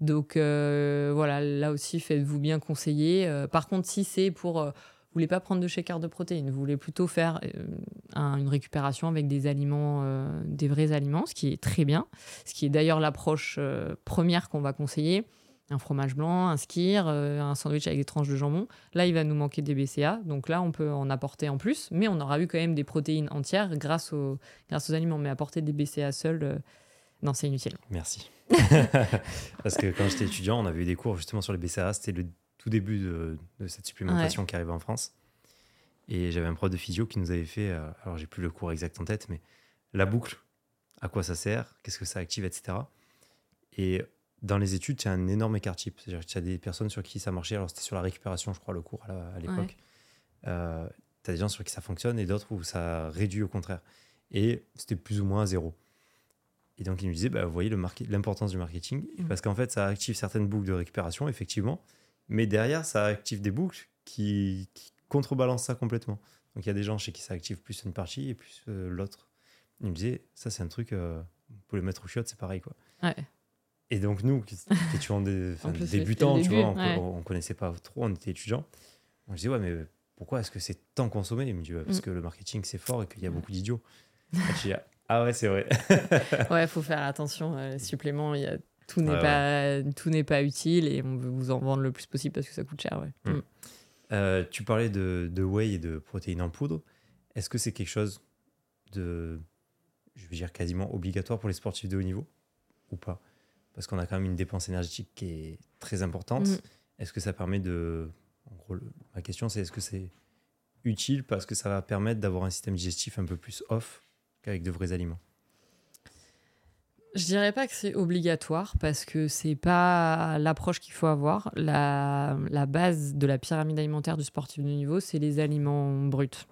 Donc euh, voilà, là aussi, faites-vous bien conseiller. Euh, par contre, si c'est pour, vous voulez pas prendre de shaker de protéines, vous voulez plutôt faire euh, un- une récupération avec des aliments, euh, des vrais aliments, ce qui est très bien, ce qui est d'ailleurs l'approche euh, première qu'on va conseiller. Un fromage blanc, un skir, un sandwich avec des tranches de jambon. Là, il va nous manquer des BCA, donc là, on peut en apporter en plus, mais on aura eu quand même des protéines entières grâce aux, grâce aux aliments. Mais apporter des BCA seuls, non, c'est inutile. Merci. *laughs* Parce que quand j'étais étudiant, on avait eu des cours justement sur les BCA. C'était le tout début de, de cette supplémentation qui arrivait en France. Et j'avais un prof de physio qui nous avait fait, euh, alors j'ai plus le cours exact en tête, mais la boucle, à quoi ça sert, qu'est-ce que ça active, etc. Et dans les études, tu as un énorme écart type. C'est-à-dire que tu as des personnes sur qui ça marchait. Alors c'était sur la récupération, je crois, le cours à l'époque. Euh, tu as des gens sur qui ça fonctionne et d'autres où ça réduit au contraire. Et c'était plus ou moins à zéro. Et donc, il nous disait, bah, vous voyez le market- l'importance du marketing, Mm. parce qu'en fait, ça active certaines boucles de récupération, effectivement, mais derrière, ça active des boucles qui, qui contrebalancent ça complètement. Donc, il y a des gens chez qui ça active plus une partie et plus euh, l'autre. Il me disait, ça, c'est un truc, euh, pouvez le mettre au chiottes, c'est pareil, quoi. Ouais. Et donc, nous, qui étions *laughs* des, En plus, débutants, tu vois, on, ouais. on connaissait pas trop, on était étudiants. On disait, ouais, mais pourquoi est-ce que c'est tant consommé? Il me dit, ouais, parce Mm. que le marketing, c'est fort et qu'il y a beaucoup d'idiots. *laughs* Dis, ah ouais, c'est vrai. Ouais, faut faire attention. euh, les *laughs* suppléments, il y a, tout n'est Ouais, pas tout n'est pas utile et on veut vous en vendre le plus possible parce que ça coûte cher. Ouais. Mm. Mm. Euh, tu parlais de, de whey et de protéines en poudre. Est-ce que c'est quelque chose de, je veux dire, quasiment obligatoire pour les sportifs de haut niveau ou pas? Parce qu'on a quand même une dépense énergétique qui est très importante. Mm. Est-ce que ça permet de... En gros, le- ma question, c'est est-ce que c'est utile parce que ça va permettre d'avoir un système digestif un peu plus off qu'avec de vrais aliments? Je dirais pas que c'est obligatoire parce que c'est pas l'approche qu'il faut avoir. La, base de la pyramide alimentaire du sportif de niveau, c'est les aliments bruts.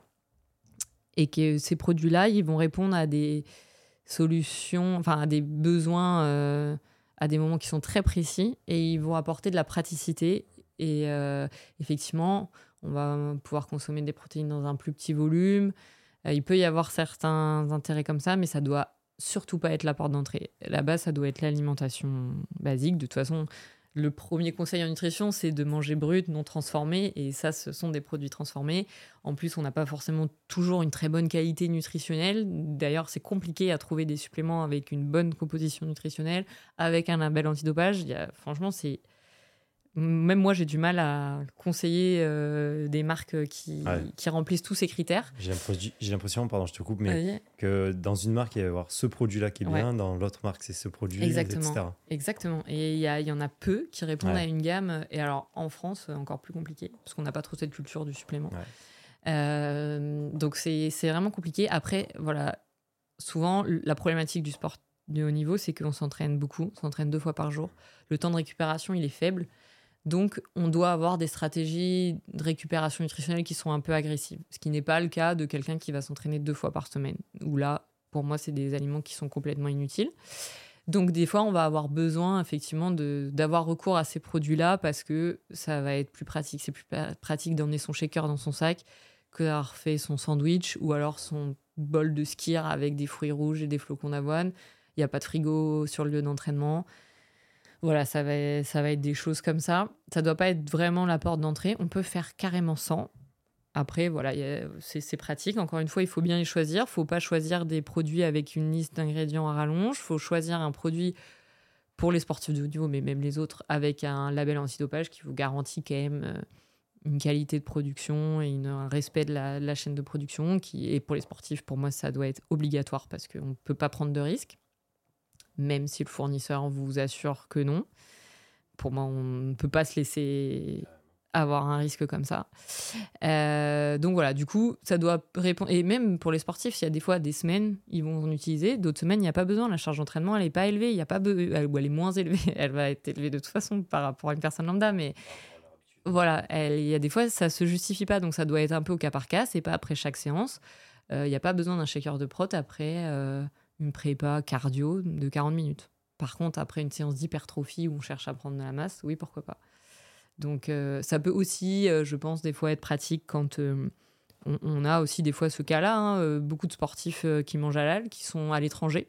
Et que ces produits-là, ils vont répondre à des solutions, enfin à des besoins euh, à des moments qui sont très précis et ils vont apporter de la praticité. Et euh, effectivement, on va pouvoir consommer des protéines dans un plus petit volume. Euh, il peut y avoir certains intérêts comme ça, mais ça doit surtout pas être la porte d'entrée. La base, ça doit être l'alimentation basique. De toute façon, le premier conseil en nutrition, c'est de manger brut, non transformé. Et ça, ce sont des produits transformés. En plus, on n'a pas forcément toujours une très bonne qualité nutritionnelle. D'ailleurs, c'est compliqué à trouver des suppléments avec une bonne composition nutritionnelle, avec un label antidopage. Il y a, franchement, c'est. Même moi, j'ai du mal à conseiller euh, des marques qui, Ouais. qui remplissent tous ces critères. J'ai l'impression- pardon, je te coupe, mais que dans une marque, il va y avoir ce produit-là qui est Ouais. bien, dans l'autre marque, c'est ce produit, Exactement. etc. Exactement. Et il y, en a peu qui répondent Ouais. à une gamme. Et alors, en France, euh, encore plus compliqué, parce qu'on n'a pas trop cette culture du supplément. Euh, donc, c'est vraiment compliqué. Après, voilà, souvent, la problématique du sport de haut niveau, c'est qu'on s'entraîne beaucoup, on s'entraîne deux fois par jour. Le temps de récupération, il est faible. Donc, on doit avoir des stratégies de récupération nutritionnelle qui sont un peu agressives. Ce qui n'est pas le cas de quelqu'un qui va s'entraîner deux fois par semaine. Où là, pour moi, c'est des aliments qui sont complètement inutiles. Donc, des fois, on va avoir besoin, effectivement, d'avoir recours à ces produits-là parce que ça va être plus pratique. C'est plus pratique d'emmener son shaker dans son sac que d'avoir fait son sandwich ou alors son bol de skier avec des fruits rouges et des flocons d'avoine. Il n'y a pas de frigo sur le lieu d'entraînement. Voilà, ça va, ça va être des choses comme ça. Ça doit pas être vraiment la porte d'entrée. On peut faire carrément sans. Après, voilà, c'est pratique. Encore une fois, il faut bien les choisir. Faut pas choisir des produits avec une liste d'ingrédients à rallonge. Faut choisir un produit pour les sportifs de niveau, mais même les autres, avec un label antidopage qui vous garantit quand même euh, une qualité de production et une- un respect de la, la chaîne de production. Qui, et pour les sportifs, pour moi, ça doit être obligatoire parce qu'on ne peut pas prendre de risques, même si le fournisseur vous assure que non. Pour moi, on ne peut pas se laisser avoir un risque comme ça. Euh, donc voilà, du coup, ça doit répondre. Et même pour les sportifs, il y a des fois des semaines, ils vont en utiliser, d'autres semaines, il n'y a pas besoin. La charge d'entraînement, elle n'est pas élevée, y a pas be- elle- ou elle est moins élevée. *laughs* Elle va être élevée de toute façon par rapport à une personne lambda, mais voilà, il y a des fois, ça se justifie pas, donc ça doit être un peu au cas par cas, c'est pas après chaque séance. Euh, Il n'y a pas besoin d'un shaker de prot après euh, une prépa cardio de 40 minutes. Par contre, après une séance d'hypertrophie où on cherche à prendre de la masse, oui, pourquoi pas. Donc, euh, ça peut aussi, euh, je pense, des fois être pratique quand euh, on, a aussi des fois ce cas-là. hein, beaucoup de sportifs qui mangent halal, qui sont à l'étranger,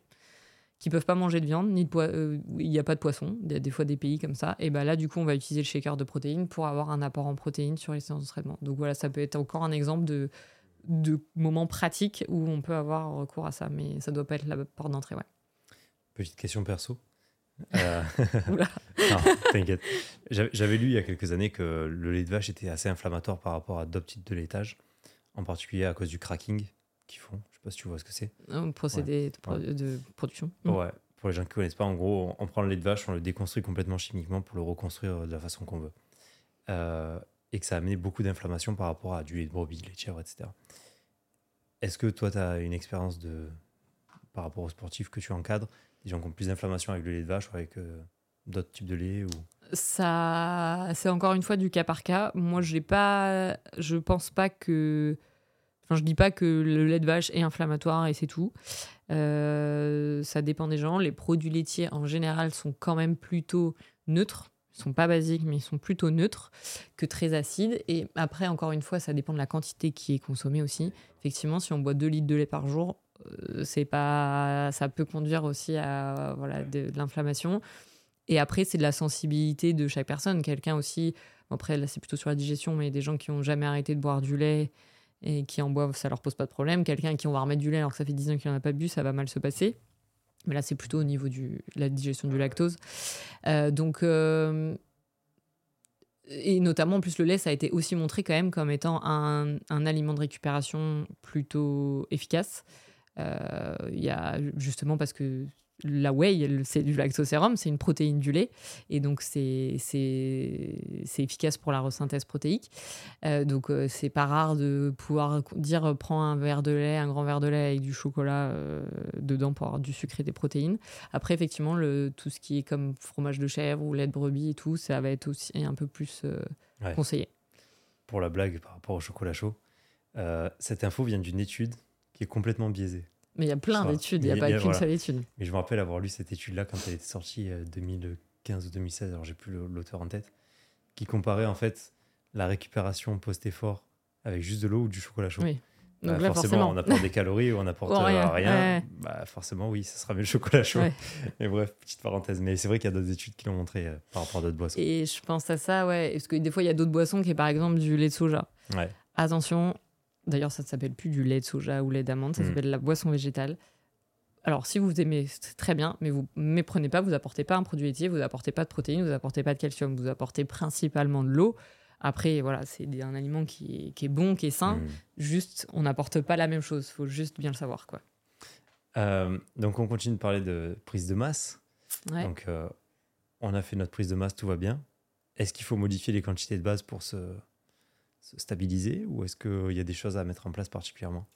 qui peuvent pas manger de viande, ni de il n'y a pas de poisson. Il y a des fois des pays comme ça. Et ben là, du coup, on va utiliser le shaker de protéines pour avoir un apport en protéines sur les séances d'entraînement. Donc voilà, ça peut être encore un exemple de, de moment pratique où on peut avoir recours à ça, mais ça doit pas être la porte d'entrée. Ouais. Petite question perso. *laughs* Euh, *laughs* t'inquiète. J'avais lu il y a quelques années que le lait de vache était assez inflammatoire par rapport à d'autres types de laitage, en particulier à cause du cracking qu'ils font. Je sais pas si tu vois ce que c'est. Un procédé de, pro- Ouais. de production. Mm. Ouais. Pour les gens qui connaissent pas, en gros, on prend le lait de vache, on le déconstruit complètement chimiquement pour le reconstruire de la façon qu'on veut. Euh, et que ça a amené beaucoup d'inflammation par rapport à du lait de brebis, lait de chèvre, etc. Est-ce que toi, tu as une expérience de par rapport aux sportifs que tu encadres, des gens qui ont plus d'inflammation avec le lait de vache ou avec euh, d'autres types de lait ou... Ça, c'est encore une fois du cas par cas. Moi, je n'ai pas, je pense pas que, enfin, je dis pas que le lait de vache est inflammatoire et c'est tout. Euh, ça dépend des gens. Les produits laitiers en général sont quand même plutôt neutres. Ils sont pas basiques, mais ils sont plutôt neutres que très acides. Et après, encore une fois, ça dépend de la quantité qui est consommée aussi. Effectivement, si on boit 2 litres de lait par jour, euh, c'est pas, ça peut conduire aussi à voilà de, de l'inflammation. Et après, c'est de la sensibilité de chaque personne. Quelqu'un aussi, après là c'est plutôt sur la digestion, mais des gens qui ont jamais arrêté de boire du lait et qui en boivent, ça leur pose pas de problème. Quelqu'un qui on va remettre du lait alors que ça fait 10 ans qu'il n'en a pas bu, ça va mal se passer. Mais là, c'est plutôt au niveau de la digestion du lactose. Euh, donc, euh, et notamment, en plus, le lait, ça a été aussi montré quand même comme étant un, un aliment de récupération plutôt efficace. Euh, il y a justement parce que la whey, c'est du lactosérum, c'est une protéine du lait, et donc c'est efficace pour la resynthèse protéique. Euh, donc euh, c'est pas rare de pouvoir dire euh, prends un verre de lait, un grand verre de lait avec du chocolat dedans pour avoir du sucre et des protéines. Après effectivement le, tout ce qui est comme fromage de chèvre ou lait de brebis et tout, ça va être aussi un peu plus conseillé. Pour la blague par rapport au chocolat chaud, cette info vient d'une étude qui est complètement biaisée. Mais il y a plein d'études, il n'y a pas qu'une seule étude. Mais je me rappelle avoir lu cette étude-là quand elle était sortie 2015 euh, ou 2016, alors j'ai plus l'auteur en tête, qui comparait en fait la récupération post-effort avec juste de l'eau ou du chocolat chaud. Oui. Bah, Donc forcément, on apporte des calories ou on apporte *laughs* rien. Bah, forcément, oui, ce sera mieux le chocolat chaud. *laughs* Mais bref, petite parenthèse. Mais c'est vrai qu'il y a d'autres études qui l'ont montré euh, par rapport à d'autres boissons. Et je pense à ça, ouais. Parce que des fois, il y a d'autres boissons qui est par exemple du lait de soja. Attention, D'ailleurs, ça ne s'appelle plus du lait de soja ou lait d'amande, ça mm. s'appelle la boisson végétale. Alors, si vous aimez, c'est très bien, mais vous ne méprenez pas, vous apportez pas un produit laitier, vous apportez pas de protéines, vous apportez pas de calcium, vous apportez principalement de l'eau. Après, voilà, c'est un aliment qui est, bon, qui est sain. Mm. Juste, on n'apporte pas la même chose. Il faut juste bien le savoir, quoi. Euh, donc, on continue de parler de prise de masse. Donc, euh, on a fait notre prise de masse, tout va bien. Est-ce qu'il faut modifier les quantités de base pour se stabiliser ou est-ce qu'il y a des choses à mettre en place particulièrement?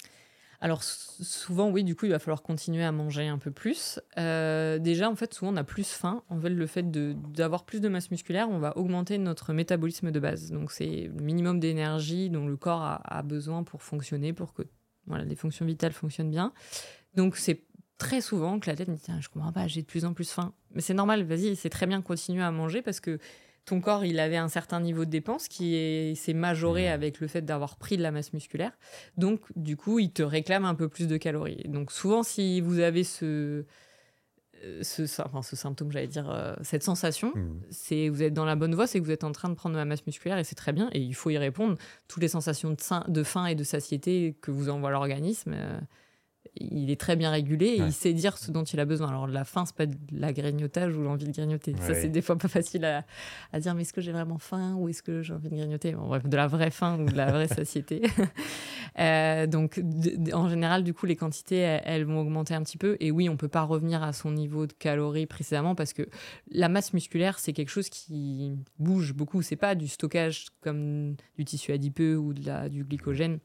Alors souvent, oui, du coup, il va falloir continuer à manger un peu plus. Euh, déjà, en fait, souvent, on a plus faim. En fait, le fait d'avoir plus de masse musculaire, on va augmenter notre métabolisme de base. Donc, c'est le minimum d'énergie dont le corps a, besoin pour fonctionner, pour que voilà, les fonctions vitales fonctionnent bien. Donc, c'est très souvent que la tête me dit Je comprends pas, j'ai de plus en plus faim. Mais c'est normal, vas-y, c'est très bien de continuer à manger parce que ton corps, il avait un certain niveau de dépense qui s'est majoré mmh. avec le fait d'avoir pris de la masse musculaire. Donc, du coup, il te réclame un peu plus de calories. Donc, souvent, si vous avez ce, euh, ce, enfin, ce symptôme, j'allais dire, euh, cette sensation, mmh. c'est vous êtes dans la bonne voie, c'est que vous êtes en train de prendre de la masse musculaire et c'est très bien. Et il faut y répondre. Toutes les sensations de, de faim et de satiété que vous envoie l'organisme. Euh, il est très bien régulé et il sait dire ce dont il a besoin. Alors la faim, c'est pas de la grignotage ou l'envie de grignoter. Ça, c'est des fois pas facile à, dire, mais est-ce que j'ai vraiment faim ou est-ce que j'ai envie de grignoter? Bref, de la vraie faim ou de la vraie *laughs* satiété. *laughs* Euh, donc, en général, du coup, les quantités, elles, vont augmenter un petit peu. Et oui, on peut pas revenir à son niveau de calories précédemment parce que la masse musculaire, c'est quelque chose qui bouge beaucoup. C'est pas du stockage comme du tissu adipeux ou de la, du glycogène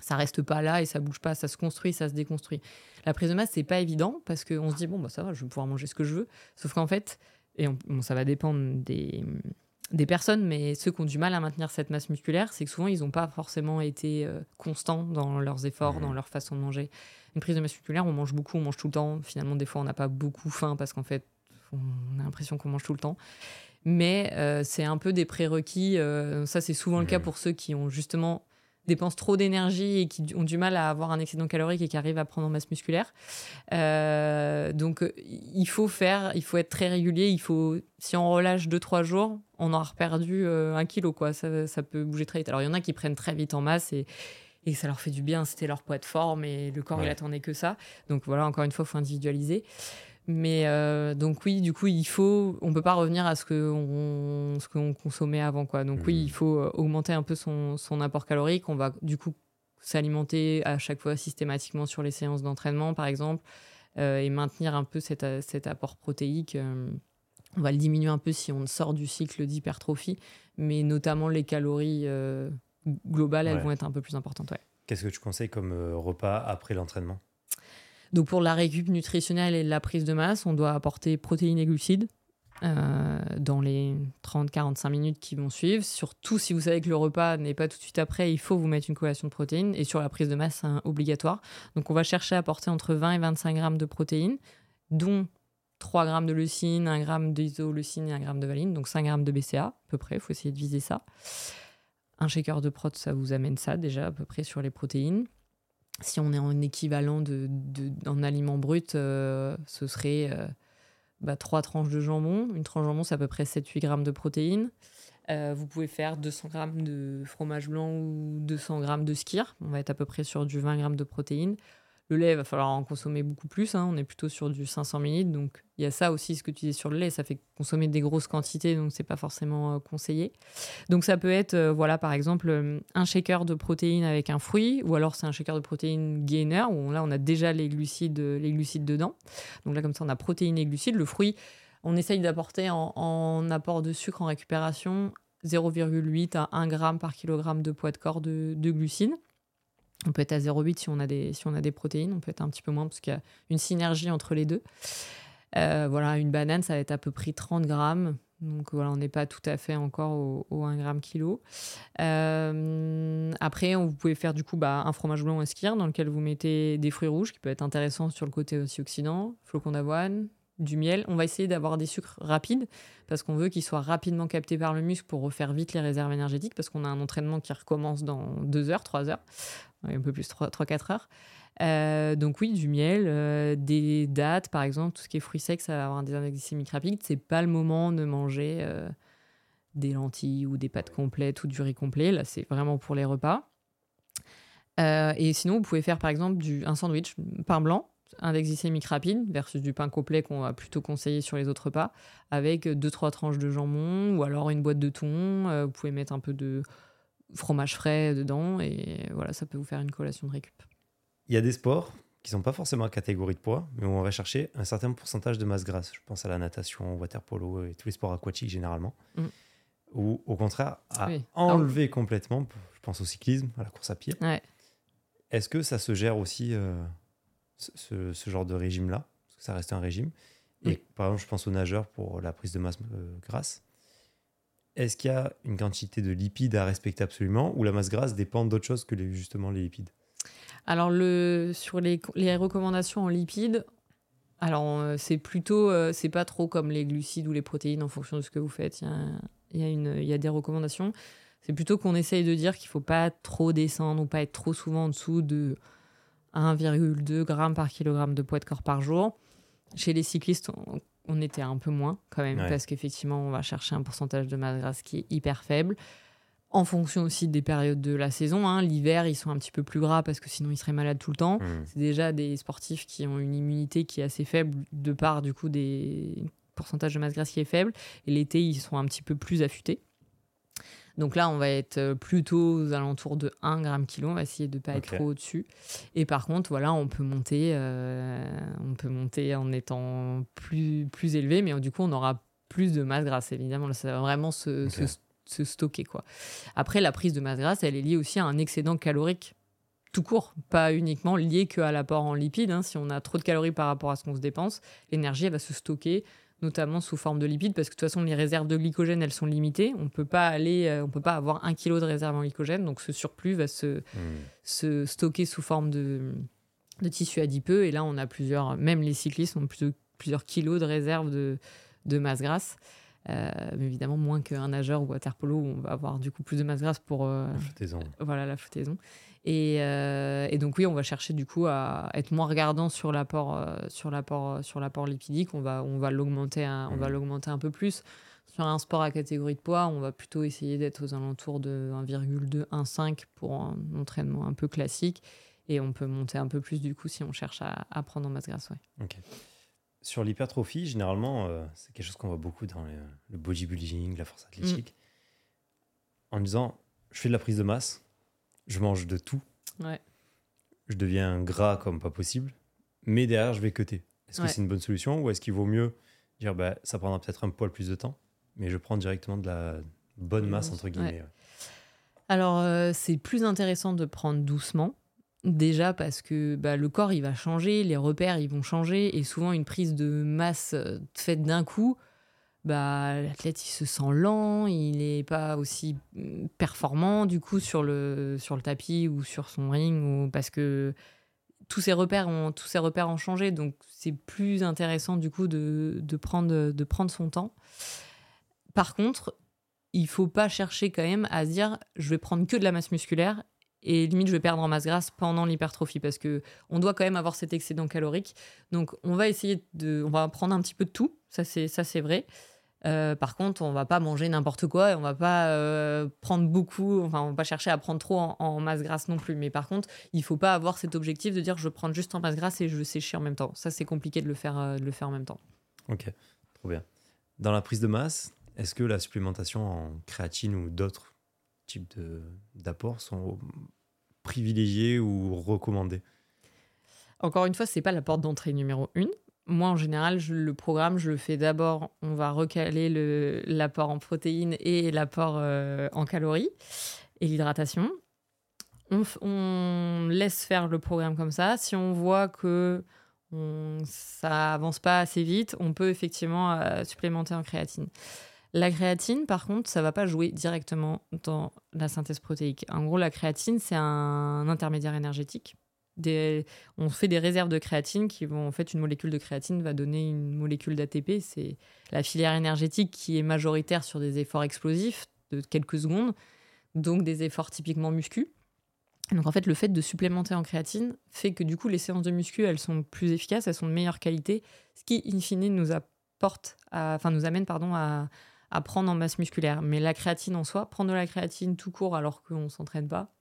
ça reste pas là et ça bouge pas, ça se construit, ça se déconstruit. La prise de masse, c'est pas évident parce qu'on se dit, bon, bah, ça va, je vais pouvoir manger ce que je veux. Sauf qu'en fait, et ça va dépendre des, des personnes, mais ceux qui ont du mal à maintenir cette masse musculaire, c'est que souvent, ils n'ont pas forcément été euh, constants dans leurs efforts, dans mmh. leur façon de manger. Une prise de masse musculaire, on mange beaucoup, on mange tout le temps. Finalement, des fois, on n'a pas beaucoup faim parce qu'en fait, on a l'impression qu'on mange tout le temps. Mais euh, c'est un peu des prérequis. Euh, ça, c'est souvent le cas mmh. pour ceux qui ont justement dépensent trop d'énergie et qui ont du mal à avoir un excédent calorique et qui arrivent à prendre en masse musculaire. Euh, donc il faut faire, il faut être très régulier. Il faut, si on relâche 2-3 jours, on aura perdu euh, un kilo quoi. Ça, ça, peut bouger très vite. Alors il y en a qui prennent très vite en masse et et ça leur fait du bien, c'était leur poids de forme et le corps il attendait que ça. Donc voilà, encore une fois, il faut individualiser. Mais euh, donc oui, du coup, il faut, on peut pas revenir à ce qu'on ce qu'on consommait avant quoi. Donc oui, il mmh. faut euh, augmenter un peu son, son apport calorique. On va du coup s'alimenter à chaque fois systématiquement sur les séances d'entraînement, par exemple, euh, et maintenir un peu cet, cet apport protéique. on va le diminuer un peu si on sort du cycle d'hypertrophie, mais notamment les calories globales, elles vont être un peu plus importantes. Ouais. Qu'est-ce que tu conseilles comme repas après l'entraînement? Donc pour la récup nutritionnelle et la prise de masse, on doit apporter protéines et glucides euh, dans les 30-45 minutes qui vont suivre. Surtout si vous savez que le repas n'est pas tout de suite après, il faut vous mettre une collation de protéines. Et sur la prise de masse, c'est obligatoire. Donc on va chercher à apporter entre 20 et 25 grammes de protéines, dont 3 grammes de leucine, 1 gramme d'isoleucine et 1 gramme de valine, donc 5 grammes de BCA à peu près, il faut essayer de viser ça. Un shaker de prot, ça vous amène ça déjà à peu près sur les protéines si on est en équivalent de, de, aliment brut, euh, ce serait bah, trois tranches de jambon. Une tranche de jambon, c'est à peu près 7-8 grammes de protéines. Euh, vous pouvez faire 200 grammes de fromage blanc ou 200 grammes de skir. On va être à peu près sur du 20 grammes de protéines. Le lait, il va falloir en consommer beaucoup plus. Hein. On est plutôt sur du 500 ml. Donc, il y a ça aussi, ce que tu disais sur le lait. Ça fait consommer des grosses quantités, donc c'est pas forcément euh, conseillé. Donc, ça peut être, euh, voilà, par exemple, euh, un shaker de protéines avec un fruit, ou alors c'est un shaker de protéines gainer, où là, on a déjà les glucides, les glucides dedans. Donc là, comme ça, on a protéines et glucides. Le fruit, on essaye d'apporter en, apport de sucre en récupération 0,8 à 1 g par kilogramme de poids de corps de, de glucides. On peut être à 0,8 si on a des si on a des protéines, on peut être un petit peu moins parce qu'il y a une synergie entre les deux. Euh, voilà, une banane, ça va être à peu près 30 grammes. Donc voilà, on n'est pas tout à fait encore au, 1 gramme kilo. Euh, après, vous pouvez faire du coup bah, un fromage blanc skier dans lequel vous mettez des fruits rouges qui peut être intéressant sur le côté aussi oxydant, flocons d'avoine, du miel. On va essayer d'avoir des sucres rapides parce qu'on veut qu'ils soient rapidement captés par le muscle pour refaire vite les réserves énergétiques parce qu'on a un entraînement qui recommence dans 2 heures, 3 heures un peu plus 3-4 heures. Euh, donc oui, du miel, euh, des dattes par exemple, tout ce qui est fruits secs, ça va avoir des index glycémiques rapides. C'est pas le moment de manger euh, des lentilles ou des pâtes complètes ou du riz complet. Là, c'est vraiment pour les repas. et sinon, vous pouvez faire par exemple du, un sandwich pain blanc, index glycémique rapide versus du pain complet qu'on va plutôt conseiller sur les autres repas, avec deux trois tranches de jambon ou alors une boîte de thon. vous pouvez mettre un peu de fromage frais dedans et voilà, ça peut vous faire une collation de récup. Il y a des sports qui sont pas forcément à catégorie de poids, mais où on va chercher un certain pourcentage de masse grasse. Je pense à la natation, au water polo et tous les sports aquatiques généralement. Mm. Ou au contraire, à enlever complètement, je pense au cyclisme, à la course à pied. Est-ce que ça se gère aussi, euh, ce, genre de régime-là Parce que ça reste un régime. Et par exemple, je pense aux nageurs pour la prise de masse euh, grasse. Est-ce qu'il y a une quantité de lipides à respecter absolument ou la masse grasse dépend d'autre chose que les, justement les lipides? Alors, le, sur les, les recommandations en lipides, alors euh, c'est plutôt, euh, c'est pas trop comme les glucides ou les protéines en fonction de ce que vous faites. Il y a, il y a, des recommandations. C'est plutôt qu'on essaye de dire qu'il faut pas trop descendre ou pas être trop souvent en dessous de 1,2 g par kilogramme de poids de corps par jour. Chez les cyclistes, on était un peu moins quand même, parce qu'effectivement, on va chercher un pourcentage de masse grasse qui est hyper faible. En fonction aussi des périodes de la saison. Hein. L'hiver, ils sont un petit peu plus gras parce que sinon ils seraient malades tout le temps. Mmh. C'est déjà des sportifs qui ont une immunité qui est assez faible de part du coup des pourcentages de masse grasse qui est faible. Et l'été, ils sont un petit peu plus affûtés. Donc là, on va être euh, plutôt aux alentours de 1 gramme kilo. On va essayer de ne pas être trop au-dessus. Et par contre, voilà, on peut monter, euh, on peut monter en étant plus, plus élevé, mais du coup, on aura plus de masse grasse. Évidemment, ça va vraiment se, se, stocker. Quoi. Après, la prise de masse grasse, elle est liée aussi à un excédent calorique tout court, pas uniquement lié qu'à l'apport en lipides. Hein. Si on a trop de calories par rapport à ce qu'on se dépense, l'énergie va se stocker notamment sous forme de lipides, parce que de toute façon, les réserves de glycogène, elles sont limitées. On peut pas aller, euh, on peut pas avoir un kilo de réserve en glycogène, donc ce surplus va se, hmm. se stocker sous forme de, de tissu adipeux. Et là, on a plusieurs, même les cyclistes ont plusieurs, plusieurs kilos de réserve de, de masse grasse. Euh, mais évidemment moins qu'un nageur ou water polo où on va avoir du coup plus de masse grasse pour euh, la flottaison. Voilà la flottaison. Euh, et, donc oui, on va chercher du coup à être moins regardant sur l'apport euh, sur l'apport euh, sur l'apport lipidique. On va on va l'augmenter un, on va mmh. l'augmenter un peu plus. Sur un sport à catégorie de poids, on va plutôt essayer d'être aux alentours de 1,2 1,5 pour un entraînement un peu classique. Et on peut monter un peu plus du coup si on cherche à, prendre en masse grasse. Ouais. Sur l'hypertrophie, généralement, c'est quelque chose qu'on voit beaucoup dans le, bodybuilding, la force athlétique. Mmh. En disant, je fais de la prise de masse, je mange de tout. Je deviens gras comme pas possible, mais derrière, je vais cuter. Est-ce que c'est une bonne solution ou est-ce qu'il vaut mieux dire bah, ça prendra peut-être un poil plus de temps, mais je prends directement de la bonne masse, entre guillemets Alors, euh, c'est plus intéressant de prendre doucement. Déjà parce que bah, le corps il va changer, les repères ils vont changer et souvent une prise de masse euh, faite d'un coup, bah, l'athlète il se sent lent, il n'est pas aussi mm, performant du coup sur le, sur le tapis ou sur son ring ou parce que tous ses repères ont tous repères ont changé donc c'est plus intéressant du coup de, de, prendre de prendre son temps. Par contre, il faut pas chercher quand même à se dire je vais prendre que de la masse musculaire et limite je vais perdre en masse grasse pendant l'hypertrophie parce que on doit quand même avoir cet excédent calorique. Donc on va essayer de, on va prendre un petit peu de tout, ça c'est ça c'est vrai. Euh, par contre, on va pas manger n'importe quoi et on va pas euh, prendre beaucoup, enfin on va pas chercher à prendre trop en, masse grasse non plus. Mais par contre, il faut pas avoir cet objectif de dire je prends juste en masse grasse et je sécher en même temps. Ça c'est compliqué de le faire, euh, de le faire en même temps. Ok, trop bien. Dans la prise de masse, est-ce que la supplémentation en créatine ou d'autres types d'apports sont privilégiés ou recommandés Encore une fois, c'est pas la porte d'entrée numéro une. Moi, en général, le programme, je le fais d'abord. On va recaler l'apport en protéines et l'apport euh, en calories et l'hydratation. On, laisse faire le programme comme ça. Si on voit que ça avance pas assez vite, on peut effectivement euh, supplémenter en créatine. La créatine, par contre, ça va pas jouer directement dans la synthèse protéique. En gros, la créatine, c'est un intermédiaire énergétique. on fait des réserves de créatine qui vont, en fait, une molécule de créatine va donner une molécule d'ATP. C'est la filière énergétique qui est majoritaire sur des efforts explosifs de quelques secondes, donc des efforts typiquement muscu. Donc en fait, le fait de supplémenter en créatine fait que du coup, les séances de muscu, elles sont plus efficaces, elles sont de meilleure qualité, ce qui, in fine, nous apporte, enfin, nous amène, pardon, à, à prendre en masse musculaire. Mais la créatine en soi, prendre de la créatine tout court alors qu'on ne s'entraîne pas,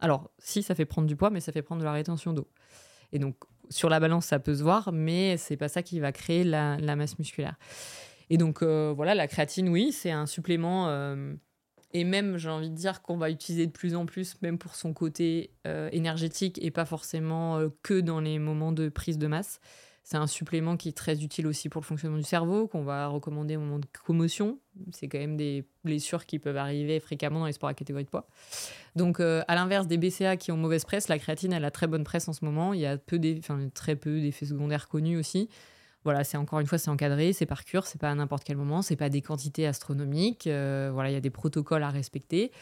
alors si ça fait prendre du poids, mais ça fait prendre de la rétention d'eau. Et donc sur la balance, ça peut se voir, mais c'est pas ça qui va créer la, masse musculaire. Et donc euh, voilà, la créatine, oui, c'est un supplément. Euh, et même, j'ai envie de dire qu'on va utiliser de plus en plus, même pour son côté euh, énergétique et pas forcément que dans les moments de prise de masse. C'est un supplément qui est très utile aussi pour le fonctionnement du cerveau, qu'on va recommander au moment de commotion. C'est quand même des blessures qui peuvent arriver fréquemment dans les sports à catégorie de poids. Donc, euh, à l'inverse des BCA qui ont mauvaise presse, la créatine, elle a très bonne presse en ce moment. Il y a peu très peu d'effets secondaires connus aussi. Voilà, c'est encore une fois, c'est encadré, c'est par cure, c'est pas à n'importe quel moment, c'est pas des quantités astronomiques. Euh, voilà, il y a des protocoles à respecter.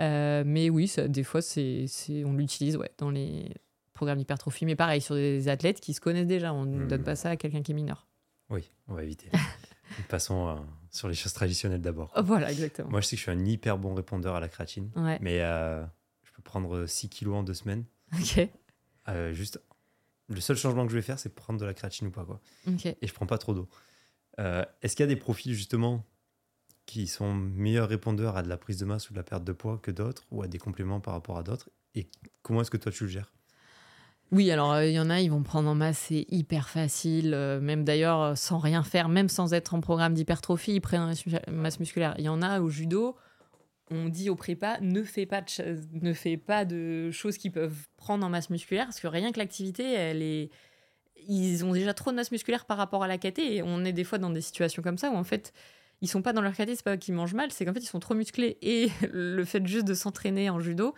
Euh, mais oui, des fois, c'est, on l'utilise ouais, dans les programme d'hypertrophie, mais pareil, sur des athlètes qui se connaissent déjà. On ne donne hmm. pas ça à quelqu'un qui est mineur. Oui, on va éviter. *laughs* Passons euh, sur les choses traditionnelles d'abord. Voilà, exactement. Moi, je sais que je suis un hyper bon répondeur à la créatine, mais euh, je peux prendre 6 kilos en deux semaines. Ok. Euh, juste, le seul changement que je vais faire, c'est prendre de la créatine ou pas. Quoi. Et je prends pas trop d'eau. Est-ce qu'il y a des profils, justement, qui sont meilleurs répondeurs à de la prise de masse ou de la perte de poids que d'autres, ou à des compléments par rapport à d'autres? Et comment est-ce que toi, tu le gères? Oui, alors euh, il y en a, ils vont prendre en masse, c'est hyper facile. Euh, même d'ailleurs, euh, sans rien faire, même sans être en programme d'hypertrophie, ils prennent en masse musculaire. Il y en a au judo, on dit au prépa, ne fais pas de, choses qui peuvent prendre en masse musculaire, parce que rien que l'activité. Ils ont déjà trop de masse musculaire par rapport à la KT, et on est des fois dans des situations comme ça où en fait, ils sont pas dans leur KT, c'est pas qu'ils mangent mal, c'est qu'en fait, ils sont trop musclés. Et *laughs* le fait juste de s'entraîner en judo,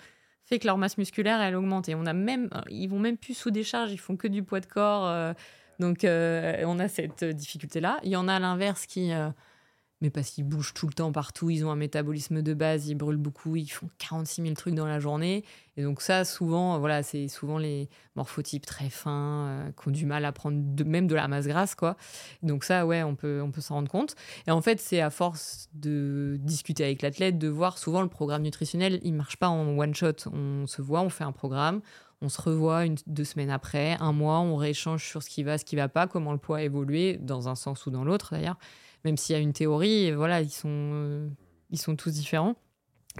fait que leur masse musculaire elle augmente. Et on a même ils vont même plus sous décharge ils font que du poids de corps euh, donc euh, on a cette difficulté là il y en a à l'inverse qui euh, mais parce qu'ils bougent tout le temps partout, ils ont un métabolisme de base, ils brûlent beaucoup, ils font 46 000 trucs dans la journée. Et donc ça, souvent, voilà, c'est souvent les morphotypes très fins, euh, qui ont du mal à prendre même de la masse grasse, quoi. Donc ça, ouais, on peut, on peut s'en rendre compte. Et en fait, c'est à force de discuter avec l'athlète, de voir souvent le programme nutritionnel, il marche pas en one shot. On se voit, on fait un programme, on se revoit une, deux semaines après, un mois, on rééchange sur ce qui va, ce qui va pas, comment le poids a évolué, dans un sens ou dans l'autre d'ailleurs même s'il y a une théorie, voilà, ils sont, euh, ils sont tous différents.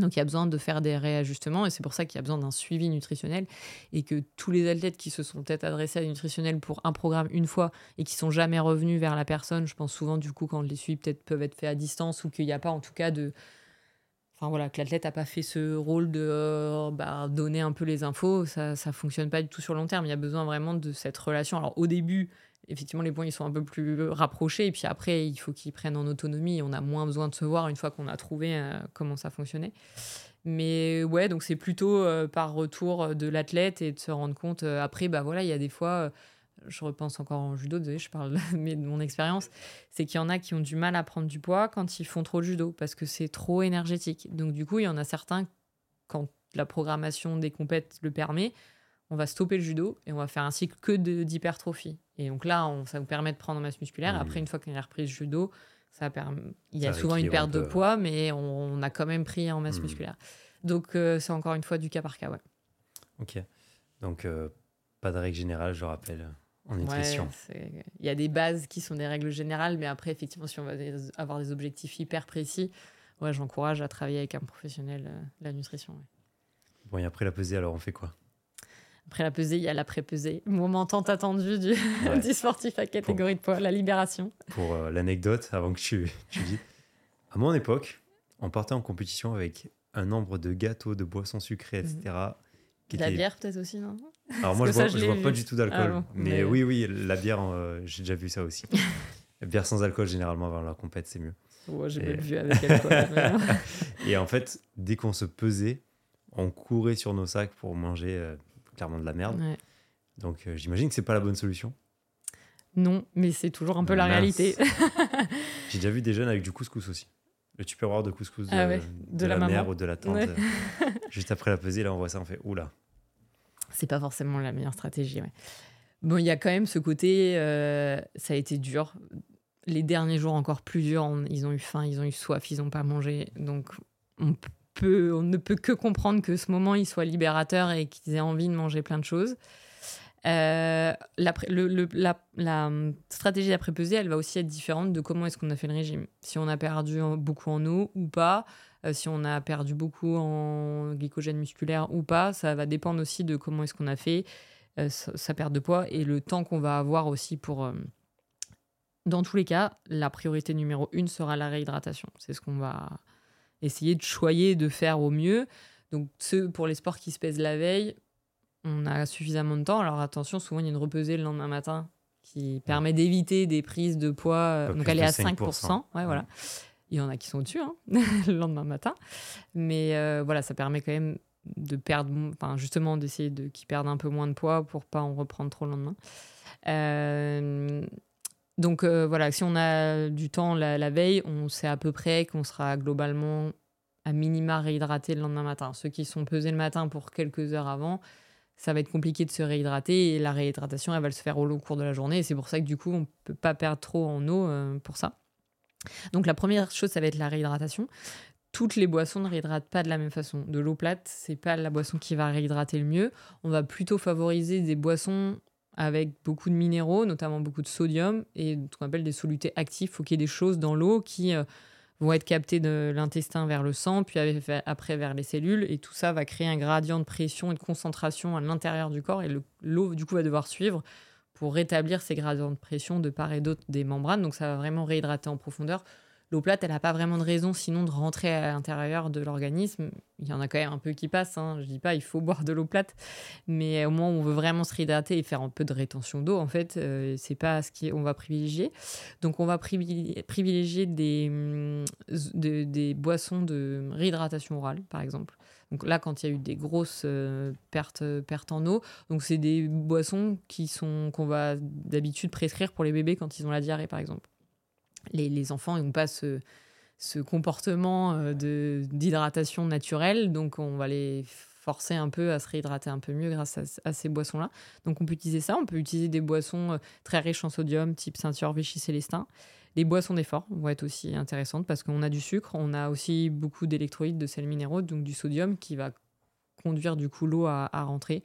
Donc il y a besoin de faire des réajustements et c'est pour ça qu'il y a besoin d'un suivi nutritionnel et que tous les athlètes qui se sont peut-être adressés à des nutritionnels pour un programme une fois et qui sont jamais revenus vers la personne, je pense souvent du coup quand les suivis peut-être peuvent être faits à distance ou qu'il n'y a pas en tout cas de... Enfin voilà, que l'athlète n'a pas fait ce rôle de euh, bah, donner un peu les infos, ça ne fonctionne pas du tout sur long terme. Il y a besoin vraiment de cette relation. Alors au début, effectivement, les points ils sont un peu plus rapprochés. Et puis après, il faut qu'ils prennent en autonomie. On a moins besoin de se voir une fois qu'on a trouvé euh, comment ça fonctionnait. Mais ouais, donc c'est plutôt euh, par retour de l'athlète et de se rendre compte. Euh, après, bah voilà, il y a des fois, je repense encore en judo, désolé, je parle *laughs* de, de mon expérience, c'est qu'il y en a qui ont du mal à prendre du poids quand ils font trop de judo parce que c'est trop énergétique. Donc du coup, il y en a certains, quand la programmation des compètes le permet, on va stopper le judo et on va faire un cycle que d'hypertrophie. Et donc là, ça nous permet de prendre en masse musculaire. Mmh. Après, une fois qu'on a repris le judo, ça il y a souvent une perte de poids, mais on, a quand même pris en masse mmh. musculaire. Donc, euh, c'est encore une fois du cas par cas, ouais. Ok. Donc, euh, pas de règle générale, je rappelle, en nutrition. Ouais, Il y a des bases qui sont des règles générales, mais après, effectivement, si on va avoir des objectifs hyper précis, ouais, j'encourage à travailler avec un professionnel euh, de la nutrition. ouais. Bon, et après la pesée, alors on fait quoi? Après la pesée, il y a l'après-pesée. Moment tant attendu du, Ouais. *laughs* du sportif à catégorie de poids, la libération. Pour euh, l'anecdote, avant que tu, tu dis. À mon époque, on partait en compétition avec un nombre de gâteaux, de boissons sucrées, etc. qui De la était- bière, peut-être aussi, non? Alors moi, je vois, ça, je je l'ai vois pas du tout d'alcool. Ah bon, mais, mais- oui, oui, la bière, euh, j'ai déjà vu ça aussi. la bière sans alcool, généralement, avant la compète, c'est mieux. Ouais, J'ai Et- vu avec alcool. mais- *laughs* Et en fait, dès qu'on se pesait, on courait sur nos sacs pour manger euh, clairement de la merde. Ouais. Donc euh, j'imagine que c'est pas la bonne solution. Non, mais c'est toujours un peu la réalité. *laughs* J'ai déjà vu des jeunes avec du couscous aussi. Le tupperware de couscous de, Ah ouais, de de la, la mère ou de la tante. Ouais. euh, Juste après la pesée, là, on voit ça, on fait oula. c'est pas forcément la meilleure stratégie. ouais. Bon, il y a quand même ce côté, euh, ça a été dur. Les derniers jours encore plus durs, on- ils ont eu faim, ils ont eu soif, ils n'ont pas mangé. Donc, on, on ne peut que comprendre que ce moment, il soit libérateur et qu'ils aient envie de manger plein de choses. Euh, la, stratégie d'après-pesée, elle va aussi être différente de comment est-ce qu'on a fait le régime. Si on a perdu beaucoup en eau ou pas, euh, si on a perdu beaucoup en glycogène musculaire ou pas, ça va dépendre aussi de comment est-ce qu'on a fait euh, sa sa perte de poids et le temps qu'on va avoir aussi pour... Dans tous les cas, la priorité numéro une sera la réhydratation. C'est ce qu'on va essayer de choyer, de faire au mieux. Donc, ceux pour les sports qui se pèsent la veille, on a suffisamment de temps. Alors attention, souvent il y a une repesée le lendemain matin qui permet d'éviter des prises de poids. euh, Donc elle est à 5%. 5%. Ouais, voilà. Il y en a qui sont au-dessus hein, *laughs* le lendemain matin. Mais euh, voilà, ça permet quand même de perdre, enfin justement d'essayer de qu'ils perdent un peu moins de poids pour pas en reprendre trop le lendemain. Euh, donc euh, voilà, si on a du temps la, veille, on sait à peu près qu'on sera globalement à minima réhydraté le lendemain matin. Ceux qui sont pesés le matin pour quelques heures avant, ça va être compliqué de se réhydrater et la réhydratation, elle va se faire au long cours de la journée. C'est pour ça que du coup, on ne peut pas perdre trop en eau euh, pour ça. Donc la première chose, ça va être la réhydratation. Toutes les boissons ne réhydratent pas de la même façon. De l'eau plate, c'est pas la boisson qui va réhydrater le mieux. On va plutôt favoriser des boissons avec beaucoup de minéraux, notamment beaucoup de sodium et ce qu'on appelle des solutés actifs. Il faut qu'il y ait des choses dans l'eau qui euh, vont être captées de l'intestin vers le sang, puis après vers les cellules, et tout ça va créer un gradient de pression et de concentration à l'intérieur du corps, et le- l'eau, du coup, va devoir suivre pour rétablir ces gradients de pression de part et d'autre des membranes, donc ça va vraiment réhydrater en profondeur. L'eau plate, elle n'a pas vraiment de raison sinon de rentrer à l'intérieur de l'organisme. Il y en a quand même un peu qui passent. Hein. Je dis pas il faut boire de l'eau plate, mais au où on veut vraiment se réhydrater et faire un peu de rétention d'eau, en fait, euh, c'est pas ce qu'on va privilégier. Donc on va privilégier, des, de- des boissons de réhydratation orale, par exemple. Donc là, quand il y a eu des grosses euh, pertes, pertes en eau, donc c'est des boissons qui sont qu'on va d'habitude prescrire pour les bébés quand ils ont la diarrhée, par exemple. Les, les enfants n'ont pas ce, ce comportement euh, d'hydratation naturelle, donc on va les forcer un peu à se réhydrater un peu mieux grâce à, à ces boissons-là. Donc on peut utiliser ça, on peut utiliser des boissons euh, très riches en sodium, type ceinture Vichy Célestin. Les boissons d'effort vont être aussi intéressantes parce qu'on a du sucre, on a aussi beaucoup d'électrolytes, de sels minéraux, donc du sodium qui va conduire du coup l'eau à, à rentrer.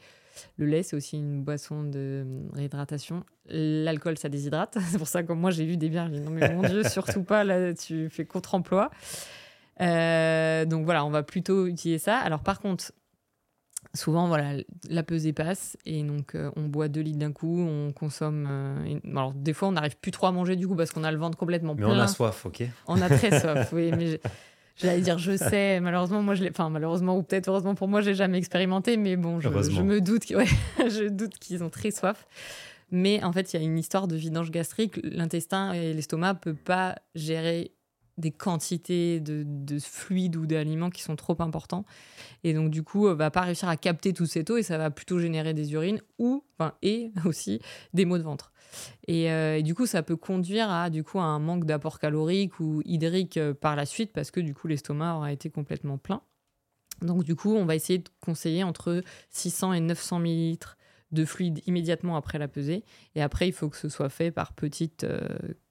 Le lait, c'est aussi une boisson de hum, réhydratation. L'alcool, ça déshydrate. *laughs* C'est pour ça que moi, j'ai vu des bières, non mais mon Dieu, surtout pas, là, tu fais contre-emploi. Euh, donc voilà, on va plutôt utiliser ça. Alors par contre, souvent, voilà, la pesée passe et donc euh, on boit 2 litres d'un coup, on consomme. euh, une- Alors des fois, on n'arrive plus trop à manger du coup parce qu'on a le ventre complètement Mais plein. on a soif, ok On a très soif, oui, mais *laughs* j'allais dire je sais, *laughs* malheureusement moi je l'ai, enfin malheureusement ou peut-être heureusement pour moi j'ai jamais expérimenté, mais bon je, me doute, que- ouais, *laughs* je doute qu'ils ont très soif. Mais en fait il y a une histoire de vidange gastrique, l'intestin et l'estomac peuvent pas gérer des quantités de, de fluides ou d'aliments qui sont trop importants et donc du coup euh, va pas réussir à capter toute cette eau et ça va plutôt générer des urines ou enfin et *laughs* aussi des maux de ventre. Et, euh, et du coup, ça peut conduire à, du coup, à un manque d'apport calorique ou hydrique euh, par la suite parce que du coup, l'estomac aura été complètement plein. Donc, du coup, on va essayer de conseiller entre 600 et 900 millilitres de fluide immédiatement après la pesée. Et après, il faut que ce soit fait par petites euh,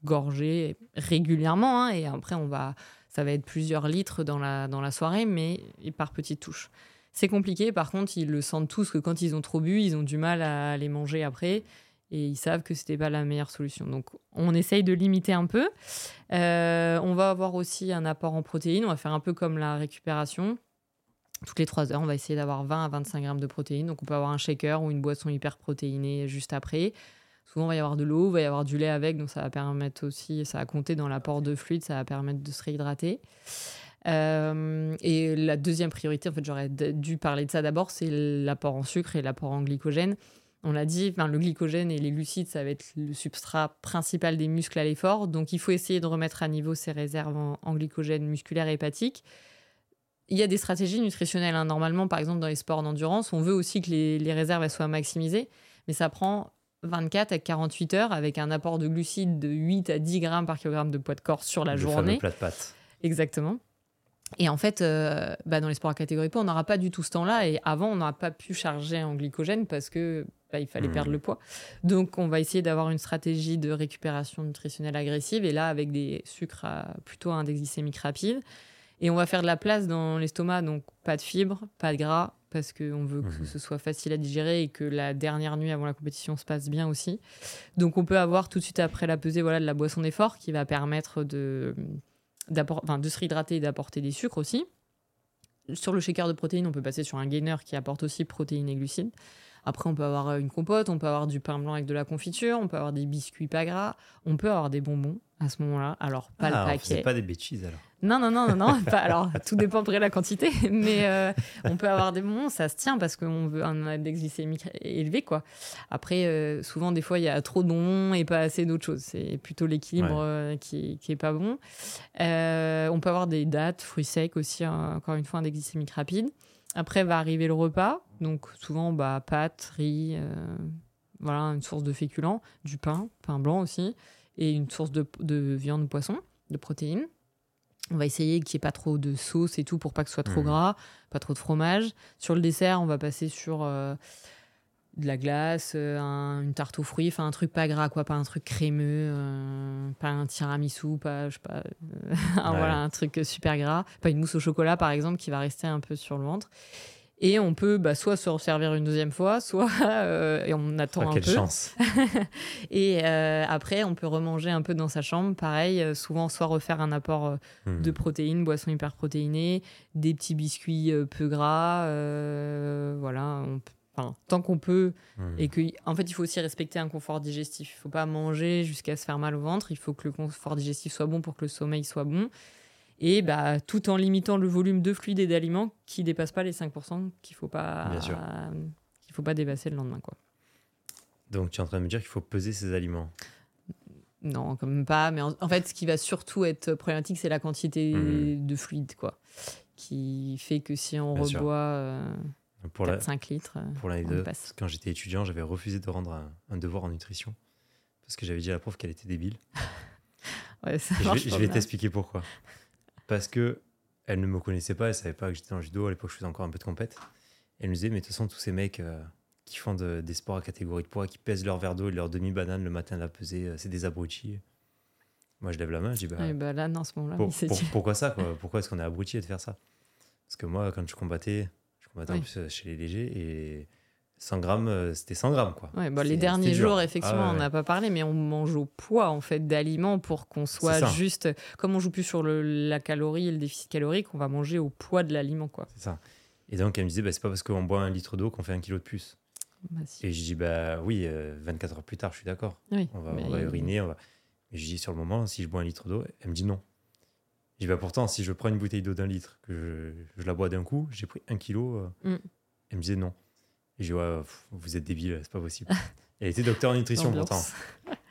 gorgées régulièrement. hein. et après, on va ça va être plusieurs litres dans la, dans la soirée, mais par petites touches. C'est compliqué, par contre, ils le sentent tous que quand ils ont trop bu, ils ont du mal à les manger après et ils savent que c'était pas la meilleure solution. Donc on essaye de limiter un peu. Euh, on va avoir aussi un apport en protéines. On va faire un peu comme la récupération. Toutes les 3 heures, on va essayer d'avoir 20 à 25 grammes de protéines. Donc on peut avoir un shaker ou une boisson hyper protéinée juste après. Souvent, il va y avoir de l'eau, il va y avoir du lait avec, donc ça va permettre aussi, ça va compter dans l'apport de fluide, ça va permettre de se réhydrater. Euh, et la deuxième priorité, en fait, j'aurais dû parler de ça d'abord, c'est l'apport en sucre et l'apport en glycogène. On l'a dit, le glycogène et les glucides, ça va être le substrat principal des muscles à l'effort. Donc, il faut essayer de remettre à niveau ces réserves en, glycogène musculaire et hépatique. Il y a des stratégies nutritionnelles. Hein. Normalement, par exemple, dans les sports d'endurance, on veut aussi que les, les réserves soient maximisées. Mais ça prend 24 à 48 heures avec un apport de glucides de 8 à 10 grammes par kilogramme de poids de corps sur la le journée. Plat de pâtes. Exactement. Et en fait, euh, bah, dans les sports à catégorie poids, on n'aura pas du tout ce temps-là. Et avant, on n'aura pas pu charger en glycogène parce que bah, il fallait mmh. perdre le poids. Donc, on va essayer d'avoir une stratégie de récupération nutritionnelle agressive. Et là, avec des sucres à plutôt un index glycémique rapide. Et on va faire de la place dans l'estomac. Donc, pas de fibres, pas de gras, parce qu'on veut que mmh. ce soit facile à digérer et que la dernière nuit avant la compétition se passe bien aussi. Donc, on peut avoir tout de suite après la pesée voilà, de la boisson d'effort qui va permettre de de se réhydrater et d'apporter des sucres aussi. Sur le shaker de protéines, on peut passer sur un gainer qui apporte aussi protéines et glucides. Après, on peut avoir euh, une compote, on peut avoir du pain blanc avec de la confiture, on peut avoir des biscuits pas gras, on peut avoir des bonbons à ce moment-là. Alors, pas ah, le paquet. C'est pas des bêtises alors. Non, non, non, non, non. *laughs* alors, tout dépend après de la quantité, *laughs* mais euh, on peut avoir des bonbons, ça se tient parce qu'on veut un index glycémique élevé, quoi. Après, euh, souvent, des fois, il y a trop de bonbons et pas assez d'autres choses. C'est plutôt l'équilibre qui, qui est pas bon. on peut avoir des dates, fruits secs aussi, hein, encore une fois, un index glycémique rapide. Après va arriver le repas, donc souvent bah, pâtes, riz, euh, voilà, une source de féculents, du pain, pain blanc aussi, et une source de, de viande, poisson, de protéines. On va essayer qu'il n'y ait pas trop de sauce et tout pour pas que ce soit trop mmh. gras, pas trop de fromage. Sur le dessert, on va passer sur euh, de la glace, euh, une tarte aux fruits, enfin un truc pas gras, quoi, pas un truc crémeux, euh, pas un tiramisu, pas, je sais pas, euh, *laughs* voilà, un truc super gras, pas une mousse au chocolat par exemple qui va rester un peu sur le ventre. Et on peut bah, soit se resservir une deuxième fois, *laughs* soit et on attend oh, un quelle peu. chance. *laughs* et après, on peut remanger un peu dans sa chambre. Pareil, souvent soit refaire un apport Hmm. de protéines, boissons hyper protéinées, des petits biscuits peu gras. voilà, on peut tant qu'on peut, Hmm. et que, en fait, il faut aussi respecter un confort digestif. Il faut pas manger jusqu'à se faire mal au ventre. Il faut que le confort digestif soit bon pour que le sommeil soit bon. Et bah, tout en limitant le volume de fluides et d'aliments qui dépasse pas les 5% qu'il faut pas qu'il faut pas dépasser le lendemain quoi. Donc tu es en train de me dire qu'il faut peser ces aliments. Non, quand même pas. Mais en, en fait, ce qui va surtout être problématique, c'est la quantité Mhm. de fluide, quoi. Qui fait que si on Bien sûr. reboit euh, Pour la, 4-5 litres, euh, pour l'anecdote, quand j'étais étudiant, j'avais refusé de rendre un, un devoir en nutrition parce que j'avais dit à la prof qu'elle était débile. *laughs* Ouais, ça Et je vais, marche je pas vais bien. t'expliquer pourquoi. Parce que elle ne me connaissait pas, elle savait pas que j'étais en judo. À l'époque, je faisais encore un peu de compète. Elle me disait, mais de toute façon, tous ces mecs euh, qui font de- des sports à catégorie de poids, qui pèsent leur verre d'eau et leur demi-banane le matin de la pesée, euh, c'est des abrutis. Moi, je lève la main, je dis, bah, bah là, non, en ce moment-là, pour- pour- pourquoi ça quoi *laughs* Pourquoi est-ce qu'on est abruti de faire ça Parce que moi, quand je combattais, en Oui. plus euh, chez les légers et 100 grammes, euh, c'était 100 grammes. Quoi. Ouais, bah, les derniers jours, effectivement, Ah ouais, on n'a pas parlé, mais on mange au poids en fait d'aliments pour qu'on soit juste. Comme on joue plus sur le, la calorie et le déficit calorique, on va manger au poids de l'aliment, quoi. C'est ça. Et donc, elle me disait, bah, c'est pas parce qu'on boit un litre d'eau qu'on fait un kilo de plus. Bah, si. Et je dis, bah oui, euh, 24 heures plus tard, je suis d'accord. Oui, On va, on uriner. On va... Et je dis, sur le moment, si je bois un litre d'eau, elle me dit non. Je dis, bah pourtant, si je prends une bouteille d'eau d'un litre, que je, je la bois d'un coup, j'ai pris un kilo. euh, Mm. Elle me disait non. Et je dis, ouais, pff, vous êtes débile, c'est pas possible. Elle était docteur en nutrition pourtant.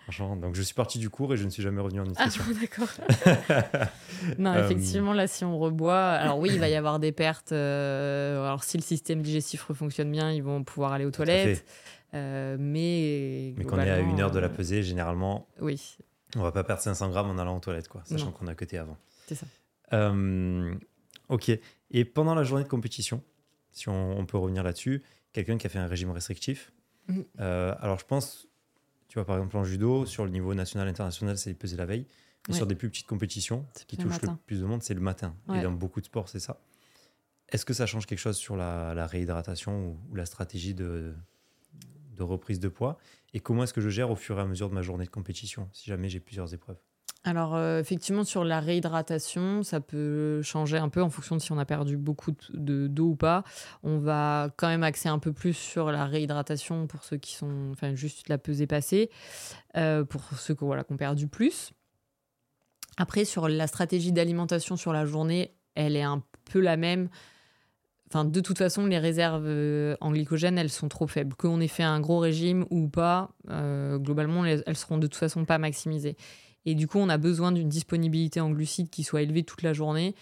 Franchement, donc je suis parti du cours et je ne suis jamais revenu en Ah, nutrition. *laughs* d'accord. *laughs* non, Euh, effectivement, là, si on reboit, alors oui, il va y avoir des pertes. euh, alors, si le système digestif refonctionne bien, ils vont pouvoir aller aux toilettes. euh, mais Mais quand on est à une heure de la pesée, généralement, Oui, on va pas perdre 500 grammes en allant aux toilettes, quoi, sachant qu'on a cuté avant. C'est ça. Euh, ok. Et pendant la journée de compétition, si on, on peut revenir là-dessus, quelqu'un qui a fait un régime restrictif. Mhm. euh, alors je pense, tu vois, par exemple en judo, sur le niveau national, international, c'est pesé la veille. Et sur des plus petites compétitions, ce qui touche le plus de monde, c'est le matin. Et dans beaucoup de sports, c'est ça. Est-ce que ça change quelque chose sur la, réhydratation ou, la stratégie de, de reprise de poids? Et comment est-ce que je gère au fur et à mesure de ma journée de compétition, si jamais j'ai plusieurs épreuves? Alors, euh, effectivement, sur la réhydratation, ça peut changer un peu en fonction de si on a perdu beaucoup de d'eau ou pas. On va quand même axer un peu plus sur la réhydratation pour ceux qui sont, enfin, juste la pesée passée, euh, pour ceux qui voilà, ont perdu plus. Après, sur la stratégie d'alimentation sur la journée, elle est un peu la même. Enfin, de toute façon, les réserves euh, en glycogène, elles sont trop faibles. Qu'on ait fait un gros régime ou pas, globalement, elles seront de toute façon pas maximisées. Et du coup, on a besoin d'une disponibilité en glucides qui soit élevée toute la journée.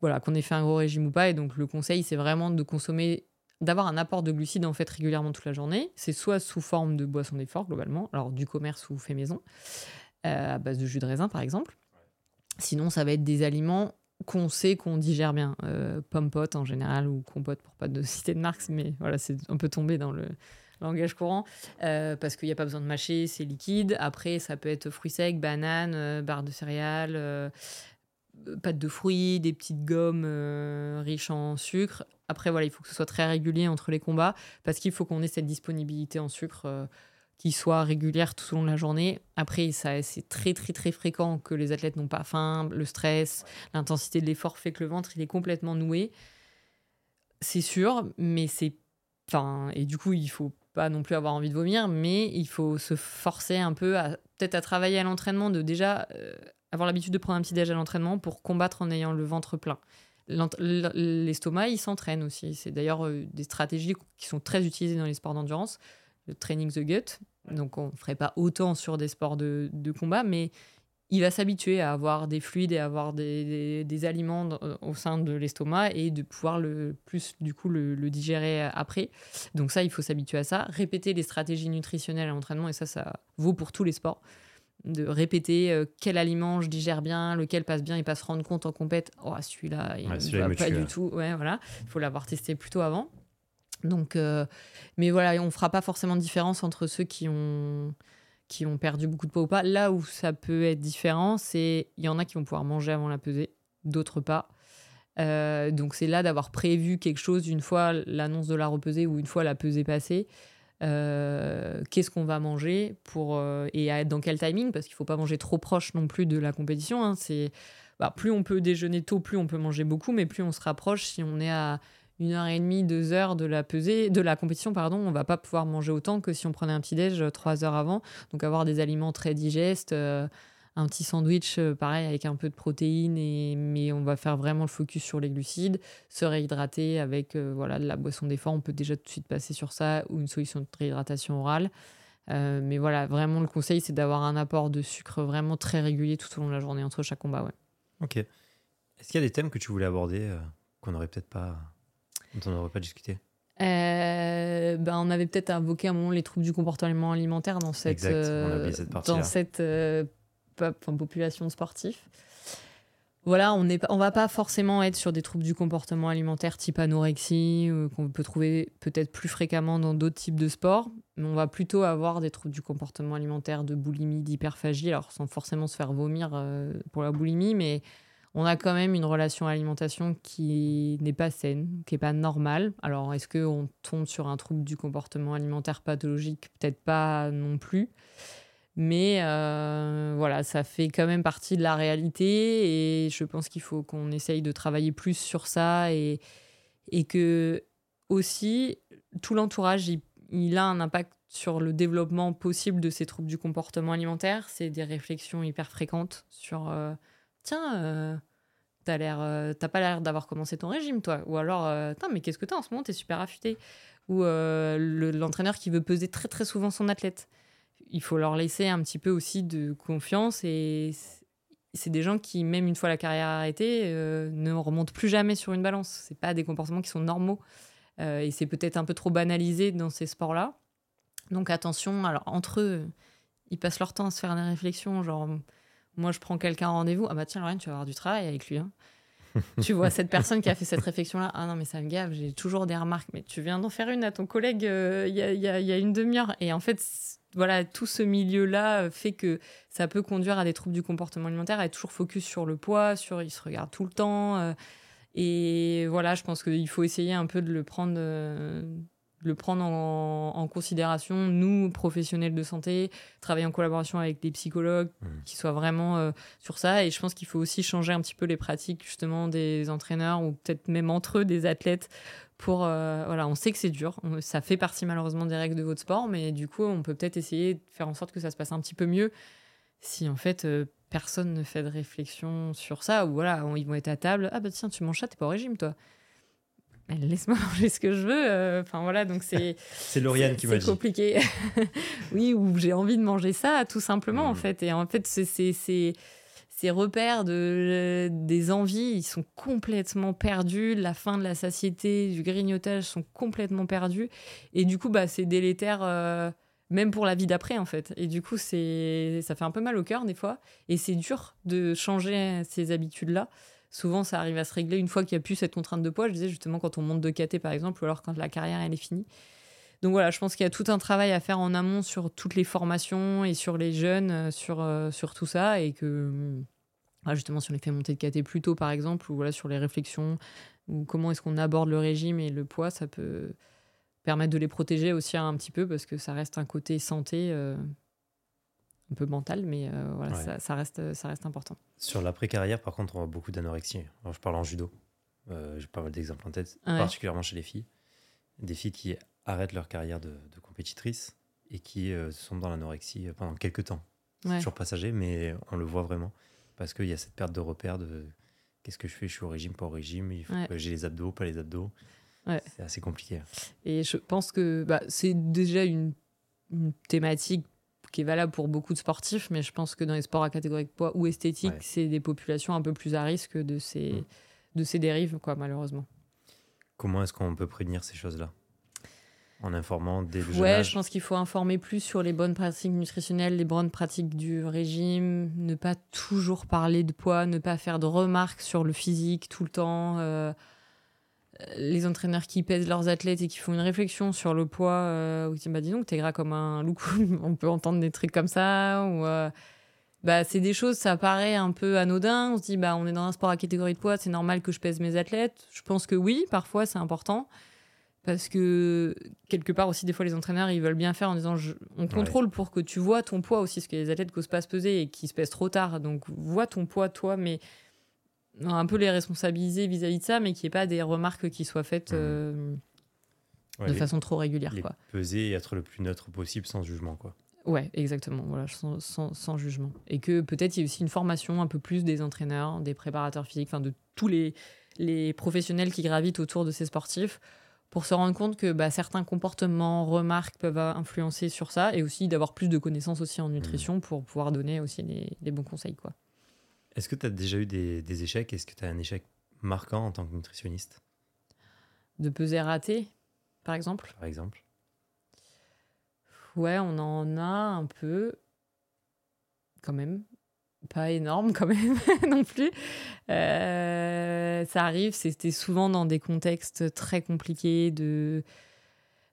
Voilà, qu'on ait fait un gros régime ou pas. Et donc, le conseil, c'est vraiment de consommer, d'avoir un apport de glucides en fait régulièrement toute la journée. C'est soit sous forme de boisson d'effort, globalement, alors du commerce ou fait maison, euh, à base de jus de raisin, par exemple. Sinon, ça va être des aliments qu'on sait qu'on digère bien. Euh, pomme en général, ou compote pour pas de *laughs* citer de marques, mais voilà, c'est un peu tombé dans le langage courant, euh, parce qu'il n'y a pas besoin de mâcher, c'est liquide. Après, ça peut être fruits secs, bananes, euh, barres de céréales, euh, pâtes de fruits, des petites gommes riches en sucre. Après, voilà, il faut que ce soit très régulier entre les combats, parce qu'il faut qu'on ait cette disponibilité en sucre qui soit régulière tout au long de la journée. Après, ça, c'est très, très, très fréquent que les athlètes n'ont pas faim, le stress, l'intensité de l'effort fait que le ventre, il est complètement noué. C'est sûr, mais c'est. Enfin, et du coup, il faut pas non plus avoir envie de vomir, mais il faut se forcer un peu à peut-être à travailler à l'entraînement, de déjà euh, avoir l'habitude de prendre un petit déj à l'entraînement pour combattre en ayant le ventre plein. L'estomac, il s'entraîne aussi. C'est d'ailleurs euh, des stratégies qui sont très utilisées dans les sports d'endurance, le training the gut. Donc on ne ferait pas autant sur des sports de, de combat, mais il va s'habituer à avoir des fluides et à avoir des, des, aliments euh, au sein de l'estomac et de pouvoir le plus du coup le, digérer après. Donc ça, il faut s'habituer à ça. Répéter les stratégies nutritionnelles à l'entraînement et ça, ça vaut pour tous les sports. De répéter euh, quel aliment je digère bien, lequel passe bien et pas se rendre compte en compète. Oh, celui-là, il ne va pas du tout. Ouais, voilà. Il faut l'avoir testé plutôt avant. Donc, euh, mais voilà, on fera pas forcément de différence entre ceux qui ont qui ont perdu beaucoup de poids ou pas. Là où ça peut être différent, c'est il y en a qui vont pouvoir manger avant la pesée, d'autres pas. Euh, donc c'est là d'avoir prévu quelque chose une fois l'annonce de la repesée ou une fois la pesée passée. Euh, qu'est-ce qu'on va manger pour euh, et dans quel timing? Parce qu'il faut pas manger trop proche non plus de la compétition. Hein. bah, plus on peut déjeuner tôt, plus on peut manger beaucoup, mais plus on se rapproche. Si on est à une heure et demie, deux heures de la pesée, de la compétition, pardon, on va pas pouvoir manger autant que si on prenait un petit déj euh, trois heures avant. Donc avoir des aliments très digestes, euh, un petit sandwich, euh, pareil avec un peu de protéines, et, mais on va faire vraiment le focus sur les glucides, se réhydrater avec voilà de la boisson d'effort. On peut déjà tout de suite passer sur ça ou une solution de réhydratation orale. mais voilà, vraiment le conseil, c'est d'avoir un apport de sucre vraiment très régulier tout au long de la journée entre chaque combat. Ouais. Ok. Est-ce qu'il y a des thèmes que tu voulais aborder qu'on n'aurait peut-être pas on n'en aurait pas discuté euh, ben, on avait peut-être invoqué un moment les troubles du comportement alimentaire dans cette, euh, dans cette euh, population sportive. Voilà, on ne on va pas forcément être sur des troubles du comportement alimentaire type anorexie, qu'on peut trouver peut-être plus fréquemment dans d'autres types de sports, mais on va plutôt avoir des troubles du comportement alimentaire, de boulimie, d'hyperphagie, alors sans forcément se faire vomir pour la boulimie, mais on a quand même une relation à l'alimentation qui n'est pas saine, qui n'est pas normale. Alors, est-ce qu'on tombe sur un trouble du comportement alimentaire pathologique? Peut-être pas non plus. Mais euh, voilà, ça fait quand même partie de la réalité et je pense qu'il faut qu'on essaye de travailler plus sur ça et, que aussi tout l'entourage, il, a un impact sur le développement possible de ces troubles du comportement alimentaire. C'est des réflexions hyper fréquentes sur... Euh, tiens, euh, t'as l'air, euh, t'as pas l'air d'avoir commencé ton régime, toi. Ou alors, euh, mais qu'est-ce que t'as en ce moment? T'es super affûté. Ou l'entraîneur qui veut peser très très souvent son athlète. Il faut leur laisser un petit peu aussi de confiance et c'est des gens qui, même une fois la carrière arrêtée, ne remontent plus jamais sur une balance. C'est pas des comportements qui sont normaux. et c'est peut-être un peu trop banalisé dans ces sports-là. Donc attention, alors entre eux, ils passent leur temps à se faire des réflexions, genre moi, je prends quelqu'un en rendez-vous. Ah bah tiens, Lorraine, tu vas avoir du travail avec lui. Hein. tu vois cette personne qui a fait cette réflexion-là. Ah non, mais ça me gave, j'ai toujours des remarques. Mais tu viens d'en faire une à ton collègue euh, il y, a, une demi-heure. Et en fait, voilà, tout ce milieu-là fait que ça peut conduire à des troubles du comportement alimentaire, à être toujours focus sur le poids, sur il se regarde tout le temps. et voilà, je pense qu'il faut essayer un peu de le prendre le prendre en, considération, nous, professionnels de santé, travailler en collaboration avec des psychologues mmh. qui soient vraiment euh, sur ça. Et je pense qu'il faut aussi changer un petit peu les pratiques justement des entraîneurs ou peut-être même entre eux des athlètes pour... Euh, voilà, on sait que c'est dur, ça fait partie malheureusement des règles de votre sport, mais du coup, on peut peut-être essayer de faire en sorte que ça se passe un petit peu mieux si en fait... Euh, personne ne fait de réflexion sur ça, ou voilà, ils vont être à table. Ah bah tiens, tu manges ça, t'es pas au régime, toi laisse-moi *laughs* manger ce que je veux. Euh, enfin voilà, donc c'est. *laughs* c'est Lauriane qui m'a dit. C'est compliqué. *laughs* oui, ou j'ai envie de manger ça, tout simplement, en mm. fait. Et en fait, c'est, ces repères de, des envies, ils sont complètement perdus. La fin de la satiété, du grignotage sont complètement perdus. Et du coup, bah, c'est délétère. Euh, même pour la vie d'après en fait. Et du coup, c'est ça fait un peu mal au cœur des fois et c'est dur de changer ces habitudes là souvent ça arrive à se régler une fois qu'il n'y a plus cette contrainte de poids. Je disais justement quand on monte de KT par exemple, ou alors quand la carrière elle est finie. Donc voilà, je pense qu'il y a tout un travail à faire en amont sur toutes les formations et sur les jeunes, euh, sur, euh, sur tout ça, et que justement sur les fait monter de KT plus tôt par exemple, ou voilà, sur les réflexions, ou comment est-ce qu'on aborde le régime et le poids, ça peut permettre de les protéger aussi un petit peu, parce que ça reste un côté santé. Euh, un peu mental, mais euh, voilà, ça, reste, ça reste important. Sur l'après-carrière, par contre, on voit beaucoup d'anorexie. je parle en judo. Euh, j'ai pas mal d'exemples en tête, particulièrement chez les filles. Des filles qui arrêtent leur carrière de, de compétitrice et qui euh, sont dans l'anorexie pendant quelques temps. C'est toujours passager, mais on le voit vraiment. Parce qu'il y a cette perte de repère de qu'est-ce que je fais? Je suis au régime, pas au régime. Il faut j'ai les abdos, pas les abdos. C'est assez compliqué. Et je pense que bah, c'est déjà une, une thématique qui est valable pour beaucoup de sportifs, mais je pense que dans les sports à catégorie de poids ou esthétique, c'est des populations un peu plus à risque de ces, mm. de ces dérives, quoi, malheureusement. Comment est-ce qu'on peut prévenir ces choses-là? En informant dès le Ouais, je pense qu'il faut informer plus sur les bonnes pratiques nutritionnelles, les bonnes pratiques du régime, ne pas toujours parler de poids, ne pas faire de remarques sur le physique tout le temps. Euh, les entraîneurs qui pèsent leurs athlètes et qui font une réflexion sur le poids, euh, ou disent bah dis donc t'es gras comme un loup, *laughs* on peut entendre des trucs comme ça, ou euh, bah c'est des choses, ça paraît un peu anodin, on se dit bah on est dans un sport à catégorie de poids, c'est normal que je pèse mes athlètes. Je pense que oui, parfois c'est important. Parce que quelque part aussi des fois les entraîneurs ils veulent bien faire en disant on contrôle pour que tu vois ton poids aussi, parce que les athlètes n'osent pas se peser et qui se pèsent trop tard, donc vois ton poids toi, mais un peu les responsabiliser vis-à-vis de ça, mais qu'il n'y ait pas des remarques qui soient faites mmh. euh, de façon trop régulière. Les quoi. Peser et être le plus neutre possible sans jugement. quoi. Ouais, exactement, voilà, sans, sans, jugement. Et que peut-être il y ait aussi une formation un peu plus des entraîneurs, des préparateurs physiques, enfin de tous les, les professionnels qui gravitent autour de ces sportifs pour se rendre compte que bah, certains comportements, remarques peuvent influencer sur ça et aussi d'avoir plus de connaissances aussi en nutrition mmh. pour pouvoir donner aussi les, les bons conseils. quoi. Est-ce que tu as déjà eu des, échecs? Est-ce que tu as un échec marquant en tant que nutritionniste? De peser raté, par exemple? Par exemple. Ouais, on en a un peu. Quand même. Pas énorme, quand même, *laughs* non plus. Euh, ça arrive, c'était souvent dans des contextes très compliqués, de.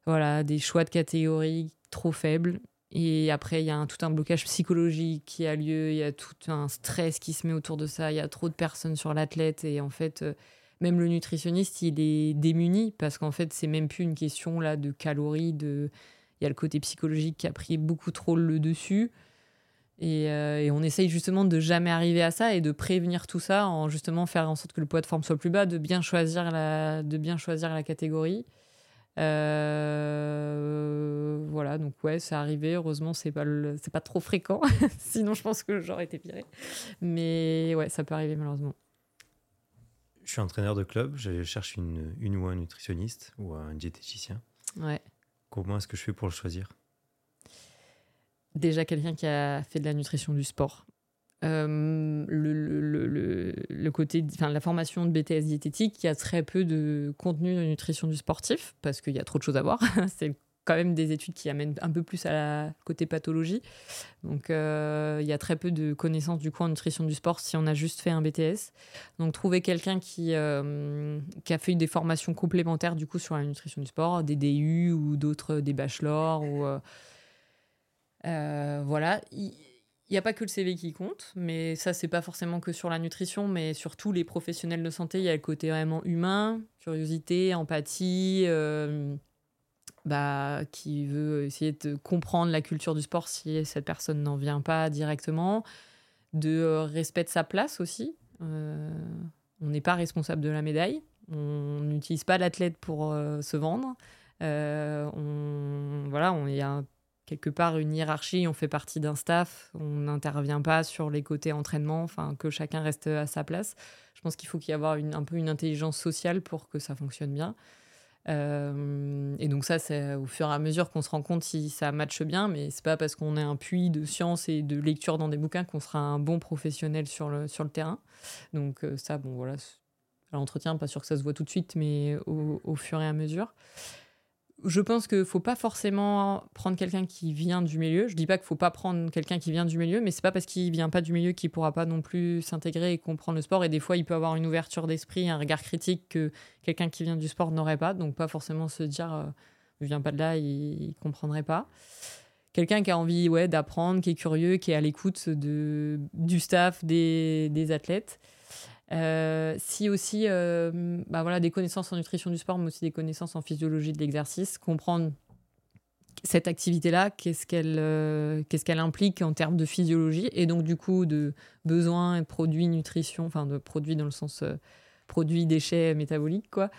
Voilà, des choix de catégories trop faibles. Et après, il y a tout un blocage psychologique qui a lieu, il y a tout un stress qui se met autour de ça, il y a trop de personnes sur l'athlète. Et en fait, euh, même le nutritionniste, il est démuni parce qu'en fait, c'est même plus une question là de calories. De... Il y a le côté psychologique qui a pris beaucoup trop le dessus. Et, euh, et, on essaye justement de jamais arriver à ça et de prévenir tout ça en justement faire en sorte que le poids de forme soit plus bas, de bien choisir la, de bien choisir la catégorie. Euh, voilà, donc ouais, c'est arrivé. Heureusement, c'est pas, c'est pas trop fréquent. *laughs* Sinon, je pense que j'aurais été viré. Mais ouais, ça peut arriver malheureusement. Je suis entraîneur de club. Je cherche une, une ou un nutritionniste ou un diététicien. Ouais. Comment est-ce que je fais pour le choisir? Déjà, quelqu'un qui a fait de la nutrition du sport. Euh, le, côté, enfin, la formation de BTS diététique, il y a très peu de contenu de nutrition du sportif parce qu'il y a trop de choses à voir. *laughs* c'est quand même des études qui amènent un peu plus à la côté pathologie. Donc, euh, il y a très peu de connaissances du coup en nutrition du sport si on a juste fait un BTS. Donc, trouver quelqu'un qui, euh, qui a fait des formations complémentaires du coup sur la nutrition du sport, des DU ou d'autres, des bachelors ou voilà. Il n'y a pas que le CV qui compte, mais ça, c'est pas forcément que sur la nutrition, mais sur tous les professionnels de santé, il y a le côté vraiment humain, curiosité, empathie, bah, qui veut essayer de comprendre la culture du sport si cette personne n'en vient pas directement, de respect de sa place aussi. on n'est pas responsable de la médaille. On n'utilise pas l'athlète pour euh, se vendre. Euh, on, voilà, on y a quelque part une hiérarchie, on fait partie d'un staff, on n'intervient pas sur les côtés entraînement, enfin que chacun reste à sa place. Je pense qu'il faut qu'il y ait un peu une intelligence sociale pour que ça fonctionne bien. Euh, et donc ça, c'est au fur et à mesure qu'on se rend compte si ça matche bien, mais c'est pas parce qu'on est un puits de science et de lecture dans des bouquins qu'on sera un bon professionnel sur le, sur le terrain. Donc ça, bon voilà, l'entretien, pas sûr que ça se voit tout de suite, mais au, fur et à mesure. Je pense qu'il ne faut pas forcément prendre quelqu'un qui vient du milieu. Je dis pas qu'il faut pas prendre quelqu'un qui vient du milieu, mais c'est pas parce qu'il vient pas du milieu qu'il pourra pas non plus s'intégrer et comprendre le sport. Et des fois, il peut avoir une ouverture d'esprit, un regard critique que quelqu'un qui vient du sport n'aurait pas. Donc pas forcément se dire, euh, ne vient pas de là, il, ne comprendrait pas quelqu'un qui a envie ouais, d'apprendre, qui est curieux, qui est à l'écoute du staff, des, des athlètes. Euh, si aussi euh, bah voilà, des connaissances en nutrition du sport, mais aussi des connaissances en physiologie de l'exercice, comprendre cette activité-là, qu'est-ce qu'elle euh, qu'est-ce implique en termes de physiologie, et donc du coup de besoins produits nutrition, enfin de produits dans le sens produits, déchets métaboliques, quoi.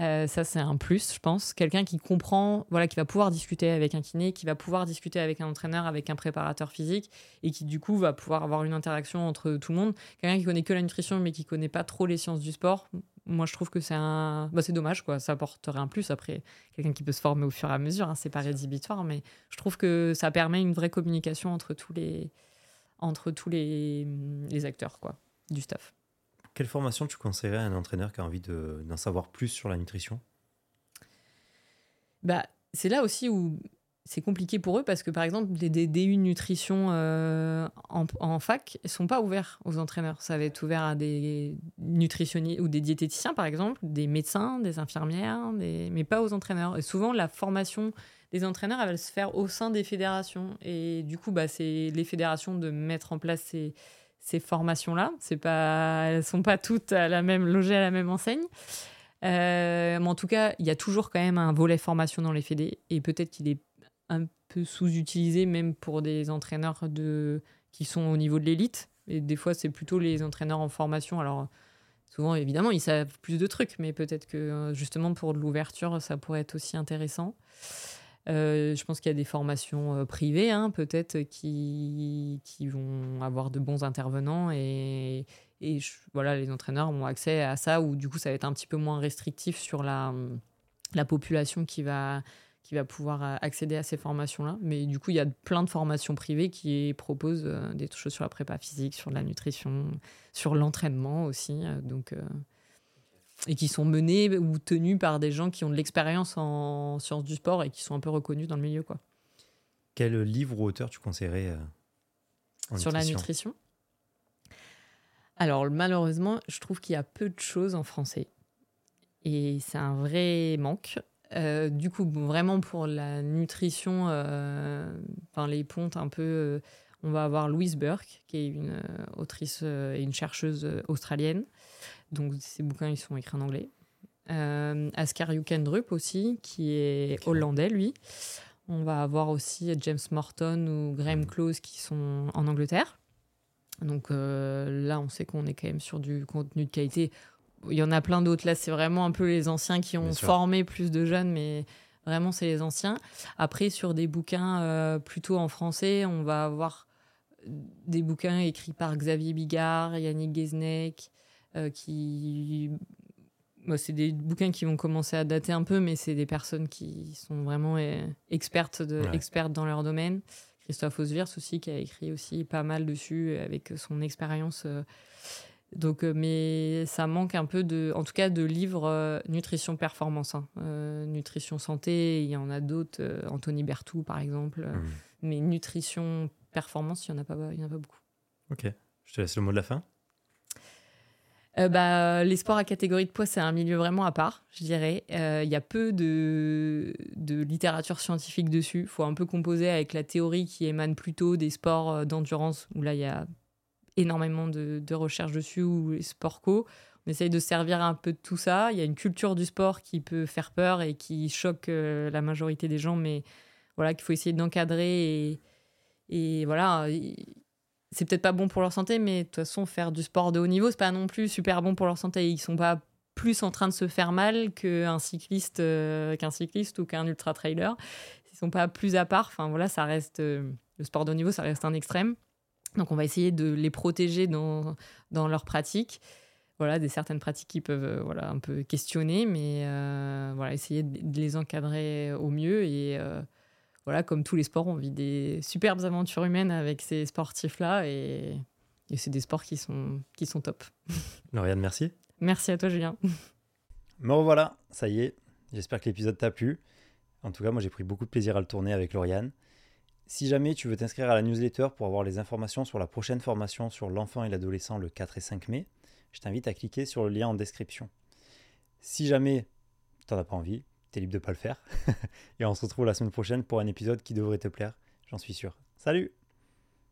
Euh, ça, c'est un plus, je pense. Quelqu'un qui comprend, voilà, qui va pouvoir discuter avec un kiné, qui va pouvoir discuter avec un entraîneur, avec un préparateur physique, et qui, du coup, va pouvoir avoir une interaction entre tout le monde. Quelqu'un qui connaît que la nutrition, mais qui connaît pas trop les sciences du sport, moi, je trouve que c'est un... Bah, c'est dommage, quoi. Ça apporterait un plus. Après, quelqu'un qui peut se former au fur et à mesure, hein, c'est pas rédhibitoire, mais je trouve que ça permet une vraie communication entre tous les, entre tous les, les acteurs, quoi, du staff. Quelle formation tu conseillerais à un entraîneur qui a envie d'en savoir plus sur la nutrition? Bah, C'est là aussi où c'est compliqué pour eux parce que, par exemple, les DU nutrition euh, en, fac ne sont pas ouverts aux entraîneurs. Ça va être ouvert à des nutritionnistes ou des diététiciens, par exemple, des médecins, des infirmières, mais pas aux entraîneurs. Et souvent, la formation des entraîneurs, elle va se faire au sein des fédérations. Et du coup, bah, c'est les fédérations de mettre en place ces ces formations-là. C'est pas, elles sont pas toutes à la même logées à la même enseigne. Euh, mais en tout cas, il y a toujours quand même un volet formation dans les fédés et peut-être qu'il est un peu sous-utilisé même pour des entraîneurs de qui sont au niveau de l'élite. Et des fois, c'est plutôt les entraîneurs en formation. Alors souvent, évidemment, ils savent plus de trucs, mais peut-être que justement pour l'ouverture, ça pourrait être aussi intéressant. Euh, je pense qu'il y a des formations euh, privées, hein, peut-être, qui, vont avoir de bons intervenants et, les entraîneurs ont accès à ça, ou du coup, ça va être un petit peu moins restrictif sur la, la population qui va, pouvoir euh, accéder à ces formations-là. Mais du coup, il y a plein de formations privées qui proposent des choses sur la prépa physique, sur la nutrition, sur l'entraînement aussi. Et qui sont menés ou tenus par des gens qui ont de l'expérience en sciences du sport et qui sont un peu reconnus dans le milieu. Quoi. Quel livre ou auteur tu conseillerais euh, sur la nutrition? Alors malheureusement, je trouve qu'il y a peu de choses en français et c'est un vrai manque. Euh, du coup, vraiment pour la nutrition, euh, enfin les pontes un peu, on va avoir Louise Burke, qui est une autrice et une chercheuse australienne, donc ces bouquins, ils sont écrits en anglais. Euh, Askar Jukendrup aussi, qui est hollandais, lui. On va avoir aussi James Morton ou Graham. Close qui sont en Angleterre. Donc euh, là, on sait qu'on est quand même sur du contenu de qualité. Il y en a plein d'autres. Là, c'est vraiment un peu les anciens qui ont formé plus de jeunes, mais vraiment, c'est les anciens. Après, sur des bouquins euh, plutôt en français, on va avoir des bouquins écrits par Xavier Bigard, Yannick Guesnec, euh, qui c'est des bouquins qui vont commencer à dater un peu, mais c'est des personnes qui sont vraiment euh, expertes, de, expertes dans leur domaine. Christophe Oswirs aussi, qui a écrit aussi pas mal dessus avec son expérience. Euh. Donc, mais ça manque un peu de, en tout cas, de livres nutrition performance, hein. nutrition santé. Il y en a d'autres, Anthony Bertou par exemple. Mmh. Mais nutrition performance, il y en a pas, il y en a pas beaucoup. Ok. Je te laisse le mot de la fin. Euh, bah, Les sports à catégorie de poids, c'est un milieu vraiment à part, je dirais. Euh, il y a peu de, de littérature scientifique dessus. Il faut un peu composer avec la théorie qui émane plutôt des sports euh, d'endurance, où là, il y a énormément de, de recherches dessus, ou les sports co. On essaye de servir un peu de tout ça. Il y a une culture du sport qui peut faire peur et qui choque la majorité des gens, mais voilà, qu'il faut essayer d'encadrer et, et voilà c'est peut-être pas bon pour leur santé, mais de toute façon, faire du sport de haut niveau, c'est pas non plus super bon pour leur santé. Ils sont pas plus en train de se faire mal qu'un cycliste, euh, qu'un cycliste ou qu'un ultra trailer. Ils sont pas plus à part. Enfin voilà, ça reste euh, le sport de haut niveau, ça reste un extrême. Donc on va essayer de les protéger dans, dans leur pratique. Voilà, des certaines pratiques qui peuvent euh, voilà un peu questionner, mais voilà, essayer de les encadrer au mieux et voilà, comme tous les sports, on vit des superbes aventures humaines avec ces sportifs-là et, c'est des sports qui sont, qui sont top. *laughs* Lauriane, merci. Merci à toi, Julien. *laughs* Me revoilà, ça y est. J'espère que l'épisode t'a plu. En tout cas, moi, j'ai pris beaucoup de plaisir à le tourner avec Lauriane. Si jamais tu veux t'inscrire à la newsletter pour avoir les informations sur la prochaine formation sur l'enfant et l'adolescent le 4 et 5 mai, je t'invite à cliquer sur le lien en description. Si jamais tu n'en as pas envie, t'es libre de pas le faire. *laughs* et on se retrouve la semaine prochaine pour un épisode qui devrait te plaire, j'en suis sûr. Salut